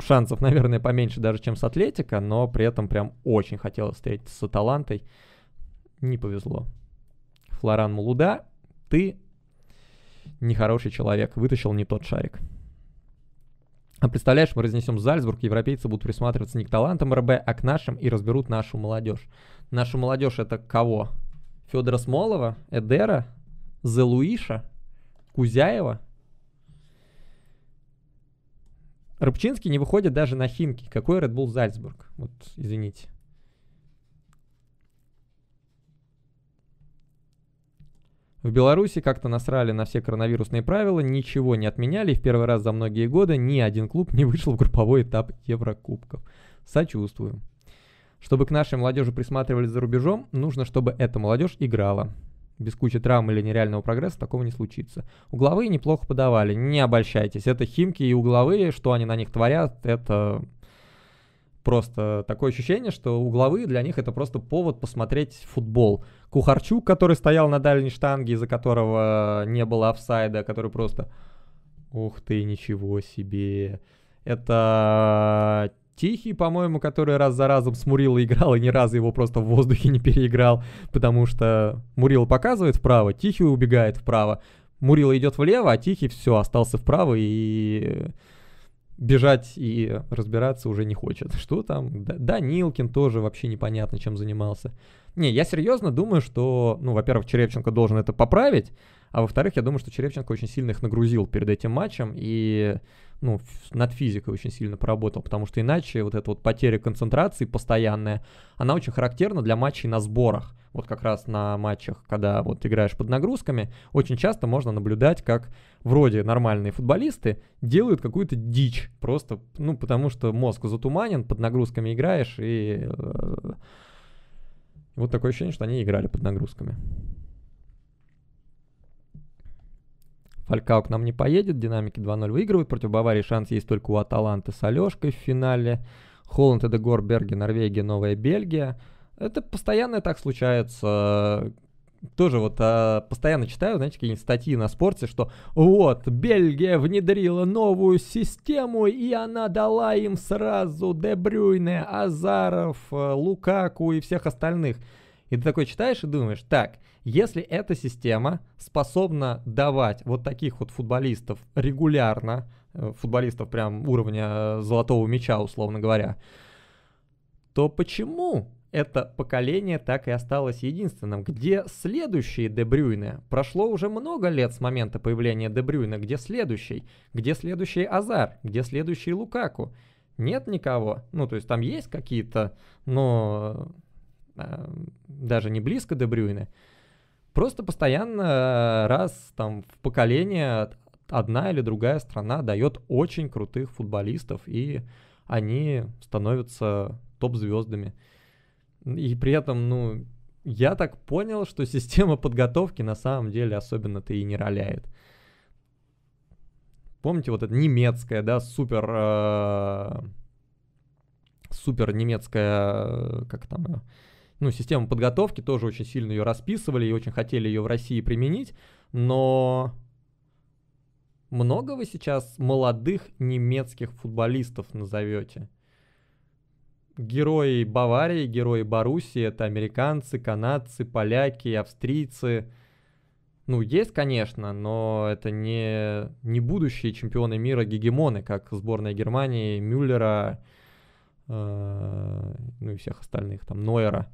Шансов, наверное, поменьше даже, чем с Атлетика, но при этом прям очень хотелось встретиться с Аталантой. Не повезло. Флоран Мулуда, ты нехороший человек, вытащил не тот шарик. А представляешь, мы разнесем Зальцбург, европейцы будут присматриваться не к талантам РБ, а к нашим и разберут нашу молодежь. Нашу молодежь это кого? Федора Смолова, Эдера, Зелуиша, Кузяева? Рыбчинский не выходит даже на Химки. Какой Red Bull Зальцбург? Вот, извините. В Беларуси как-то насрали на все коронавирусные правила, ничего не отменяли, и в первый раз за многие годы ни один клуб не вышел в групповой этап Еврокубков. Сочувствую. Чтобы к нашей молодежи присматривались за рубежом, нужно, чтобы эта молодежь играла. Без кучи травм или нереального прогресса такого не случится. Угловые неплохо подавали, не обольщайтесь. Это химки и угловые, что они на них творят, это просто такое ощущение, что угловые для них это просто повод посмотреть футбол. Кухарчук, который стоял на дальней штанге, из-за которого не было офсайда, который просто... Ух ты, ничего себе. Это Тихий, по-моему, который раз за разом с Мурила играл и ни разу его просто в воздухе не переиграл, потому что Мурил показывает вправо, Тихий убегает вправо, Мурила идет влево, а Тихий все, остался вправо и бежать и разбираться уже не хочет. Что там? Да, Данилкин тоже вообще непонятно, чем занимался. Не, я серьезно думаю, что, ну, во-первых, Черевченко должен это поправить, а во-вторых, я думаю, что Черевченко очень сильно их нагрузил перед этим матчем и, ну, над физикой очень сильно поработал, потому что иначе вот эта вот потеря концентрации постоянная, она очень характерна для матчей на сборах вот как раз на матчах, когда вот играешь под нагрузками, очень часто можно наблюдать, как вроде нормальные футболисты делают какую-то дичь, просто, ну, потому что мозг затуманен, под нагрузками играешь, и э, вот такое ощущение, что они играли под нагрузками. Фалькау к нам не поедет, динамики 2-0 выигрывают, против Баварии шанс есть только у Аталанты с Алешкой в финале. Холланд, Эдегор, Берги, Норвегия, Новая Бельгия. Это постоянно так случается. Тоже вот а, постоянно читаю, знаете, какие-нибудь статьи на спорте, что вот, Бельгия внедрила новую систему, и она дала им сразу Дебрюйне, Азаров, э, Лукаку и всех остальных. И ты такой читаешь и думаешь, так, если эта система способна давать вот таких вот футболистов регулярно, э, футболистов прям уровня э, золотого мяча, условно говоря, то почему это поколение так и осталось единственным. Где следующие Дебрюйны? Прошло уже много лет с момента появления Дебрюйна. Где следующий? Где следующий Азар? Где следующий Лукаку? Нет никого. Ну, то есть там есть какие-то, но э, даже не близко Дебрюйны. Просто постоянно раз там в поколение одна или другая страна дает очень крутых футболистов, и они становятся топ-звездами. И при этом, ну, я так понял, что система подготовки на самом деле особенно-то и не роляет. Помните, вот эта немецкая, да, супер... Э, супер немецкая, как там, ну, система подготовки, тоже очень сильно ее расписывали и очень хотели ее в России применить, но много вы сейчас молодых немецких футболистов назовете? герои Баварии, герои Боруссии, это американцы, канадцы, поляки, австрийцы. Ну, есть, конечно, но это не, не будущие чемпионы мира гегемоны, как сборная Германии, Мюллера, э, ну и всех остальных, там, Нойера.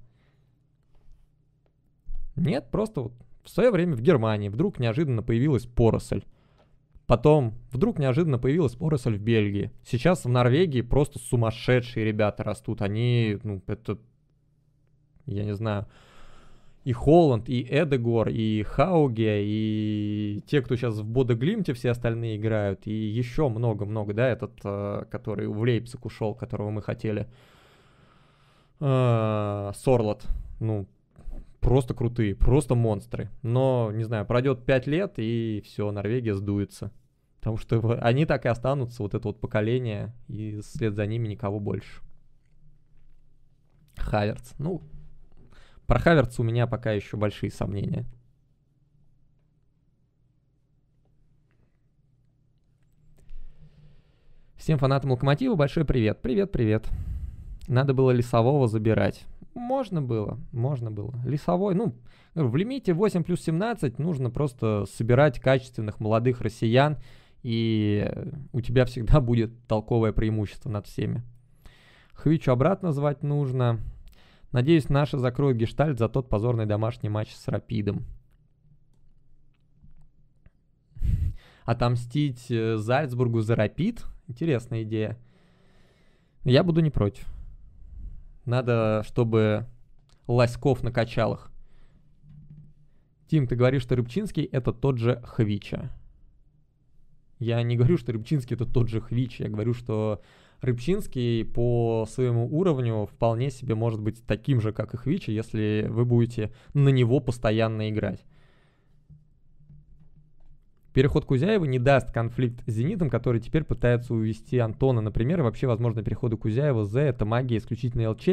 Нет, просто вот в свое время в Германии вдруг неожиданно появилась поросль. Потом вдруг неожиданно появилась поросль в Бельгии. Сейчас в Норвегии просто сумасшедшие ребята растут. Они, ну, это, я не знаю. и Холланд, и Эдегор, и Хауге, и те, кто сейчас в Бодоглимте все остальные играют, и еще много-много, да, этот, э, который в Лейпциг ушел, которого мы хотели. Э, Сорлот, ну, просто крутые, просто монстры. Но, не знаю, пройдет 5 лет, и все, Норвегия сдуется. Потому что они так и останутся, вот это вот поколение, и вслед за ними никого больше. Хаверц. Ну, про Хаверца у меня пока еще большие сомнения. Всем фанатам Локомотива большой привет. Привет, привет. Надо было Лесового забирать. Можно было, можно было. Лесовой, ну, в лимите 8 плюс 17 нужно просто собирать качественных молодых россиян, и у тебя всегда будет толковое преимущество над всеми. Хвичу обратно звать нужно. Надеюсь, наши закроют гештальт за тот позорный домашний матч с Рапидом. Отомстить э, Зальцбургу за Рапид? Интересная идея. Я буду не против. Надо, чтобы Лоськов накачал их. Тим, ты говоришь, что Рыбчинский это тот же Хвича. Я не говорю, что Рыбчинский это тот же Хвич. Я говорю, что Рыбчинский по своему уровню вполне себе может быть таким же, как и Хвичи, если вы будете на него постоянно играть. Переход Кузяева не даст конфликт с «Зенитом», который теперь пытается увести Антона. Например, вообще возможно переходы Кузяева З – это магия исключительно ЛЧ,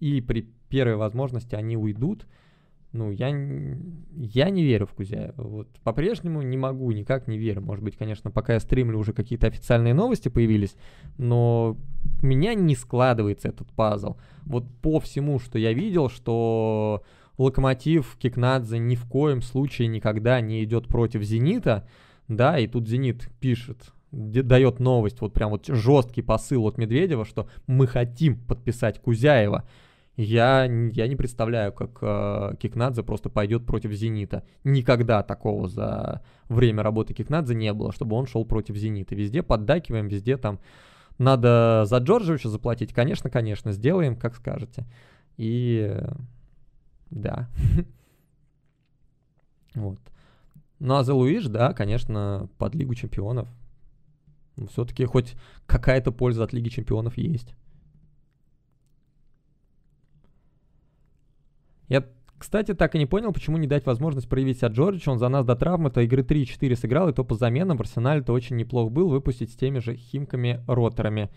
и при первой возможности они уйдут – ну, я, я не верю в Кузяева. Вот по-прежнему не могу, никак не верю. Может быть, конечно, пока я стримлю, уже какие-то официальные новости появились, но у меня не складывается этот пазл. Вот по всему, что я видел, что Локомотив Кикнадзе ни в коем случае никогда не идет против Зенита, да, и тут Зенит пишет, дает новость, вот прям вот жесткий посыл от Медведева, что мы хотим подписать Кузяева. Я, я не представляю, как э, Кикнадзе просто пойдет против Зенита. Никогда такого за время работы Кикнадзе не было, чтобы он шел против Зенита. Везде поддакиваем, везде там надо за Джорджевича заплатить. Конечно, конечно, сделаем, как скажете. И да. вот. Ну а за Луиш, да, конечно, под Лигу Чемпионов. Все-таки хоть какая-то польза от Лиги Чемпионов есть. Я, кстати, так и не понял, почему не дать возможность проявить себя Джорджичу. Он за нас до травмы-то игры 3-4 сыграл, и то по заменам в Арсенале-то очень неплох был выпустить с теми же Химками-роторами.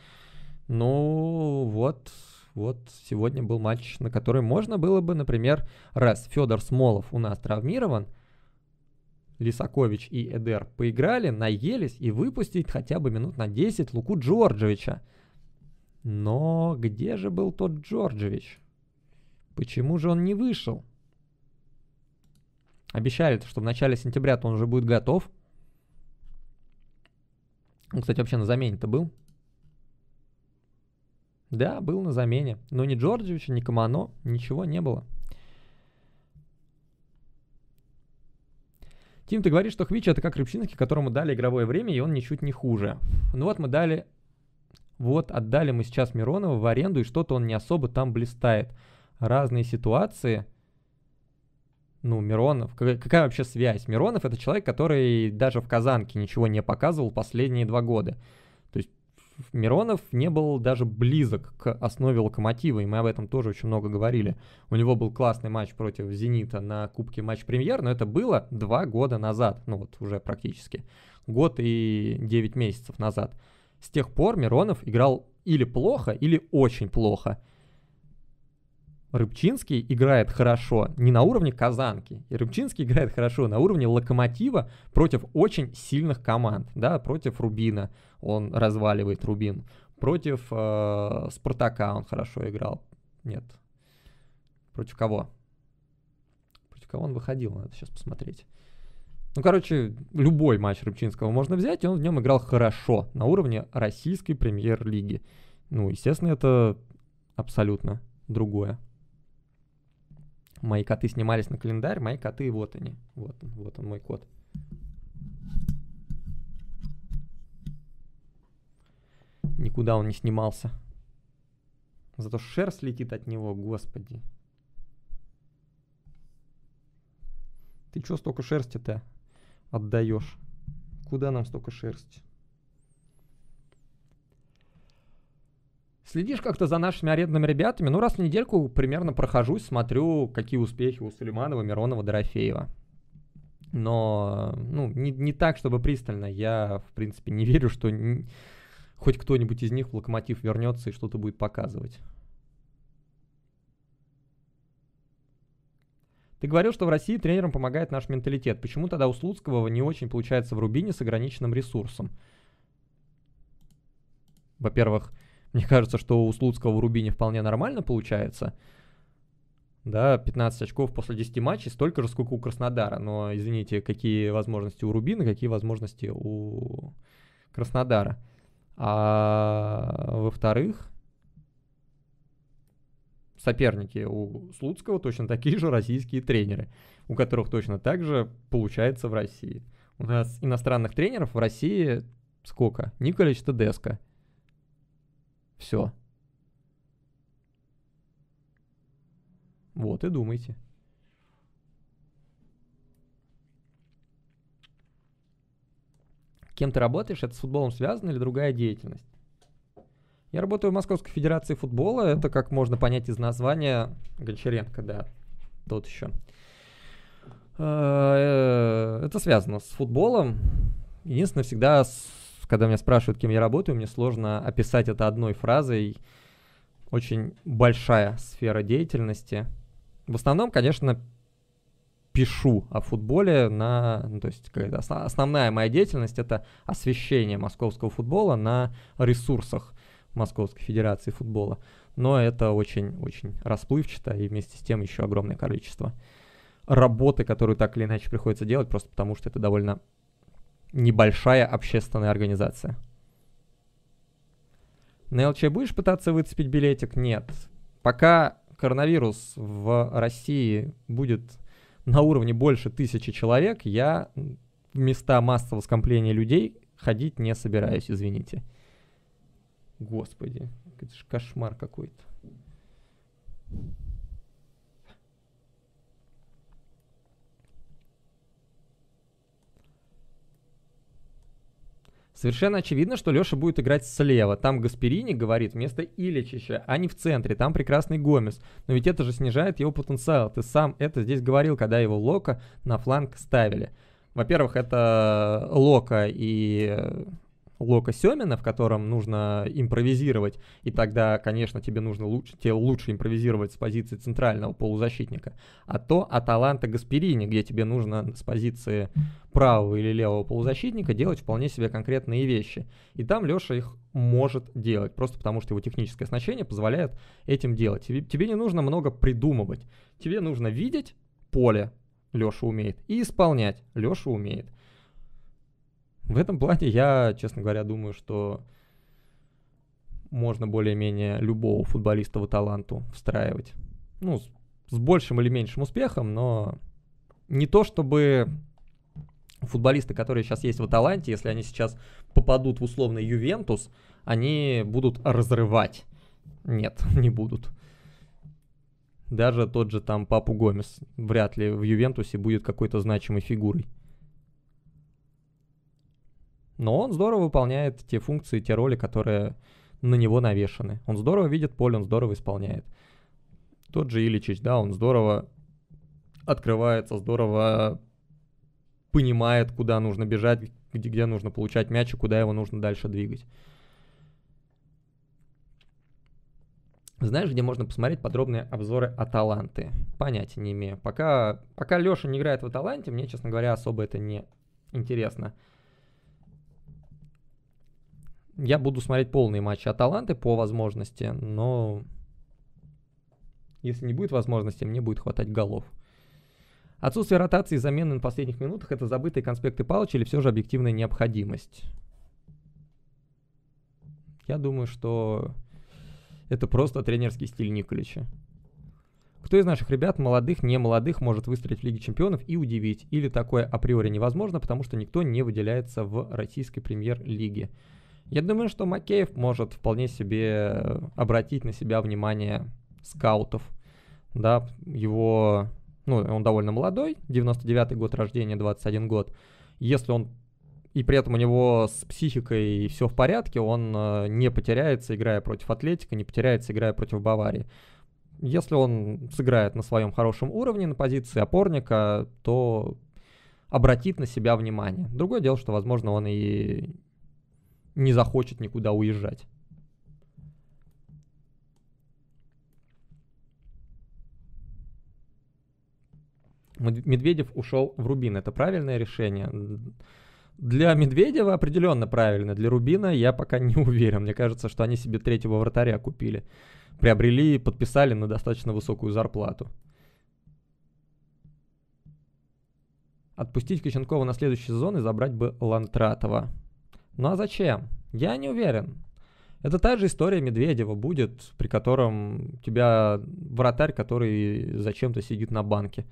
Ну, вот, вот сегодня был матч, на который можно было бы, например, раз Федор Смолов у нас травмирован, Лисакович и Эдер поиграли, наелись и выпустить хотя бы минут на 10 Луку Джорджевича. Но где же был тот Джорджевич? Почему же он не вышел? Обещали, что в начале сентября он уже будет готов. Он, кстати, вообще на замене-то был. Да, был на замене. Но ни Джорджевича, ни Камано, ничего не было. Тим, ты говоришь, что Хвич это как Рыбчинский, которому дали игровое время, и он ничуть не хуже. Ну вот мы дали... Вот отдали мы сейчас Миронова в аренду, и что-то он не особо там блистает разные ситуации. Ну, Миронов, какая, вообще связь? Миронов это человек, который даже в Казанке ничего не показывал последние два года. Миронов не был даже близок к основе Локомотива, и мы об этом тоже очень много говорили. У него был классный матч против Зенита на Кубке Матч Премьер, но это было два года назад, ну вот уже практически. Год и девять месяцев назад. С тех пор Миронов играл или плохо, или очень плохо. Рыбчинский играет хорошо не на уровне Казанки, и Рыбчинский играет хорошо на уровне Локомотива против очень сильных команд, да, против Рубина он разваливает Рубин, против э, Спартака он хорошо играл, нет, против кого? Против кого он выходил, надо сейчас посмотреть. Ну, короче, любой матч Рыбчинского можно взять, и он в нем играл хорошо, на уровне российской премьер-лиги. Ну, естественно, это абсолютно другое. Мои коты снимались на календарь, мои коты, вот они. Вот вот он мой кот. Никуда он не снимался. Зато шерсть летит от него, господи. Ты чё столько шерсти-то отдаешь? Куда нам столько шерсти? Следишь как-то за нашими арендными ребятами? Ну, раз в недельку примерно прохожусь, смотрю, какие успехи у Сулейманова, Миронова, Дорофеева. Но, ну, не, не так, чтобы пристально. Я, в принципе, не верю, что ни, хоть кто-нибудь из них в Локомотив вернется и что-то будет показывать. Ты говорил, что в России тренерам помогает наш менталитет. Почему тогда у Слуцкого не очень получается в Рубине с ограниченным ресурсом? Во-первых, мне кажется, что у Слуцкого в Рубине вполне нормально получается. Да, 15 очков после 10 матчей, столько же, сколько у Краснодара. Но, извините, какие возможности у Рубина, какие возможности у Краснодара. А во-вторых, соперники у Слуцкого точно такие же российские тренеры, у которых точно так же получается в России. У нас иностранных тренеров в России сколько? Николич Тедеско. Все. Вот и думайте. Кем ты работаешь? Это с футболом связано или другая деятельность? Я работаю в Московской Федерации футбола. Это, как можно понять из названия, Гончаренко, да, тот еще. Э, это связано с футболом. Единственное, всегда, когда меня спрашивают, кем я работаю, мне сложно описать это одной фразой. Очень большая сфера деятельности. В основном, конечно, пишу о футболе на, ну, то есть основная моя деятельность это освещение московского футбола на ресурсах Московской Федерации футбола. Но это очень-очень расплывчато и вместе с тем еще огромное количество работы, которую так или иначе приходится делать, просто потому что это довольно небольшая общественная организация. На ЛЧ будешь пытаться выцепить билетик? Нет. Пока коронавирус в России будет на уровне больше тысячи человек, я в места массового скопления людей ходить не собираюсь, извините. Господи, это же кошмар какой-то. Совершенно очевидно, что Леша будет играть слева. Там Гасперини говорит вместо Иличича, а не в центре. Там прекрасный Гомес. Но ведь это же снижает его потенциал. Ты сам это здесь говорил, когда его Лока на фланг ставили. Во-первых, это Лока и Лока Семина, в котором нужно импровизировать, и тогда, конечно, тебе нужно лучше, тебе лучше импровизировать с позиции центрального полузащитника, а то Аталанта Гасперини, где тебе нужно с позиции правого или левого полузащитника делать вполне себе конкретные вещи. И там Леша их может делать, просто потому что его техническое оснащение позволяет этим делать. Тебе, тебе не нужно много придумывать, тебе нужно видеть поле, Леша умеет, и исполнять, Леша умеет. В этом плане я, честно говоря, думаю, что можно более-менее любого футболистового таланту встраивать. Ну, с, с большим или меньшим успехом, но не то чтобы футболисты, которые сейчас есть в Аталанте, если они сейчас попадут в условный Ювентус, они будут разрывать. Нет, не будут. Даже тот же там Папу Гомес вряд ли в Ювентусе будет какой-то значимой фигурой. Но он здорово выполняет те функции, те роли, которые на него навешаны. Он здорово видит поле, он здорово исполняет. Тот же Иличич, да, он здорово открывается, здорово понимает, куда нужно бежать, где, где нужно получать мяч и куда его нужно дальше двигать. Знаешь, где можно посмотреть подробные обзоры Аталанты? Понятия не имею. Пока, пока Леша не играет в Аталанте, мне, честно говоря, особо это не интересно. Я буду смотреть полные матчи Аталанты по возможности, но если не будет возможности, мне будет хватать голов. Отсутствие ротации и замены на последних минутах – это забытые конспекты Палыча или все же объективная необходимость? Я думаю, что это просто тренерский стиль Николича. Кто из наших ребят, молодых, не молодых, может выстрелить в Лиге Чемпионов и удивить? Или такое априори невозможно, потому что никто не выделяется в российской премьер-лиге? Я думаю, что Макеев может вполне себе э, обратить на себя внимание скаутов. Да, его ну, он довольно молодой, 99-й год рождения, 21 год. Если он и при этом у него с психикой все в порядке, он э, не потеряется, играя против Атлетика, не потеряется, играя против Баварии. Если он сыграет на своем хорошем уровне на позиции опорника, то обратит на себя внимание. Другое дело, что, возможно, он и не захочет никуда уезжать. Медведев ушел в Рубин. Это правильное решение? Для Медведева определенно правильно. Для Рубина я пока не уверен. Мне кажется, что они себе третьего вратаря купили. Приобрели и подписали на достаточно высокую зарплату. Отпустить Коченкова на следующий сезон и забрать бы Лантратова. Ну а зачем? Я не уверен. Это та же история Медведева будет, при котором тебя вратарь, который зачем-то сидит на банке.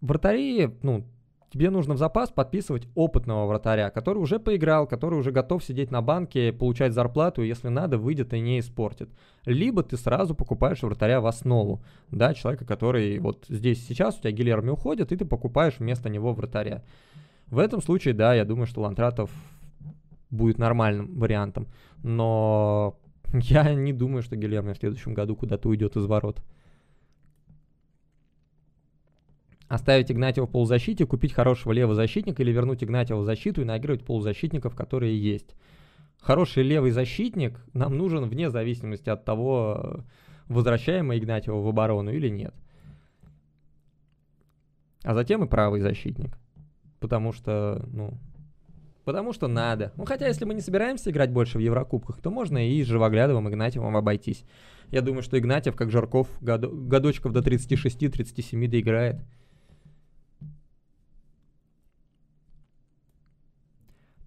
Вратари, ну, тебе нужно в запас подписывать опытного вратаря, который уже поиграл, который уже готов сидеть на банке, получать зарплату, и если надо, выйдет и не испортит. Либо ты сразу покупаешь вратаря в основу, да, человека, который вот здесь сейчас, у тебя Гильерми уходит, и ты покупаешь вместо него вратаря. В этом случае, да, я думаю, что Лантратов будет нормальным вариантом. Но я не думаю, что Гильерми в следующем году куда-то уйдет из ворот. Оставить Игнатьева в полузащите, купить хорошего левого защитника или вернуть Игнатьева в защиту и наигрывать полузащитников, которые есть. Хороший левый защитник нам нужен вне зависимости от того, возвращаем мы Игнатьева в оборону или нет. А затем и правый защитник потому что, ну, потому что надо. Ну, хотя, если мы не собираемся играть больше в Еврокубках, то можно и с Живоглядовым, Игнатьевым обойтись. Я думаю, что Игнатьев, как Жарков, году, годочков до 36-37 доиграет.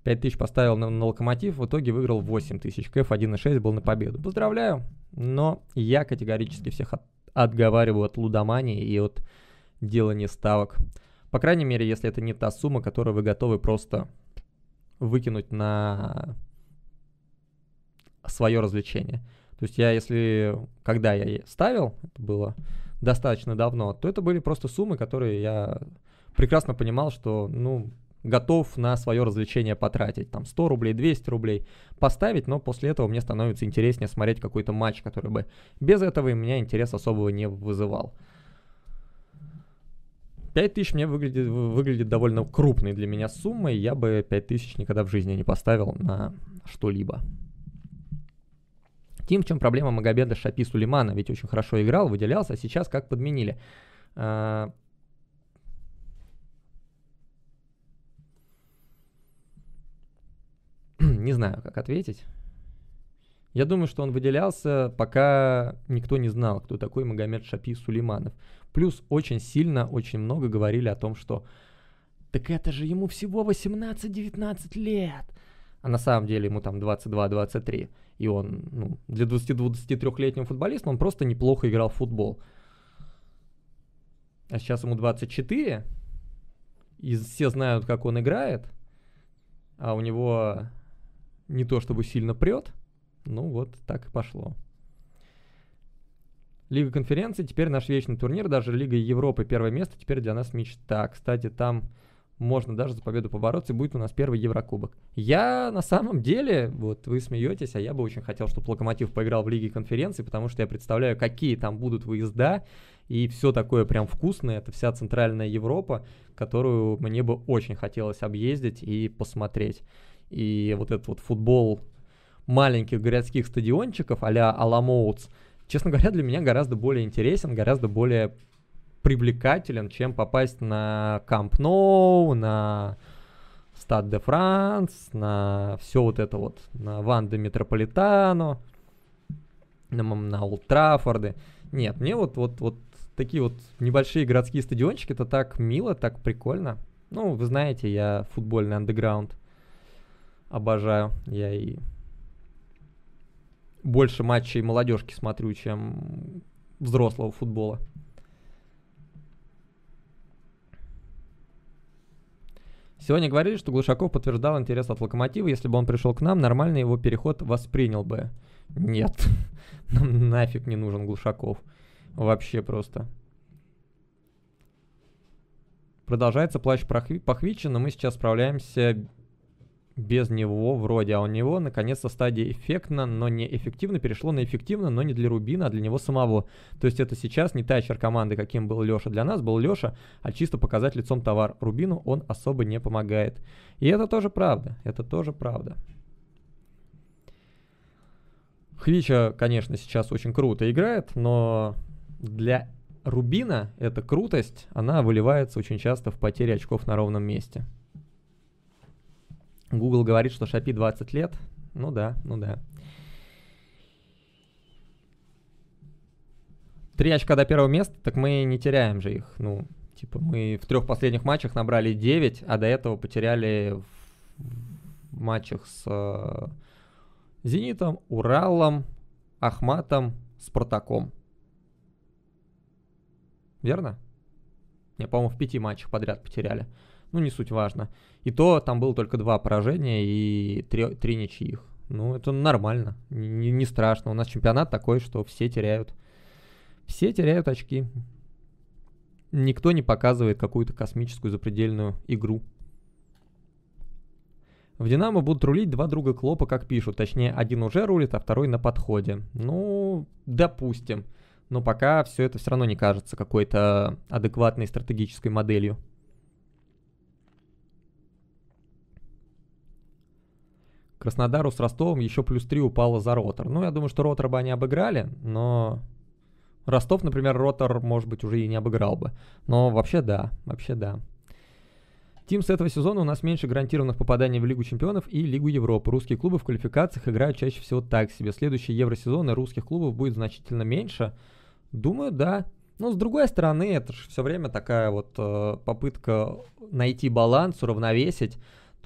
Пять тысяч поставил на, на локомотив, в итоге выиграл 8 тысяч. КФ 1,6 был на победу. Поздравляю, но я категорически всех от, отговариваю от лудомании и от делания ставок. По крайней мере, если это не та сумма, которую вы готовы просто выкинуть на свое развлечение. То есть я, если, когда я ставил, это было достаточно давно, то это были просто суммы, которые я прекрасно понимал, что, ну, готов на свое развлечение потратить. Там 100 рублей, 200 рублей поставить, но после этого мне становится интереснее смотреть какой-то матч, который бы без этого у меня интерес особого не вызывал. 5 тысяч мне выглядит, выглядит довольно крупной для меня суммой. Я бы 5 тысяч никогда в жизни не поставил на что-либо. Тим, в чем проблема Магомеда Шапи Сулеймана? Ведь очень хорошо играл, выделялся, а сейчас как подменили? А... Не знаю, как ответить. Я думаю, что он выделялся, пока никто не знал, кто такой Магомед Шапи Сулейманов. Плюс очень сильно, очень много говорили о том, что так это же ему всего 18-19 лет. А на самом деле ему там 22-23. И он, ну, для 20-23-летнего футболиста он просто неплохо играл в футбол. А сейчас ему 24, и все знают, как он играет, а у него не то чтобы сильно прет, ну вот так и пошло. Лига конференций, теперь наш вечный турнир, даже Лига Европы первое место, теперь для нас мечта. Кстати, там можно даже за победу побороться, и будет у нас первый Еврокубок. Я на самом деле, вот вы смеетесь, а я бы очень хотел, чтобы Локомотив поиграл в Лиге конференций, потому что я представляю, какие там будут выезда, и все такое прям вкусное, это вся Центральная Европа, которую мне бы очень хотелось объездить и посмотреть. И вот этот вот футбол маленьких городских стадиончиков а-ля Аламоутс, честно говоря, для меня гораздо более интересен, гораздо более привлекателен, чем попасть на Камп Ноу, на Стад де Франс, на все вот это вот, на Ванда Метрополитано, на, на Ултрафорды. Нет, мне вот, вот, вот такие вот небольшие городские стадиончики, это так мило, так прикольно. Ну, вы знаете, я футбольный андеграунд обожаю. Я и больше матчей молодежки смотрю, чем взрослого футбола. Сегодня говорили, что Глушаков подтверждал интерес от Локомотива. Если бы он пришел к нам, нормально его переход воспринял бы. Нет, нам нафиг не нужен Глушаков. Вообще просто. Продолжается плащ Пахвича, но мы сейчас справляемся без него вроде, а у него наконец-то стадия эффектно, но не эффективно перешло на эффективно, но не для Рубина, а для него самого. То есть это сейчас не тачер команды, каким был Леша для нас, был Леша, а чисто показать лицом товар. Рубину он особо не помогает. И это тоже правда, это тоже правда. Хвича, конечно, сейчас очень круто играет, но для Рубина эта крутость, она выливается очень часто в потере очков на ровном месте. Google говорит, что Шапи 20 лет. Ну да, ну да. Три очка до первого места, так мы не теряем же их. Ну, типа, мы в трех последних матчах набрали 9, а до этого потеряли в матчах с э, Зенитом, Уралом, Ахматом, Спартаком. Верно? Не, по-моему, в пяти матчах подряд потеряли ну не суть важно. И то там было только два поражения и три, три ничьих. Ну, это нормально, не, не страшно. У нас чемпионат такой, что все теряют. Все теряют очки. Никто не показывает какую-то космическую запредельную игру. В «Динамо» будут рулить два друга Клопа, как пишут. Точнее, один уже рулит, а второй на подходе. Ну, допустим. Но пока все это все равно не кажется какой-то адекватной стратегической моделью. Краснодару с Ростовом еще плюс 3 упало за Ротор. Ну, я думаю, что Ротор бы они обыграли, но Ростов, например, Ротор, может быть, уже и не обыграл бы. Но вообще да, вообще да. Тим с этого сезона у нас меньше гарантированных попаданий в Лигу чемпионов и Лигу Европы. Русские клубы в квалификациях играют чаще всего так себе. Следующий евросезон русских клубов будет значительно меньше. Думаю, да. Но с другой стороны, это же все время такая вот э, попытка найти баланс, уравновесить.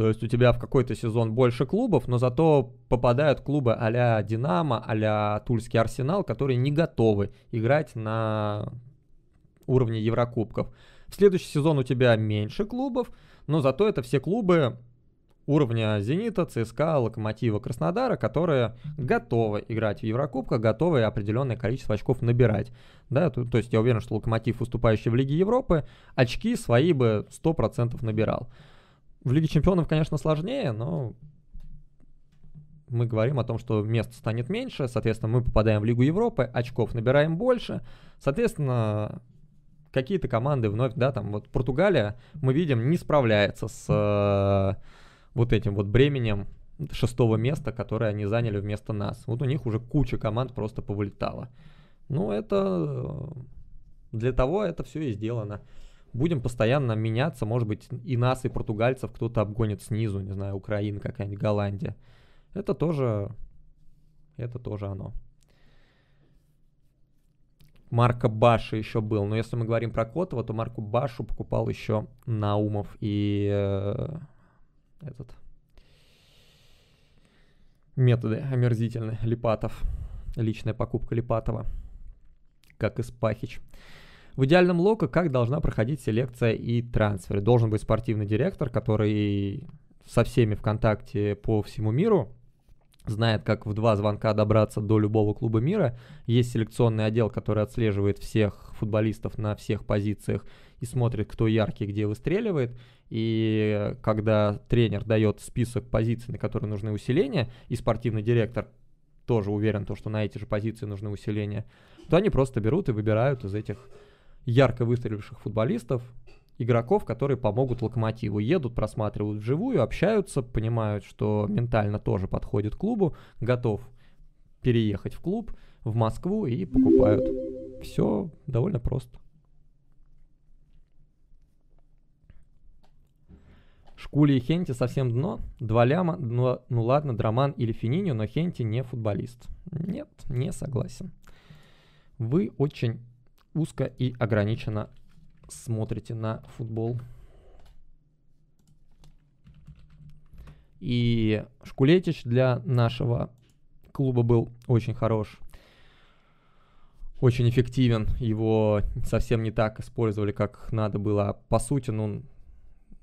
То есть у тебя в какой-то сезон больше клубов, но зато попадают клубы а-ля Динамо, а-ля Тульский Арсенал, которые не готовы играть на уровне Еврокубков. В следующий сезон у тебя меньше клубов, но зато это все клубы уровня Зенита, ЦСКА, Локомотива, Краснодара, которые готовы играть в Еврокубках, готовы определенное количество очков набирать. Да, то, то есть я уверен, что Локомотив, выступающий в Лиге Европы, очки свои бы 100% набирал. В Лиге Чемпионов, конечно, сложнее, но мы говорим о том, что мест станет меньше, соответственно, мы попадаем в Лигу Европы, очков набираем больше, соответственно, какие-то команды вновь, да, там вот Португалия, мы видим, не справляется с э, вот этим вот бременем шестого места, которое они заняли вместо нас. Вот у них уже куча команд просто повылетала. Ну, это для того это все и сделано будем постоянно меняться, может быть, и нас, и португальцев кто-то обгонит снизу, не знаю, Украина какая-нибудь, Голландия. Это тоже, это тоже оно. Марка Баша еще был. Но если мы говорим про Котова, то Марку Башу покупал еще Наумов и э, этот методы омерзительные Липатов. Личная покупка Липатова. Как и Спахич. В идеальном локо как должна проходить селекция и трансферы? Должен быть спортивный директор, который со всеми в контакте по всему миру, знает, как в два звонка добраться до любого клуба мира. Есть селекционный отдел, который отслеживает всех футболистов на всех позициях и смотрит, кто яркий, где выстреливает. И когда тренер дает список позиций, на которые нужны усиления, и спортивный директор тоже уверен, то, что на эти же позиции нужны усиления, то они просто берут и выбирают из этих ярко выстреливших футболистов, игроков, которые помогут Локомотиву. Едут, просматривают вживую, общаются, понимают, что ментально тоже подходит клубу, готов переехать в клуб, в Москву и покупают. Все довольно просто. Шкули и Хенти совсем дно. Два ляма. Ну, ну ладно, Драман или Фининьо, но Хенти не футболист. Нет, не согласен. Вы очень узко и ограниченно смотрите на футбол. И Шкулетич для нашего клуба был очень хорош, очень эффективен. Его совсем не так использовали, как надо было. А по сути, ну,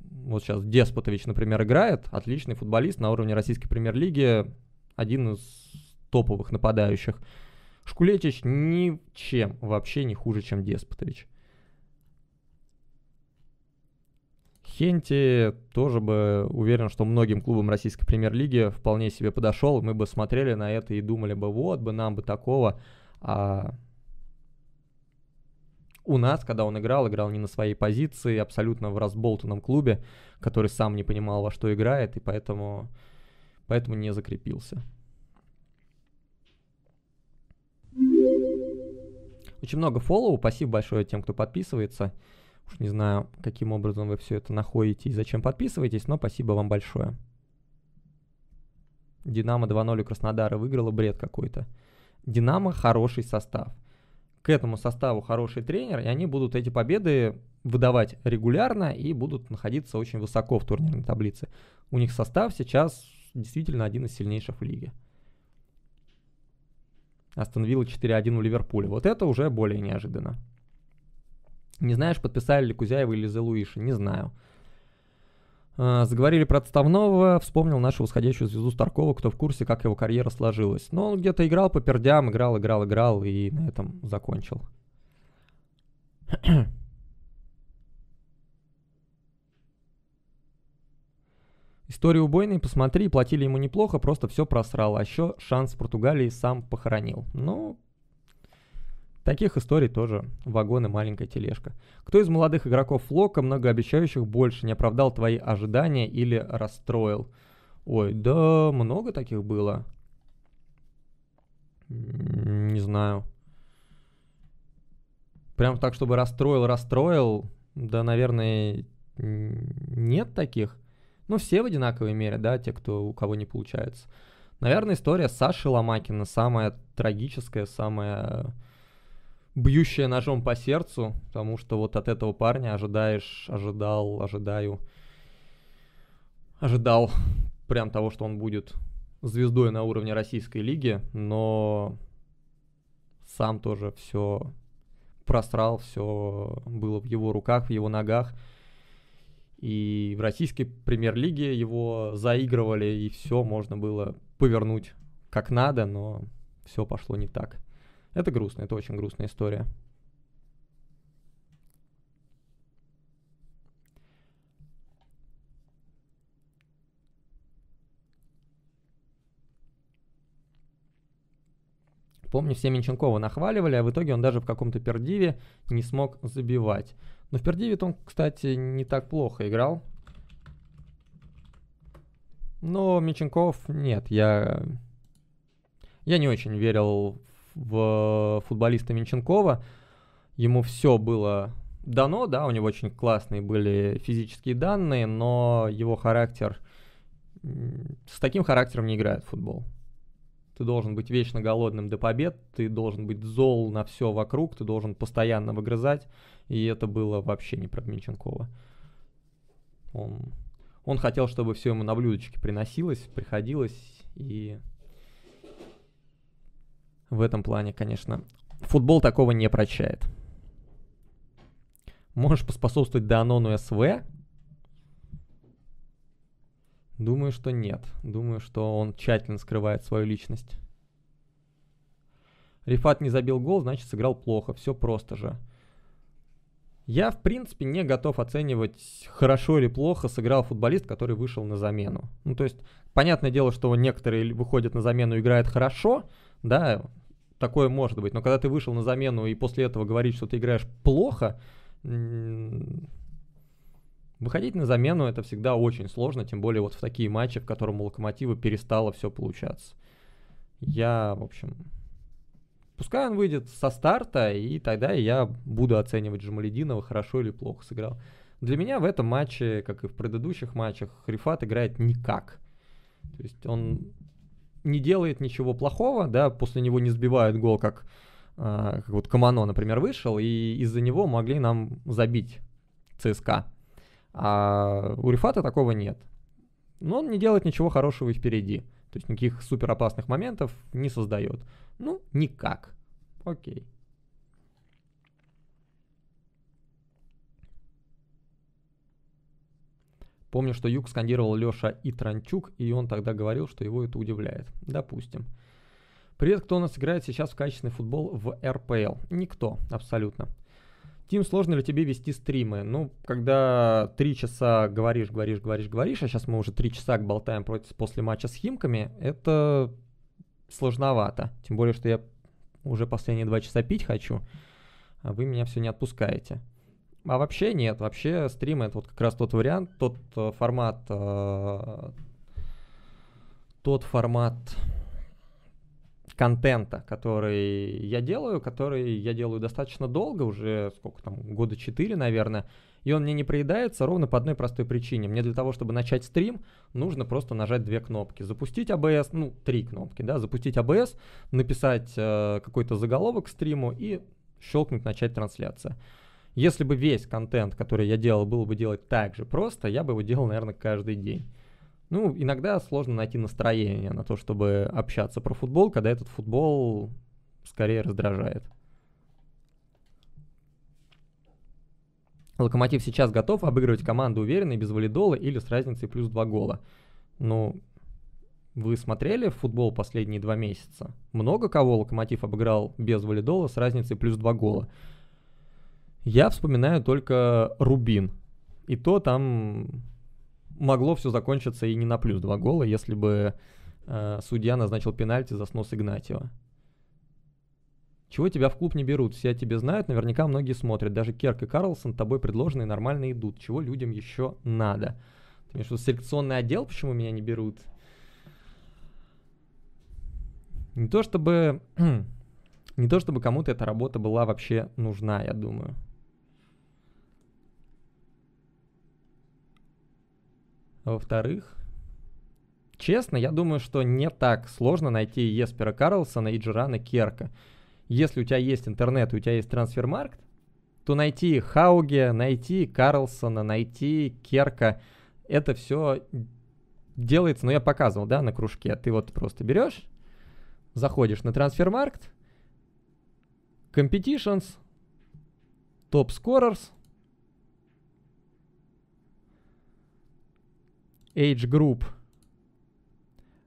вот сейчас Деспотович, например, играет. Отличный футболист на уровне российской премьер-лиги. Один из топовых нападающих. Шкулетич ничем вообще не хуже, чем Деспотович. Хенти тоже бы уверен, что многим клубам российской премьер-лиги вполне себе подошел. Мы бы смотрели на это и думали бы, вот бы нам бы такого. А у нас, когда он играл, играл не на своей позиции, абсолютно в разболтанном клубе, который сам не понимал, во что играет, и поэтому, поэтому не закрепился. Очень много фоллоу, спасибо большое тем, кто подписывается. Уж не знаю, каким образом вы все это находите и зачем подписываетесь, но спасибо вам большое. Динамо 2-0 Краснодара выиграла бред какой-то. Динамо хороший состав. К этому составу хороший тренер, и они будут эти победы выдавать регулярно и будут находиться очень высоко в турнирной таблице. У них состав сейчас действительно один из сильнейших в лиге. Астон Вилла 4-1 у Ливерпуля. Вот это уже более неожиданно. Не знаешь, подписали ли Кузяева или Зелуиши? Не знаю. А, заговорили про отставного, вспомнил нашу восходящую звезду Старкова, кто в курсе, как его карьера сложилась. Но он где-то играл по пердям, играл, играл, играл и на этом закончил. Историю убойной посмотри, платили ему неплохо, просто все просрал. А еще шанс в Португалии сам похоронил. Ну, Таких историй тоже вагон и маленькая тележка. Кто из молодых игроков Флока, многообещающих, больше не оправдал твои ожидания или расстроил? Ой, да много таких было. Не знаю. Прям так, чтобы расстроил, расстроил, да, наверное, нет таких. Ну, все в одинаковой мере, да, те, кто, у кого не получается. Наверное, история Саши Ломакина самая трагическая, самая бьющая ножом по сердцу, потому что вот от этого парня ожидаешь, ожидал, ожидаю, ожидал прям того, что он будет звездой на уровне российской лиги, но сам тоже все просрал, все было в его руках, в его ногах. И в российской премьер-лиге его заигрывали, и все можно было повернуть как надо, но все пошло не так. Это грустно, это очень грустная история. Помню, все Менченкова нахваливали, а в итоге он даже в каком-то пердиве не смог забивать. Но в пердиве он, кстати, не так плохо играл. Но Меченков нет, я... Я не очень верил в футболиста Минченкова. Ему все было дано, да, у него очень классные были физические данные, но его характер... С таким характером не играет футбол. Ты должен быть вечно голодным до побед, ты должен быть зол на все вокруг, ты должен постоянно выгрызать, и это было вообще не про Минченкова. Он, он хотел, чтобы все ему на блюдечке приносилось, приходилось, и в этом плане, конечно, футбол такого не прощает. Можешь поспособствовать Данону СВ? Думаю, что нет. Думаю, что он тщательно скрывает свою личность. Рифат не забил гол, значит сыграл плохо. Все просто же. Я, в принципе, не готов оценивать, хорошо или плохо сыграл футболист, который вышел на замену. Ну, то есть, понятное дело, что некоторые выходят на замену и играют хорошо, да, такое может быть. Но когда ты вышел на замену и после этого говорить, что ты играешь плохо, выходить на замену это всегда очень сложно, тем более вот в такие матчи, в котором у Локомотива перестало все получаться. Я, в общем, пускай он выйдет со старта, и тогда я буду оценивать Джамалединова, хорошо или плохо сыграл. Для меня в этом матче, как и в предыдущих матчах, Рифат играет никак. То есть он не делает ничего плохого, да, после него не сбивают гол, как, э, как вот Камано, например, вышел, и из-за него могли нам забить ЦСКА. А у Рифата такого нет. Но он не делает ничего хорошего и впереди. То есть никаких супер опасных моментов не создает. Ну, никак. Окей. Помню, что Юг скандировал Леша и Транчук, и он тогда говорил, что его это удивляет. Допустим. Привет, кто у нас играет сейчас в качественный футбол в РПЛ? Никто, абсолютно. Тим, сложно ли тебе вести стримы? Ну, когда три часа говоришь, говоришь, говоришь, говоришь, а сейчас мы уже три часа болтаем против, после матча с Химками, это сложновато. Тем более, что я уже последние два часа пить хочу, а вы меня все не отпускаете. А вообще нет, вообще стримы это вот как раз тот вариант, тот э, формат, э, тот формат контента, который я делаю, который я делаю достаточно долго, уже сколько там, года 4, наверное, и он мне не приедается ровно по одной простой причине. Мне для того, чтобы начать стрим, нужно просто нажать две кнопки. Запустить ABS, ну, три кнопки, да, запустить ABS, написать э, какой-то заголовок к стриму и щелкнуть «Начать трансляция». Если бы весь контент, который я делал, был бы делать так же просто, я бы его делал, наверное, каждый день. Ну, иногда сложно найти настроение на то, чтобы общаться про футбол, когда этот футбол скорее раздражает. Локомотив сейчас готов обыгрывать команду уверенно и без валидола или с разницей плюс 2 гола. Ну, вы смотрели футбол последние два месяца? Много кого Локомотив обыграл без валидола с разницей плюс 2 гола? Я вспоминаю только Рубин. И то там могло все закончиться и не на плюс два гола, если бы э, судья назначил пенальти за снос Игнатьева. Чего тебя в клуб не берут? Все тебе знают, наверняка многие смотрят. Даже Керк и Карлсон тобой предложенные нормально идут. Чего людям еще надо? Ты что, селекционный отдел, почему меня не берут? Не то чтобы... не то чтобы кому-то эта работа была вообще нужна, я думаю. Во-вторых, честно, я думаю, что не так сложно найти Еспера Карлсона и Джерана Керка. Если у тебя есть интернет и у тебя есть трансфермаркт, то найти Хауге, найти Карлсона, найти Керка, это все делается, ну я показывал, да, на кружке. Ты вот просто берешь, заходишь на трансфермаркт, competitions, топ scorers, Age Group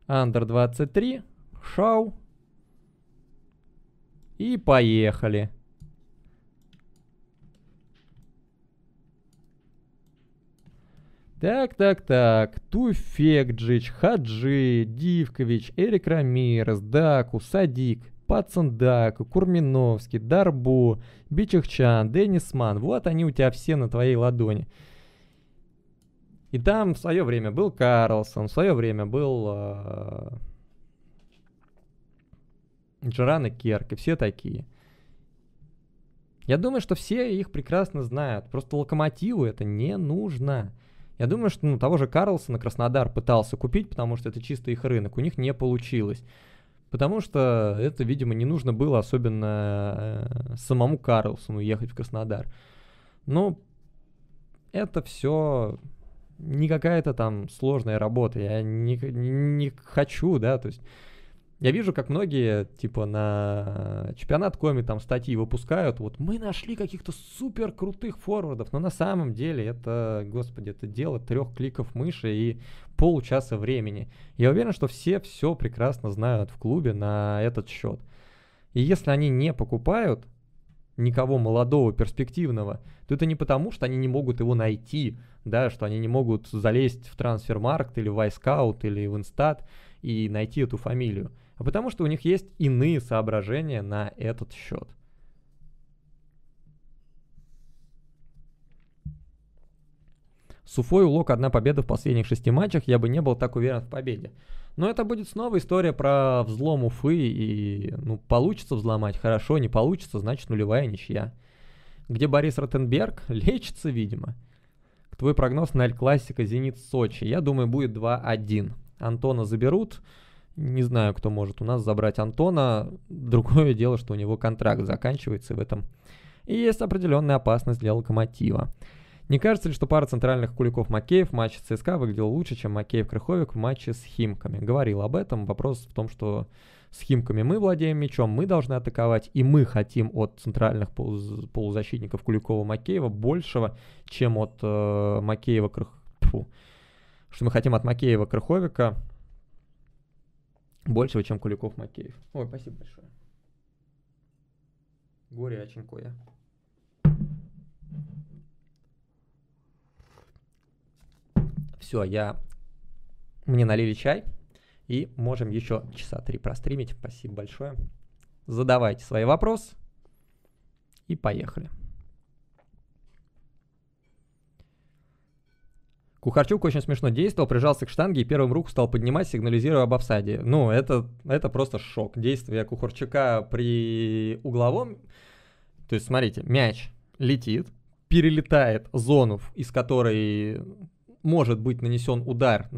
Under 23, Шау. И поехали. Так, так, так. Туфекджич, Хаджи, Дивкович, Эрик Рамирес, Даку, Садик, Пацандаку, Курминовский, Дарбу, Бичихчан, Денисман. Вот они у тебя все на твоей ладони. И там в свое время был Карлсон, в свое время был э, Джоран и Керк, и все такие. Я думаю, что все их прекрасно знают. Просто локомотиву это не нужно. Я думаю, что ну, того же Карлсона Краснодар пытался купить, потому что это чисто их рынок. У них не получилось. Потому что это, видимо, не нужно было особенно э, самому Карлсону ехать в Краснодар. Но это все не какая-то там сложная работа, я не, не хочу, да, то есть я вижу, как многие, типа, на чемпионат коми там статьи выпускают, вот мы нашли каких-то супер крутых форвардов, но на самом деле это, господи, это дело трех кликов мыши и полчаса времени. Я уверен, что все все прекрасно знают в клубе на этот счет. И если они не покупают никого молодого, перспективного, то это не потому, что они не могут его найти, да, что они не могут залезть в трансфермаркт или в iScout или в Instat и найти эту фамилию, а потому что у них есть иные соображения на этот счет. С Уфой Лок одна победа в последних шести матчах, я бы не был так уверен в победе. Но это будет снова история про взлом Уфы, и ну, получится взломать, хорошо, не получится, значит нулевая ничья. Где Борис Ротенберг? Лечится, видимо. Твой прогноз на Аль-Классика Зенит Сочи. Я думаю, будет 2-1. Антона заберут. Не знаю, кто может у нас забрать Антона. Другое дело, что у него контракт заканчивается в этом. И есть определенная опасность для Локомотива. Не кажется ли, что пара центральных куликов Макеев в матче ЦСКА выглядела лучше, чем Макеев-Крыховик в матче с Химками? Говорил об этом. Вопрос в том, что с Химками мы владеем мячом, мы должны атаковать, и мы хотим от центральных полузащитников Куликова-Макеева большего, чем от э, Макеева Крых... Фу. Что мы хотим от Макеева Крыховика большего, чем Куликов Макеев. Ой, спасибо большое. Горе Аченкоя. Все, я... Мне налили чай, и можем еще часа три простримить. Спасибо большое. Задавайте свои вопросы, и поехали. Кухарчук очень смешно действовал, прижался к штанге и первым руку стал поднимать, сигнализируя об офсайде. Ну, это, это просто шок. Действие Кухарчука при угловом... То есть, смотрите, мяч летит, перелетает зону, из которой может быть нанесен удар,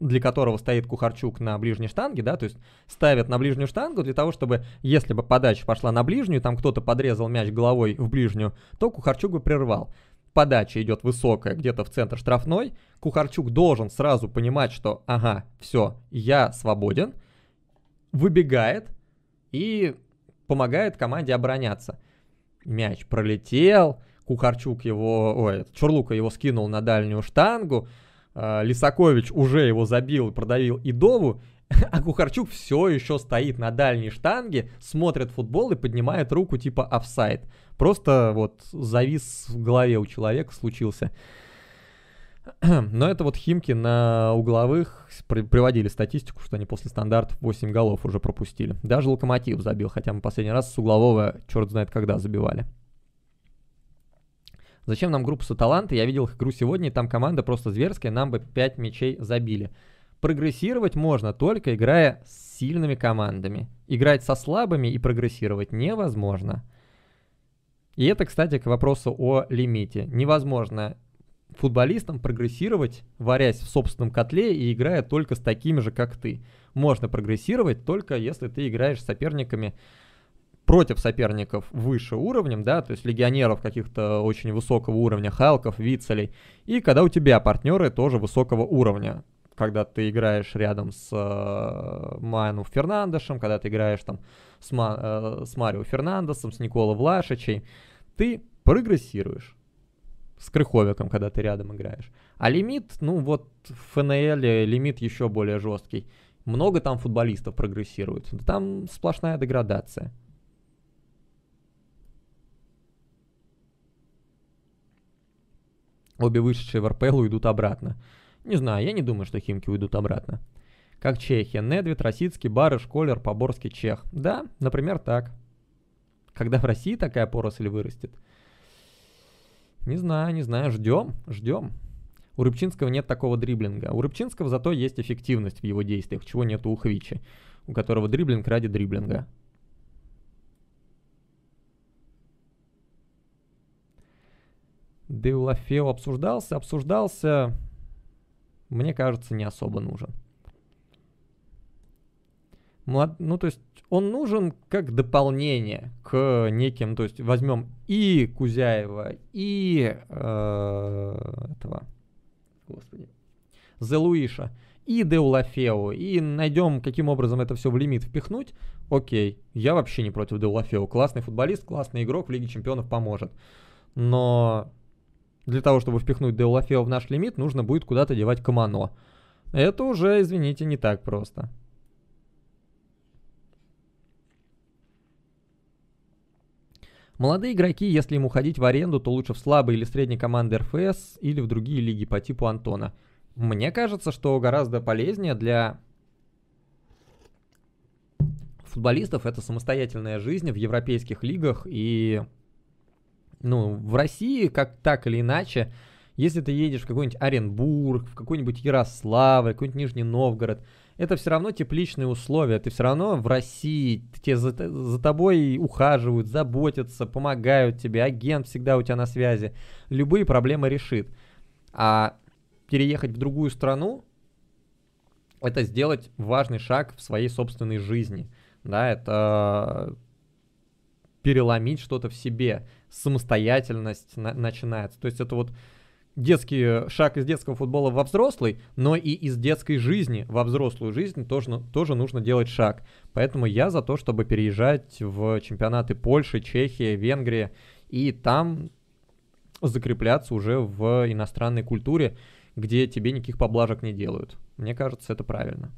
для которого стоит Кухарчук на ближней штанге, да, то есть ставят на ближнюю штангу для того, чтобы, если бы подача пошла на ближнюю, там кто-то подрезал мяч головой в ближнюю, то Кухарчук бы прервал. Подача идет высокая, где-то в центр штрафной, Кухарчук должен сразу понимать, что ага, все, я свободен, выбегает и помогает команде обороняться. Мяч пролетел, Кухарчук его, ой, Чурлука его скинул на дальнюю штангу, э, Лисакович уже его забил, продавил Идову, а Кухарчук все еще стоит на дальней штанге, смотрит футбол и поднимает руку типа офсайд. Просто вот завис в голове у человека случился. Но это вот Химки на угловых приводили статистику, что они после стандартов 8 голов уже пропустили. Даже Локомотив забил, хотя мы последний раз с углового черт знает когда забивали. Зачем нам группа Саталанты? Я видел их игру сегодня, и там команда просто зверская, нам бы 5 мячей забили. Прогрессировать можно только играя с сильными командами. Играть со слабыми и прогрессировать невозможно. И это, кстати, к вопросу о лимите. Невозможно футболистам прогрессировать, варясь в собственном котле и играя только с такими же, как ты. Можно прогрессировать только если ты играешь с соперниками против соперников выше уровнем, да, то есть легионеров каких-то очень высокого уровня, Халков, Вицелей, и когда у тебя партнеры тоже высокого уровня когда ты играешь рядом с э, Майаном Фернандешем, когда ты играешь там с, Ма, э, с Марио Фернандесом, с Никола Влашичей, ты прогрессируешь с Крыховиком, когда ты рядом играешь. А лимит, ну вот в ФНЛ лимит еще более жесткий. Много там футболистов прогрессируют. Там сплошная деградация. Обе вышедшие в РПЛ уйдут обратно. Не знаю, я не думаю, что Химки уйдут обратно. Как Чехия. Недвид, Росицкий, Барыш, Колер, Поборский, Чех. Да, например, так. Когда в России такая поросль вырастет? Не знаю, не знаю. Ждем, ждем. У Рыбчинского нет такого дриблинга. У Рыбчинского зато есть эффективность в его действиях, чего нет у Хвичи, у которого дриблинг ради дриблинга. Деулафео обсуждался, обсуждался мне кажется, не особо нужен. Млад... Ну, то есть он нужен как дополнение к неким, то есть возьмем и Кузяева, и э, этого, господи, Зелуиша, и Деулафео, и найдем, каким образом это все в лимит впихнуть, окей, я вообще не против Деулафео, классный футболист, классный игрок, в Лиге Чемпионов поможет. Но для того, чтобы впихнуть Деулафео в наш лимит, нужно будет куда-то девать Камано. Это уже, извините, не так просто. Молодые игроки, если им уходить в аренду, то лучше в слабые или средние команды РФС или в другие лиги по типу Антона. Мне кажется, что гораздо полезнее для футболистов это самостоятельная жизнь в европейских лигах и ну, в России, как так или иначе, если ты едешь в какой-нибудь Оренбург, в какой-нибудь Ярославль, какой-нибудь Нижний Новгород, это все равно тепличные условия. Ты все равно в России, те за, за тобой ухаживают, заботятся, помогают тебе, агент всегда у тебя на связи. Любые проблемы решит. А переехать в другую страну, это сделать важный шаг в своей собственной жизни. Да, это переломить что-то в себе самостоятельность на- начинается. То есть это вот детский шаг из детского футбола во взрослый, но и из детской жизни во взрослую жизнь тоже, тоже нужно делать шаг. Поэтому я за то, чтобы переезжать в чемпионаты Польши, Чехии, Венгрии и там закрепляться уже в иностранной культуре, где тебе никаких поблажек не делают. Мне кажется, это правильно.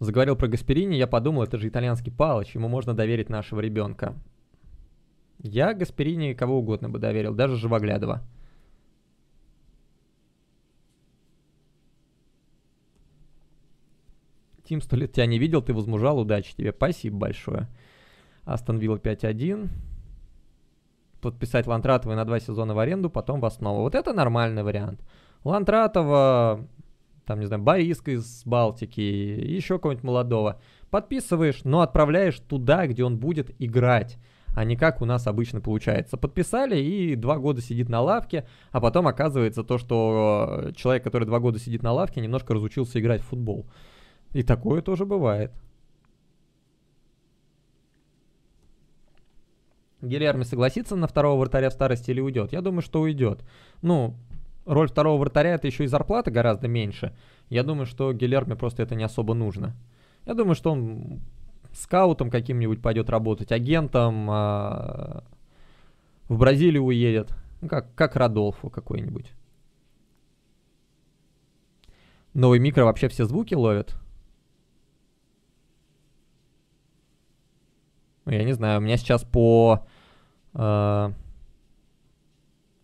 Заговорил про Гасперини, я подумал, это же итальянский палыч, ему можно доверить нашего ребенка. Я Гасперини кого угодно бы доверил, даже Живоглядова. Тим, сто лет тебя не видел, ты возмужал, удачи тебе, спасибо большое. Астон Вилла 5-1. Подписать Лантратова на два сезона в аренду, потом в основу. Вот это нормальный вариант. Лантратова, там, не знаю, Бориска из Балтики, еще кого-нибудь молодого. Подписываешь, но отправляешь туда, где он будет играть а не как у нас обычно получается. Подписали и два года сидит на лавке, а потом оказывается то, что человек, который два года сидит на лавке, немножко разучился играть в футбол. И такое тоже бывает. Гильерми согласится на второго вратаря в старости или уйдет? Я думаю, что уйдет. Ну, роль второго вратаря это еще и зарплата гораздо меньше. Я думаю, что Гильерми просто это не особо нужно. Я думаю, что он скаутом каким-нибудь пойдет работать, агентом, а, в Бразилию уедет. Ну, как, как Радолфу какой-нибудь. Новый микро вообще все звуки ловит? Ну, я не знаю, у меня сейчас по э,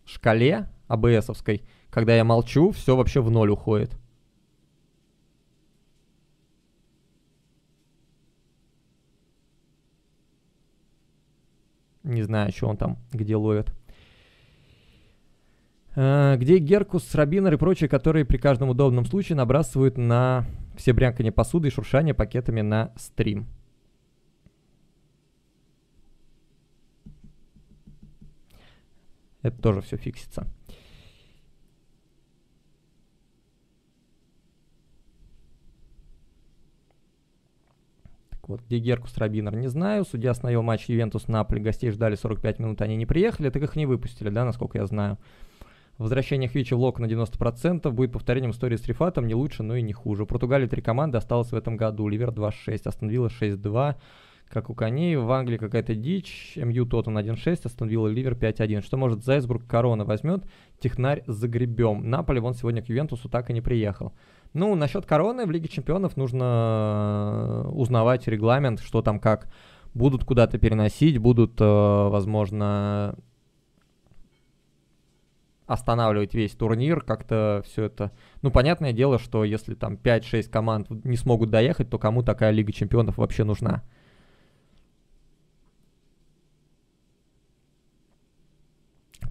шкале АБСовской, когда я молчу, все вообще в ноль уходит. Не знаю, что он там, где ловит. Э, где Геркус, Рабинер и прочие, которые при каждом удобном случае набрасывают на все брянканье посуды и шуршание пакетами на стрим. Это тоже все фиксится. Так вот, где Геркус Рабинер, не знаю. Судья остановил матч Ювентус Наполи. Гостей ждали 45 минут, они не приехали. Так их не выпустили, да, насколько я знаю. Возвращение Хвича в Лок на 90% будет повторением истории с Рифатом, не лучше, но и не хуже. У Португалии три команды осталось в этом году. Ливер 2-6, Астон Вилла 6-2 как у коней. В Англии какая-то дичь. МЮ Тоттен 1-6, остановила Ливер 5-1. Что может Зайсбург Корона возьмет? Технарь за гребем. Наполе вон сегодня к Ювентусу так и не приехал. Ну, насчет короны в Лиге Чемпионов нужно э, узнавать регламент, что там как. Будут куда-то переносить, будут, э, возможно, останавливать весь турнир, как-то все это... Ну, понятное дело, что если там 5-6 команд не смогут доехать, то кому такая Лига Чемпионов вообще нужна?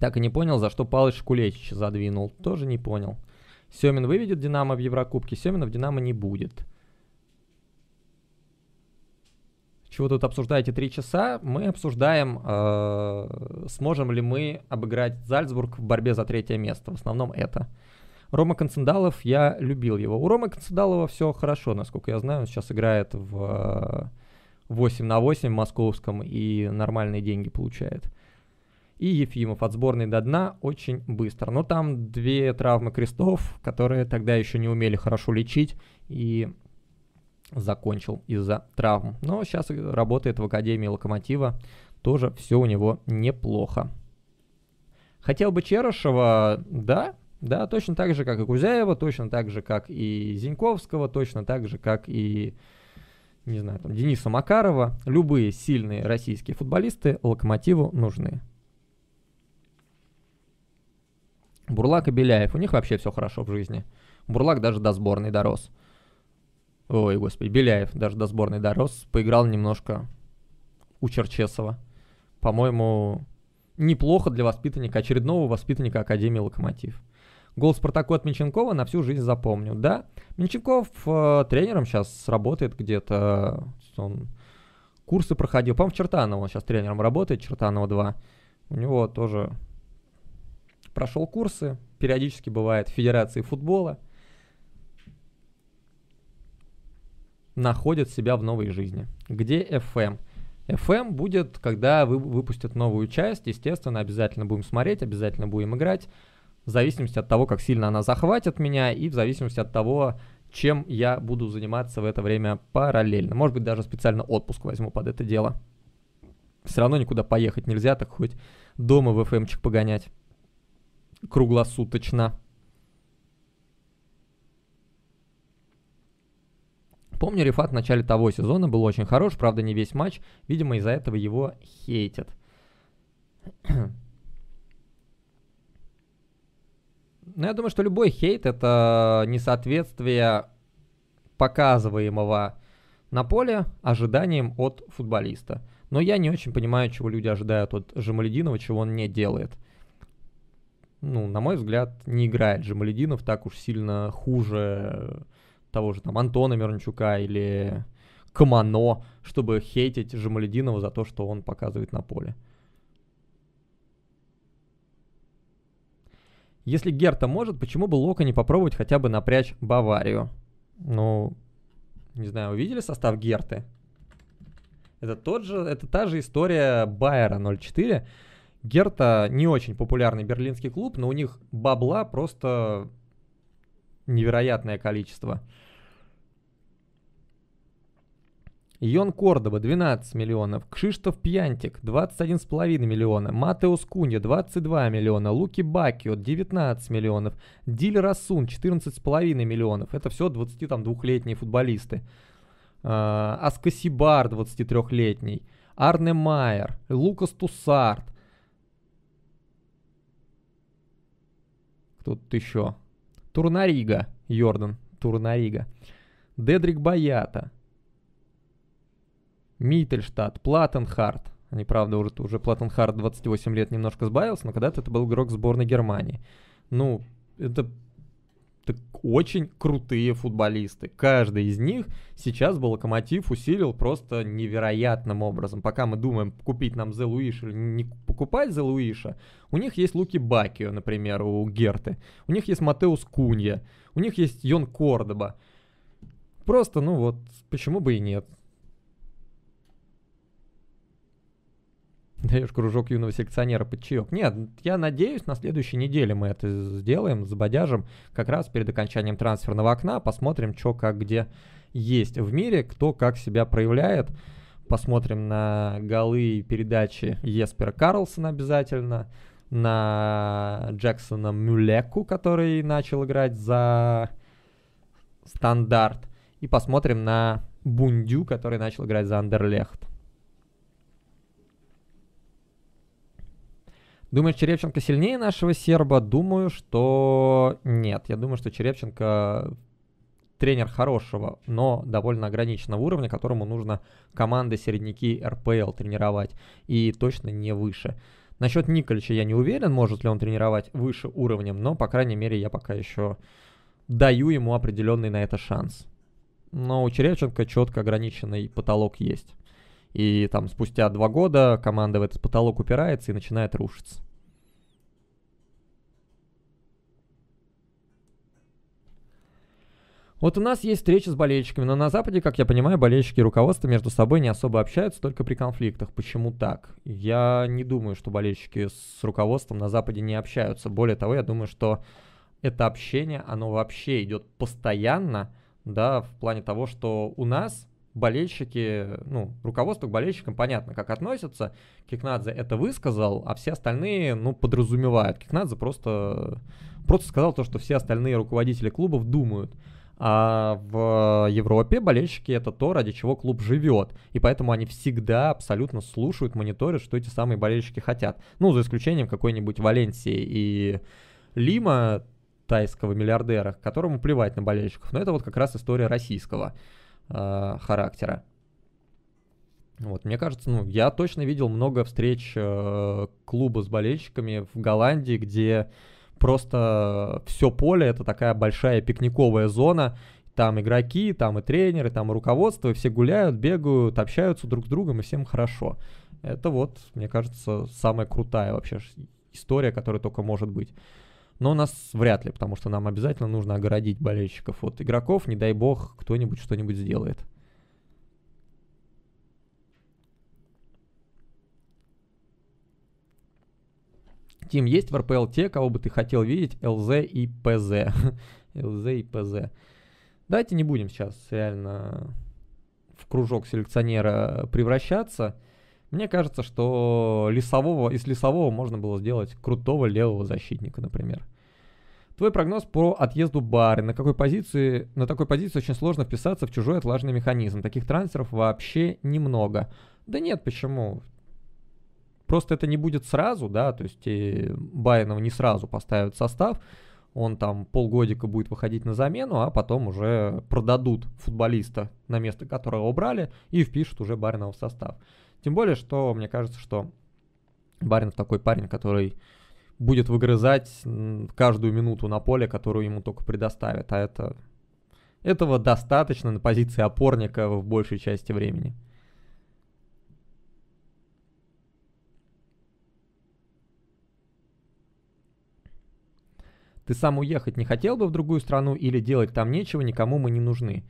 Так и не понял, за что Палыч Шкулечич задвинул. Тоже не понял. Семин выведет Динамо в Еврокубке, Семина в Динамо не будет. Чего тут обсуждаете три часа? Мы обсуждаем, э, сможем ли мы обыграть Зальцбург в борьбе за третье место. В основном это. Рома Концендалов, я любил его. У Ромы Концендалова все хорошо, насколько я знаю. Он сейчас играет в 8 на 8 в московском и нормальные деньги получает и Ефимов от сборной до дна очень быстро. Но там две травмы крестов, которые тогда еще не умели хорошо лечить, и закончил из-за травм. Но сейчас работает в Академии Локомотива, тоже все у него неплохо. Хотел бы Черышева, да, да, точно так же, как и Кузяева, точно так же, как и Зиньковского, точно так же, как и, не знаю, там, Дениса Макарова. Любые сильные российские футболисты Локомотиву нужны. Бурлак и Беляев, у них вообще все хорошо в жизни. Бурлак даже до сборной дорос. Ой, господи, Беляев даже до сборной дорос. Поиграл немножко у Черчесова. По-моему, неплохо для воспитанника, очередного воспитанника Академии Локомотив. Гол Спартаку от Минченкова на всю жизнь запомню. Да, Минченков э, тренером сейчас работает где-то. Он курсы проходил. По-моему, он сейчас тренером работает, Чертаново 2. У него тоже прошел курсы, периодически бывает Федерации футбола, находит себя в новой жизни. Где FM? FM будет, когда вы выпустят новую часть, естественно, обязательно будем смотреть, обязательно будем играть, в зависимости от того, как сильно она захватит меня, и в зависимости от того, чем я буду заниматься в это время параллельно. Может быть, даже специально отпуск возьму под это дело. Все равно никуда поехать нельзя, так хоть дома в FM-чик погонять круглосуточно. Помню, Рифат в начале того сезона был очень хорош, правда, не весь матч. Видимо, из-за этого его хейтят. Ну, я думаю, что любой хейт — это несоответствие показываемого на поле ожиданиям от футболиста. Но я не очень понимаю, чего люди ожидают от Жамалединова, чего он не делает. Ну, на мой взгляд, не играет Жамалединов так уж сильно хуже того же там Антона Мирончука или Камано, чтобы хейтить Жамалединова за то, что он показывает на поле. Если Герта может, почему бы Лока не попробовать хотя бы напрячь Баварию? Ну, не знаю, увидели состав Герты? Это тот же, это та же история Байера 04. Герта не очень популярный берлинский клуб, но у них бабла просто невероятное количество. Йон Кордоба 12 миллионов, Кшиштоф Пьянтик 21,5 миллиона, Матеус Кунья 22 миллиона, Луки Бакио 19 миллионов, Диль Расун 14,5 миллионов. Это все 22-летние футболисты. Uh, Аскасибар 23-летний, Арне Майер, Лукас Тусарт. Кто тут еще? Турнарига, Йордан, Турнарига. Дедрик Баята, Миттельштадт, Платенхарт. Они, правда, уже, уже Платенхарт 28 лет немножко сбавился, но когда-то это был игрок сборной Германии. Ну, это очень крутые футболисты. Каждый из них сейчас бы Локомотив усилил просто невероятным образом. Пока мы думаем, купить нам Зе Луиш или не покупать Зе Луиша, у них есть Луки Бакио, например, у Герты. У них есть Матеус Кунья. У них есть Йон Кордоба. Просто, ну вот, почему бы и нет. Даешь кружок юного селекционера под чаек. Нет, я надеюсь, на следующей неделе мы это сделаем, забодяжим как раз перед окончанием трансферного окна, посмотрим, что как где есть в мире, кто как себя проявляет. Посмотрим на голы и передачи Еспера Карлсона обязательно, на Джексона Мюлеку, который начал играть за стандарт, и посмотрим на Бундю, который начал играть за Андерлехт. Думаешь, Черепченко сильнее нашего серба? Думаю, что нет. Я думаю, что Черепченко тренер хорошего, но довольно ограниченного уровня, которому нужно команды середняки РПЛ тренировать. И точно не выше. Насчет Николича я не уверен, может ли он тренировать выше уровнем, но, по крайней мере, я пока еще даю ему определенный на это шанс. Но у Черепченко четко ограниченный потолок есть. И там спустя два года команда в этот потолок упирается и начинает рушиться. Вот у нас есть встреча с болельщиками, но на Западе, как я понимаю, болельщики и руководство между собой не особо общаются, только при конфликтах. Почему так? Я не думаю, что болельщики с руководством на Западе не общаются. Более того, я думаю, что это общение, оно вообще идет постоянно, да, в плане того, что у нас болельщики, ну, руководство к болельщикам понятно, как относятся. Кикнадзе это высказал, а все остальные, ну, подразумевают. Кикнадзе просто, просто сказал то, что все остальные руководители клубов думают. А в Европе болельщики это то, ради чего клуб живет. И поэтому они всегда абсолютно слушают, мониторят, что эти самые болельщики хотят. Ну, за исключением какой-нибудь Валенсии и Лима, тайского миллиардера, которому плевать на болельщиков. Но это вот как раз история российского э, характера. Вот, мне кажется, ну, я точно видел много встреч э, клуба с болельщиками в Голландии, где просто все поле это такая большая пикниковая зона. Там игроки, там и тренеры, там и руководство, и все гуляют, бегают, общаются друг с другом, и всем хорошо. Это вот, мне кажется, самая крутая вообще история, которая только может быть. Но нас вряд ли, потому что нам обязательно нужно огородить болельщиков от игроков, не дай бог, кто-нибудь что-нибудь сделает. Тим, есть в РПЛ те, кого бы ты хотел видеть, ЛЗ и ПЗ? ЛЗ и ПЗ. Давайте не будем сейчас реально в кружок селекционера превращаться. Мне кажется, что лесового, из лесового можно было сделать крутого левого защитника, например. Твой прогноз по отъезду Бары. На какой позиции, на такой позиции очень сложно вписаться в чужой отлаженный механизм. Таких трансферов вообще немного. Да нет, почему? Просто это не будет сразу, да, то есть и Байенова не сразу поставят состав, он там полгодика будет выходить на замену, а потом уже продадут футболиста на место, которого убрали, и впишут уже Баринова в состав. Тем более, что мне кажется, что Баринов такой парень, который будет выгрызать каждую минуту на поле, которую ему только предоставят, а это этого достаточно на позиции опорника в большей части времени. Ты сам уехать не хотел бы в другую страну или делать там нечего, никому мы не нужны?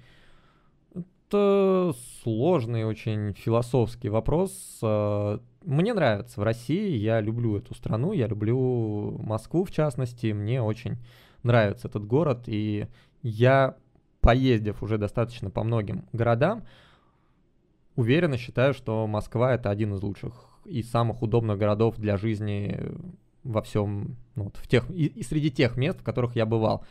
Это сложный очень философский вопрос. А, мне нравится в России, я люблю эту страну, я люблю Москву в частности, мне очень нравится этот город, и я, поездив уже достаточно по многим городам, уверенно считаю, что Москва это один из лучших и самых удобных городов для жизни во всем, ну, вот в тех, и, и среди тех мест, в которых я бывал.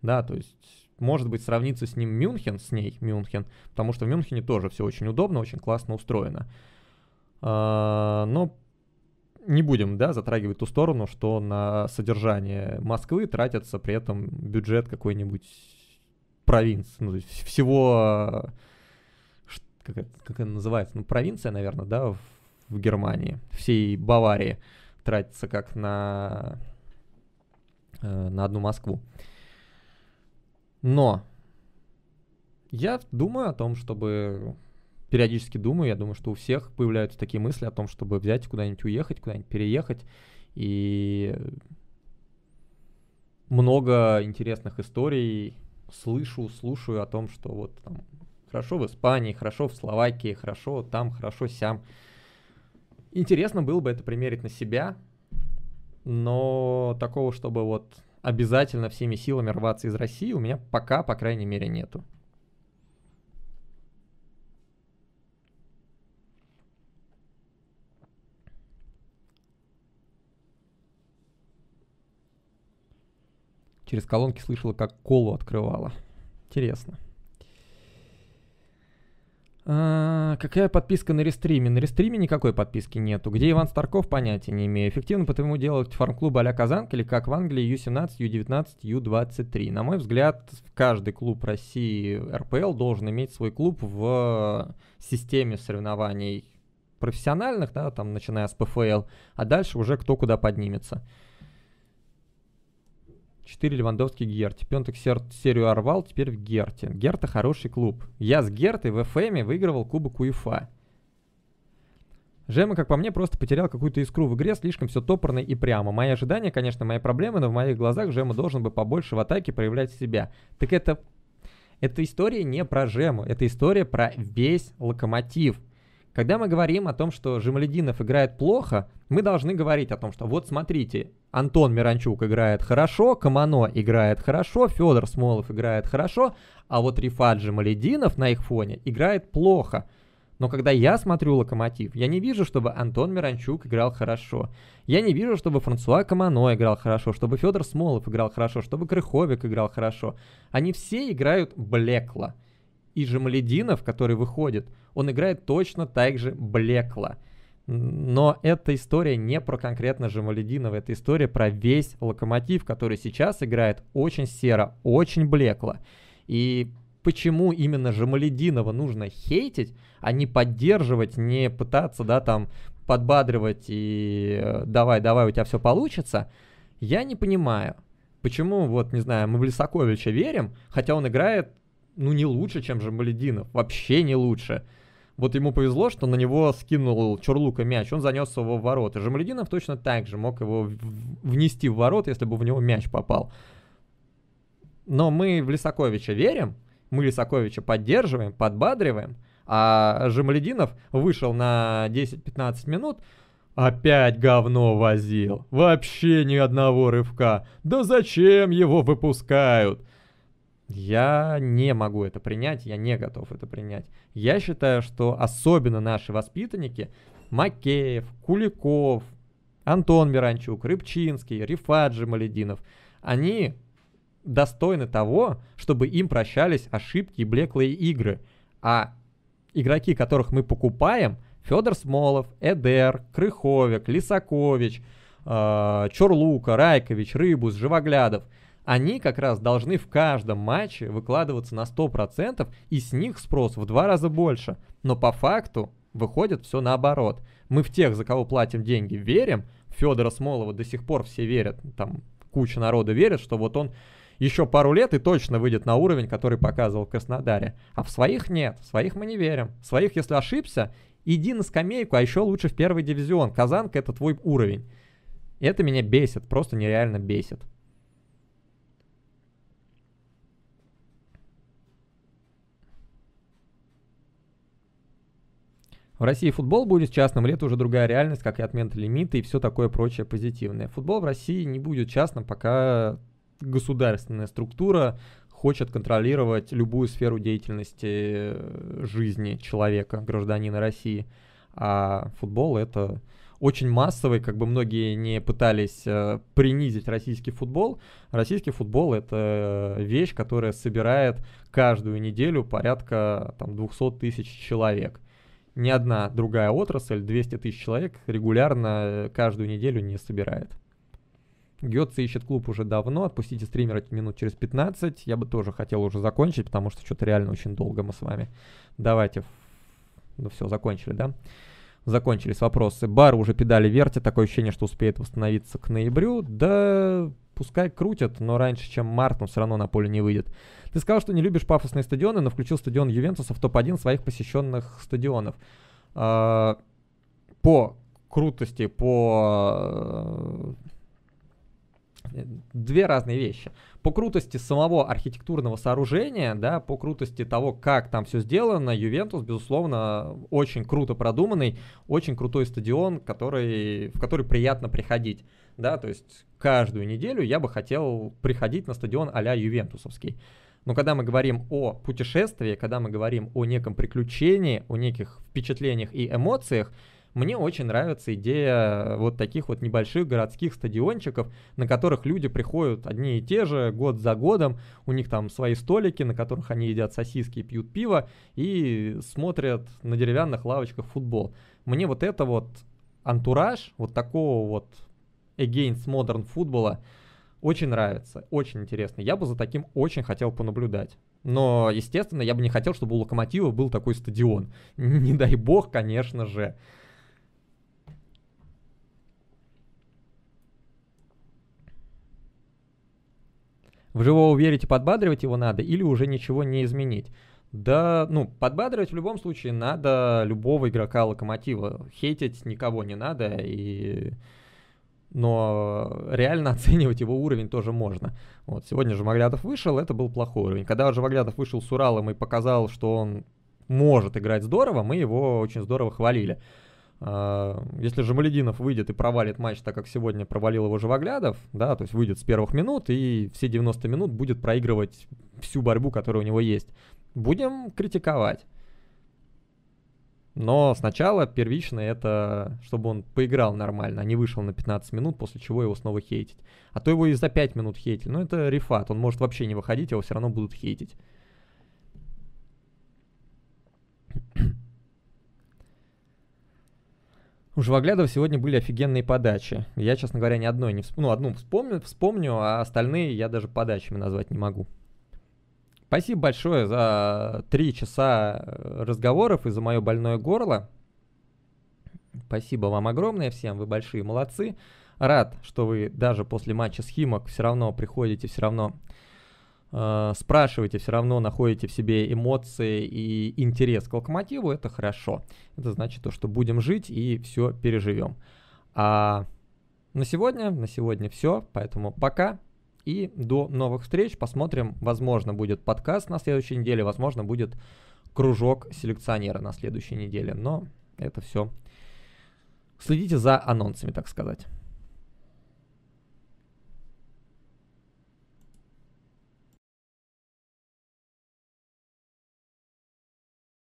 Да, то есть, может быть, сравниться с ним Мюнхен, с ней Мюнхен, потому что в Мюнхене тоже все очень удобно, очень классно устроено. А, но не будем, да, затрагивать ту сторону, что на содержание Москвы тратится при этом бюджет какой-нибудь провинции, ну, всего, как это, как это называется, ну, провинция, наверное, да, в, в Германии, всей Баварии тратится как на, э, на одну Москву. Но я думаю о том, чтобы периодически думаю, я думаю, что у всех появляются такие мысли о том, чтобы взять куда-нибудь уехать, куда-нибудь переехать. И много интересных историй слышу, слушаю о том, что вот там хорошо в Испании, хорошо в Словакии, хорошо там, хорошо сям. Интересно было бы это примерить на себя, но такого, чтобы вот обязательно всеми силами рваться из России, у меня пока, по крайней мере, нету. Через колонки слышала, как колу открывала. Интересно. А, какая подписка на рестриме? На рестриме никакой подписки нету. Где Иван Старков, понятия не имею. Эффективно потому делать фарм-клубы а-ля Казанка или как в Англии U17, U19, U23. На мой взгляд, каждый клуб России РПЛ должен иметь свой клуб в системе соревнований профессиональных, да, там начиная с ПФЛ, а дальше уже кто куда поднимется. 4 Левандовский Герти. Пенток серию орвал, теперь в Герте. Герта хороший клуб. Я с Гертой в ФМе выигрывал кубок УЕФА. Жема, как по мне, просто потерял какую-то искру в игре, слишком все топорно и прямо. Мои ожидания, конечно, мои проблемы, но в моих глазах Жема должен бы побольше в атаке проявлять себя. Так это... Эта история не про Жему, это история про весь локомотив. Когда мы говорим о том, что Жемалединов играет плохо, мы должны говорить о том, что вот смотрите, Антон Миранчук играет хорошо, Камано играет хорошо, Федор Смолов играет хорошо, а вот Рифат Жемалединов на их фоне играет плохо. Но когда я смотрю «Локомотив», я не вижу, чтобы Антон Миранчук играл хорошо. Я не вижу, чтобы Франсуа Камано играл хорошо, чтобы Федор Смолов играл хорошо, чтобы Крыховик играл хорошо. Они все играют блекло. И Жемалединов, который выходит, он играет точно так же блекло. Но эта история не про конкретно Жемалединова, это история про весь локомотив, который сейчас играет очень серо, очень блекло. И почему именно Жемалединова нужно хейтить, а не поддерживать, не пытаться, да, там, подбадривать и э, давай, давай, у тебя все получится, я не понимаю. Почему, вот, не знаю, мы в Лисаковича верим, хотя он играет, ну, не лучше, чем Жемалединов, вообще не лучше. Вот ему повезло, что на него скинул Чурлука мяч, он занес его в ворота. Жамалединов точно так же мог его внести в ворот, если бы в него мяч попал. Но мы в Лисаковича верим, мы Лисаковича поддерживаем, подбадриваем, а Жамалединов вышел на 10-15 минут, опять говно возил, вообще ни одного рывка. Да зачем его выпускают? Я не могу это принять, я не готов это принять. Я считаю, что особенно наши воспитанники, Макеев, Куликов, Антон Миранчук, Рыбчинский, Рифаджи Малединов, они достойны того, чтобы им прощались ошибки и блеклые игры. А игроки, которых мы покупаем, Федор Смолов, Эдер, Крыховик, Лисакович, э, Чорлука, Райкович, Рыбус, Живоглядов, они как раз должны в каждом матче выкладываться на 100%, и с них спрос в два раза больше. Но по факту выходит все наоборот. Мы в тех, за кого платим деньги, верим. Федора Смолова до сих пор все верят, там куча народа верит, что вот он еще пару лет и точно выйдет на уровень, который показывал в Краснодаре. А в своих нет, в своих мы не верим. В своих, если ошибся, иди на скамейку, а еще лучше в первый дивизион. Казанка это твой уровень. Это меня бесит, просто нереально бесит. В России футбол будет частным, это уже другая реальность, как и отмена лимита и все такое прочее позитивное. Футбол в России не будет частным, пока государственная структура хочет контролировать любую сферу деятельности э, жизни человека, гражданина России. А футбол это очень массовый, как бы многие не пытались э, принизить российский футбол. Российский футбол это вещь, которая собирает каждую неделю порядка там, 200 тысяч человек. Ни одна другая отрасль 200 тысяч человек регулярно э, каждую неделю не собирает. Гетце ищет клуб уже давно, отпустите стримера минут через 15. Я бы тоже хотел уже закончить, потому что что-то реально очень долго мы с вами. Давайте. Ну все, закончили, да? Закончились вопросы. Бар уже педали вертит, такое ощущение, что успеет восстановиться к ноябрю. Да, пускай крутят, но раньше, чем март, он все равно на поле не выйдет. Ты сказал, что не любишь пафосные стадионы, но включил стадион Ювентуса в топ-1 своих посещенных стадионов. А, по крутости, по две разные вещи. По крутости самого архитектурного сооружения, да, по крутости того, как там все сделано, Ювентус, безусловно, очень круто продуманный, очень крутой стадион, который, в который приятно приходить. Да, то есть каждую неделю я бы хотел приходить на стадион а-ля Ювентусовский. Но когда мы говорим о путешествии, когда мы говорим о неком приключении, о неких впечатлениях и эмоциях, мне очень нравится идея вот таких вот небольших городских стадиончиков, на которых люди приходят одни и те же год за годом, у них там свои столики, на которых они едят сосиски, пьют пиво и смотрят на деревянных лавочках футбол. Мне вот это вот антураж вот такого вот against modern футбола очень нравится, очень интересно. Я бы за таким очень хотел понаблюдать. Но, естественно, я бы не хотел, чтобы у Локомотива был такой стадион. Не дай бог, конечно же. В живого верить и подбадривать его надо или уже ничего не изменить? Да, ну, подбадривать в любом случае надо любого игрока Локомотива. Хейтить никого не надо, и... но реально оценивать его уровень тоже можно. Вот, сегодня же Маглядов вышел, это был плохой уровень. Когда же Маглядов вышел с Уралом и показал, что он может играть здорово, мы его очень здорово хвалили. А, если же Малединов выйдет и провалит матч, так как сегодня провалил его Живоглядов, да, то есть выйдет с первых минут и все 90 минут будет проигрывать всю борьбу, которая у него есть, будем критиковать. Но сначала первичное это, чтобы он поиграл нормально, а не вышел на 15 минут, после чего его снова хейтить. А то его и за 5 минут хейтили. Ну это рефат, он может вообще не выходить, его все равно будут хейтить. У Живоглядова сегодня были офигенные подачи. Я, честно говоря, ни одной не вспомню. Ну, одну вспомню, вспомню, а остальные я даже подачами назвать не могу. Спасибо большое за три часа разговоров и за мое больное горло. Спасибо вам огромное всем, вы большие молодцы. Рад, что вы даже после матча с Химок все равно приходите, все равно э, спрашиваете, все равно находите в себе эмоции и интерес к локомотиву, это хорошо. Это значит то, что будем жить и все переживем. А на сегодня, на сегодня все, поэтому пока и до новых встреч. Посмотрим, возможно, будет подкаст на следующей неделе, возможно, будет кружок селекционера на следующей неделе, но это все. Следите за анонсами, так сказать.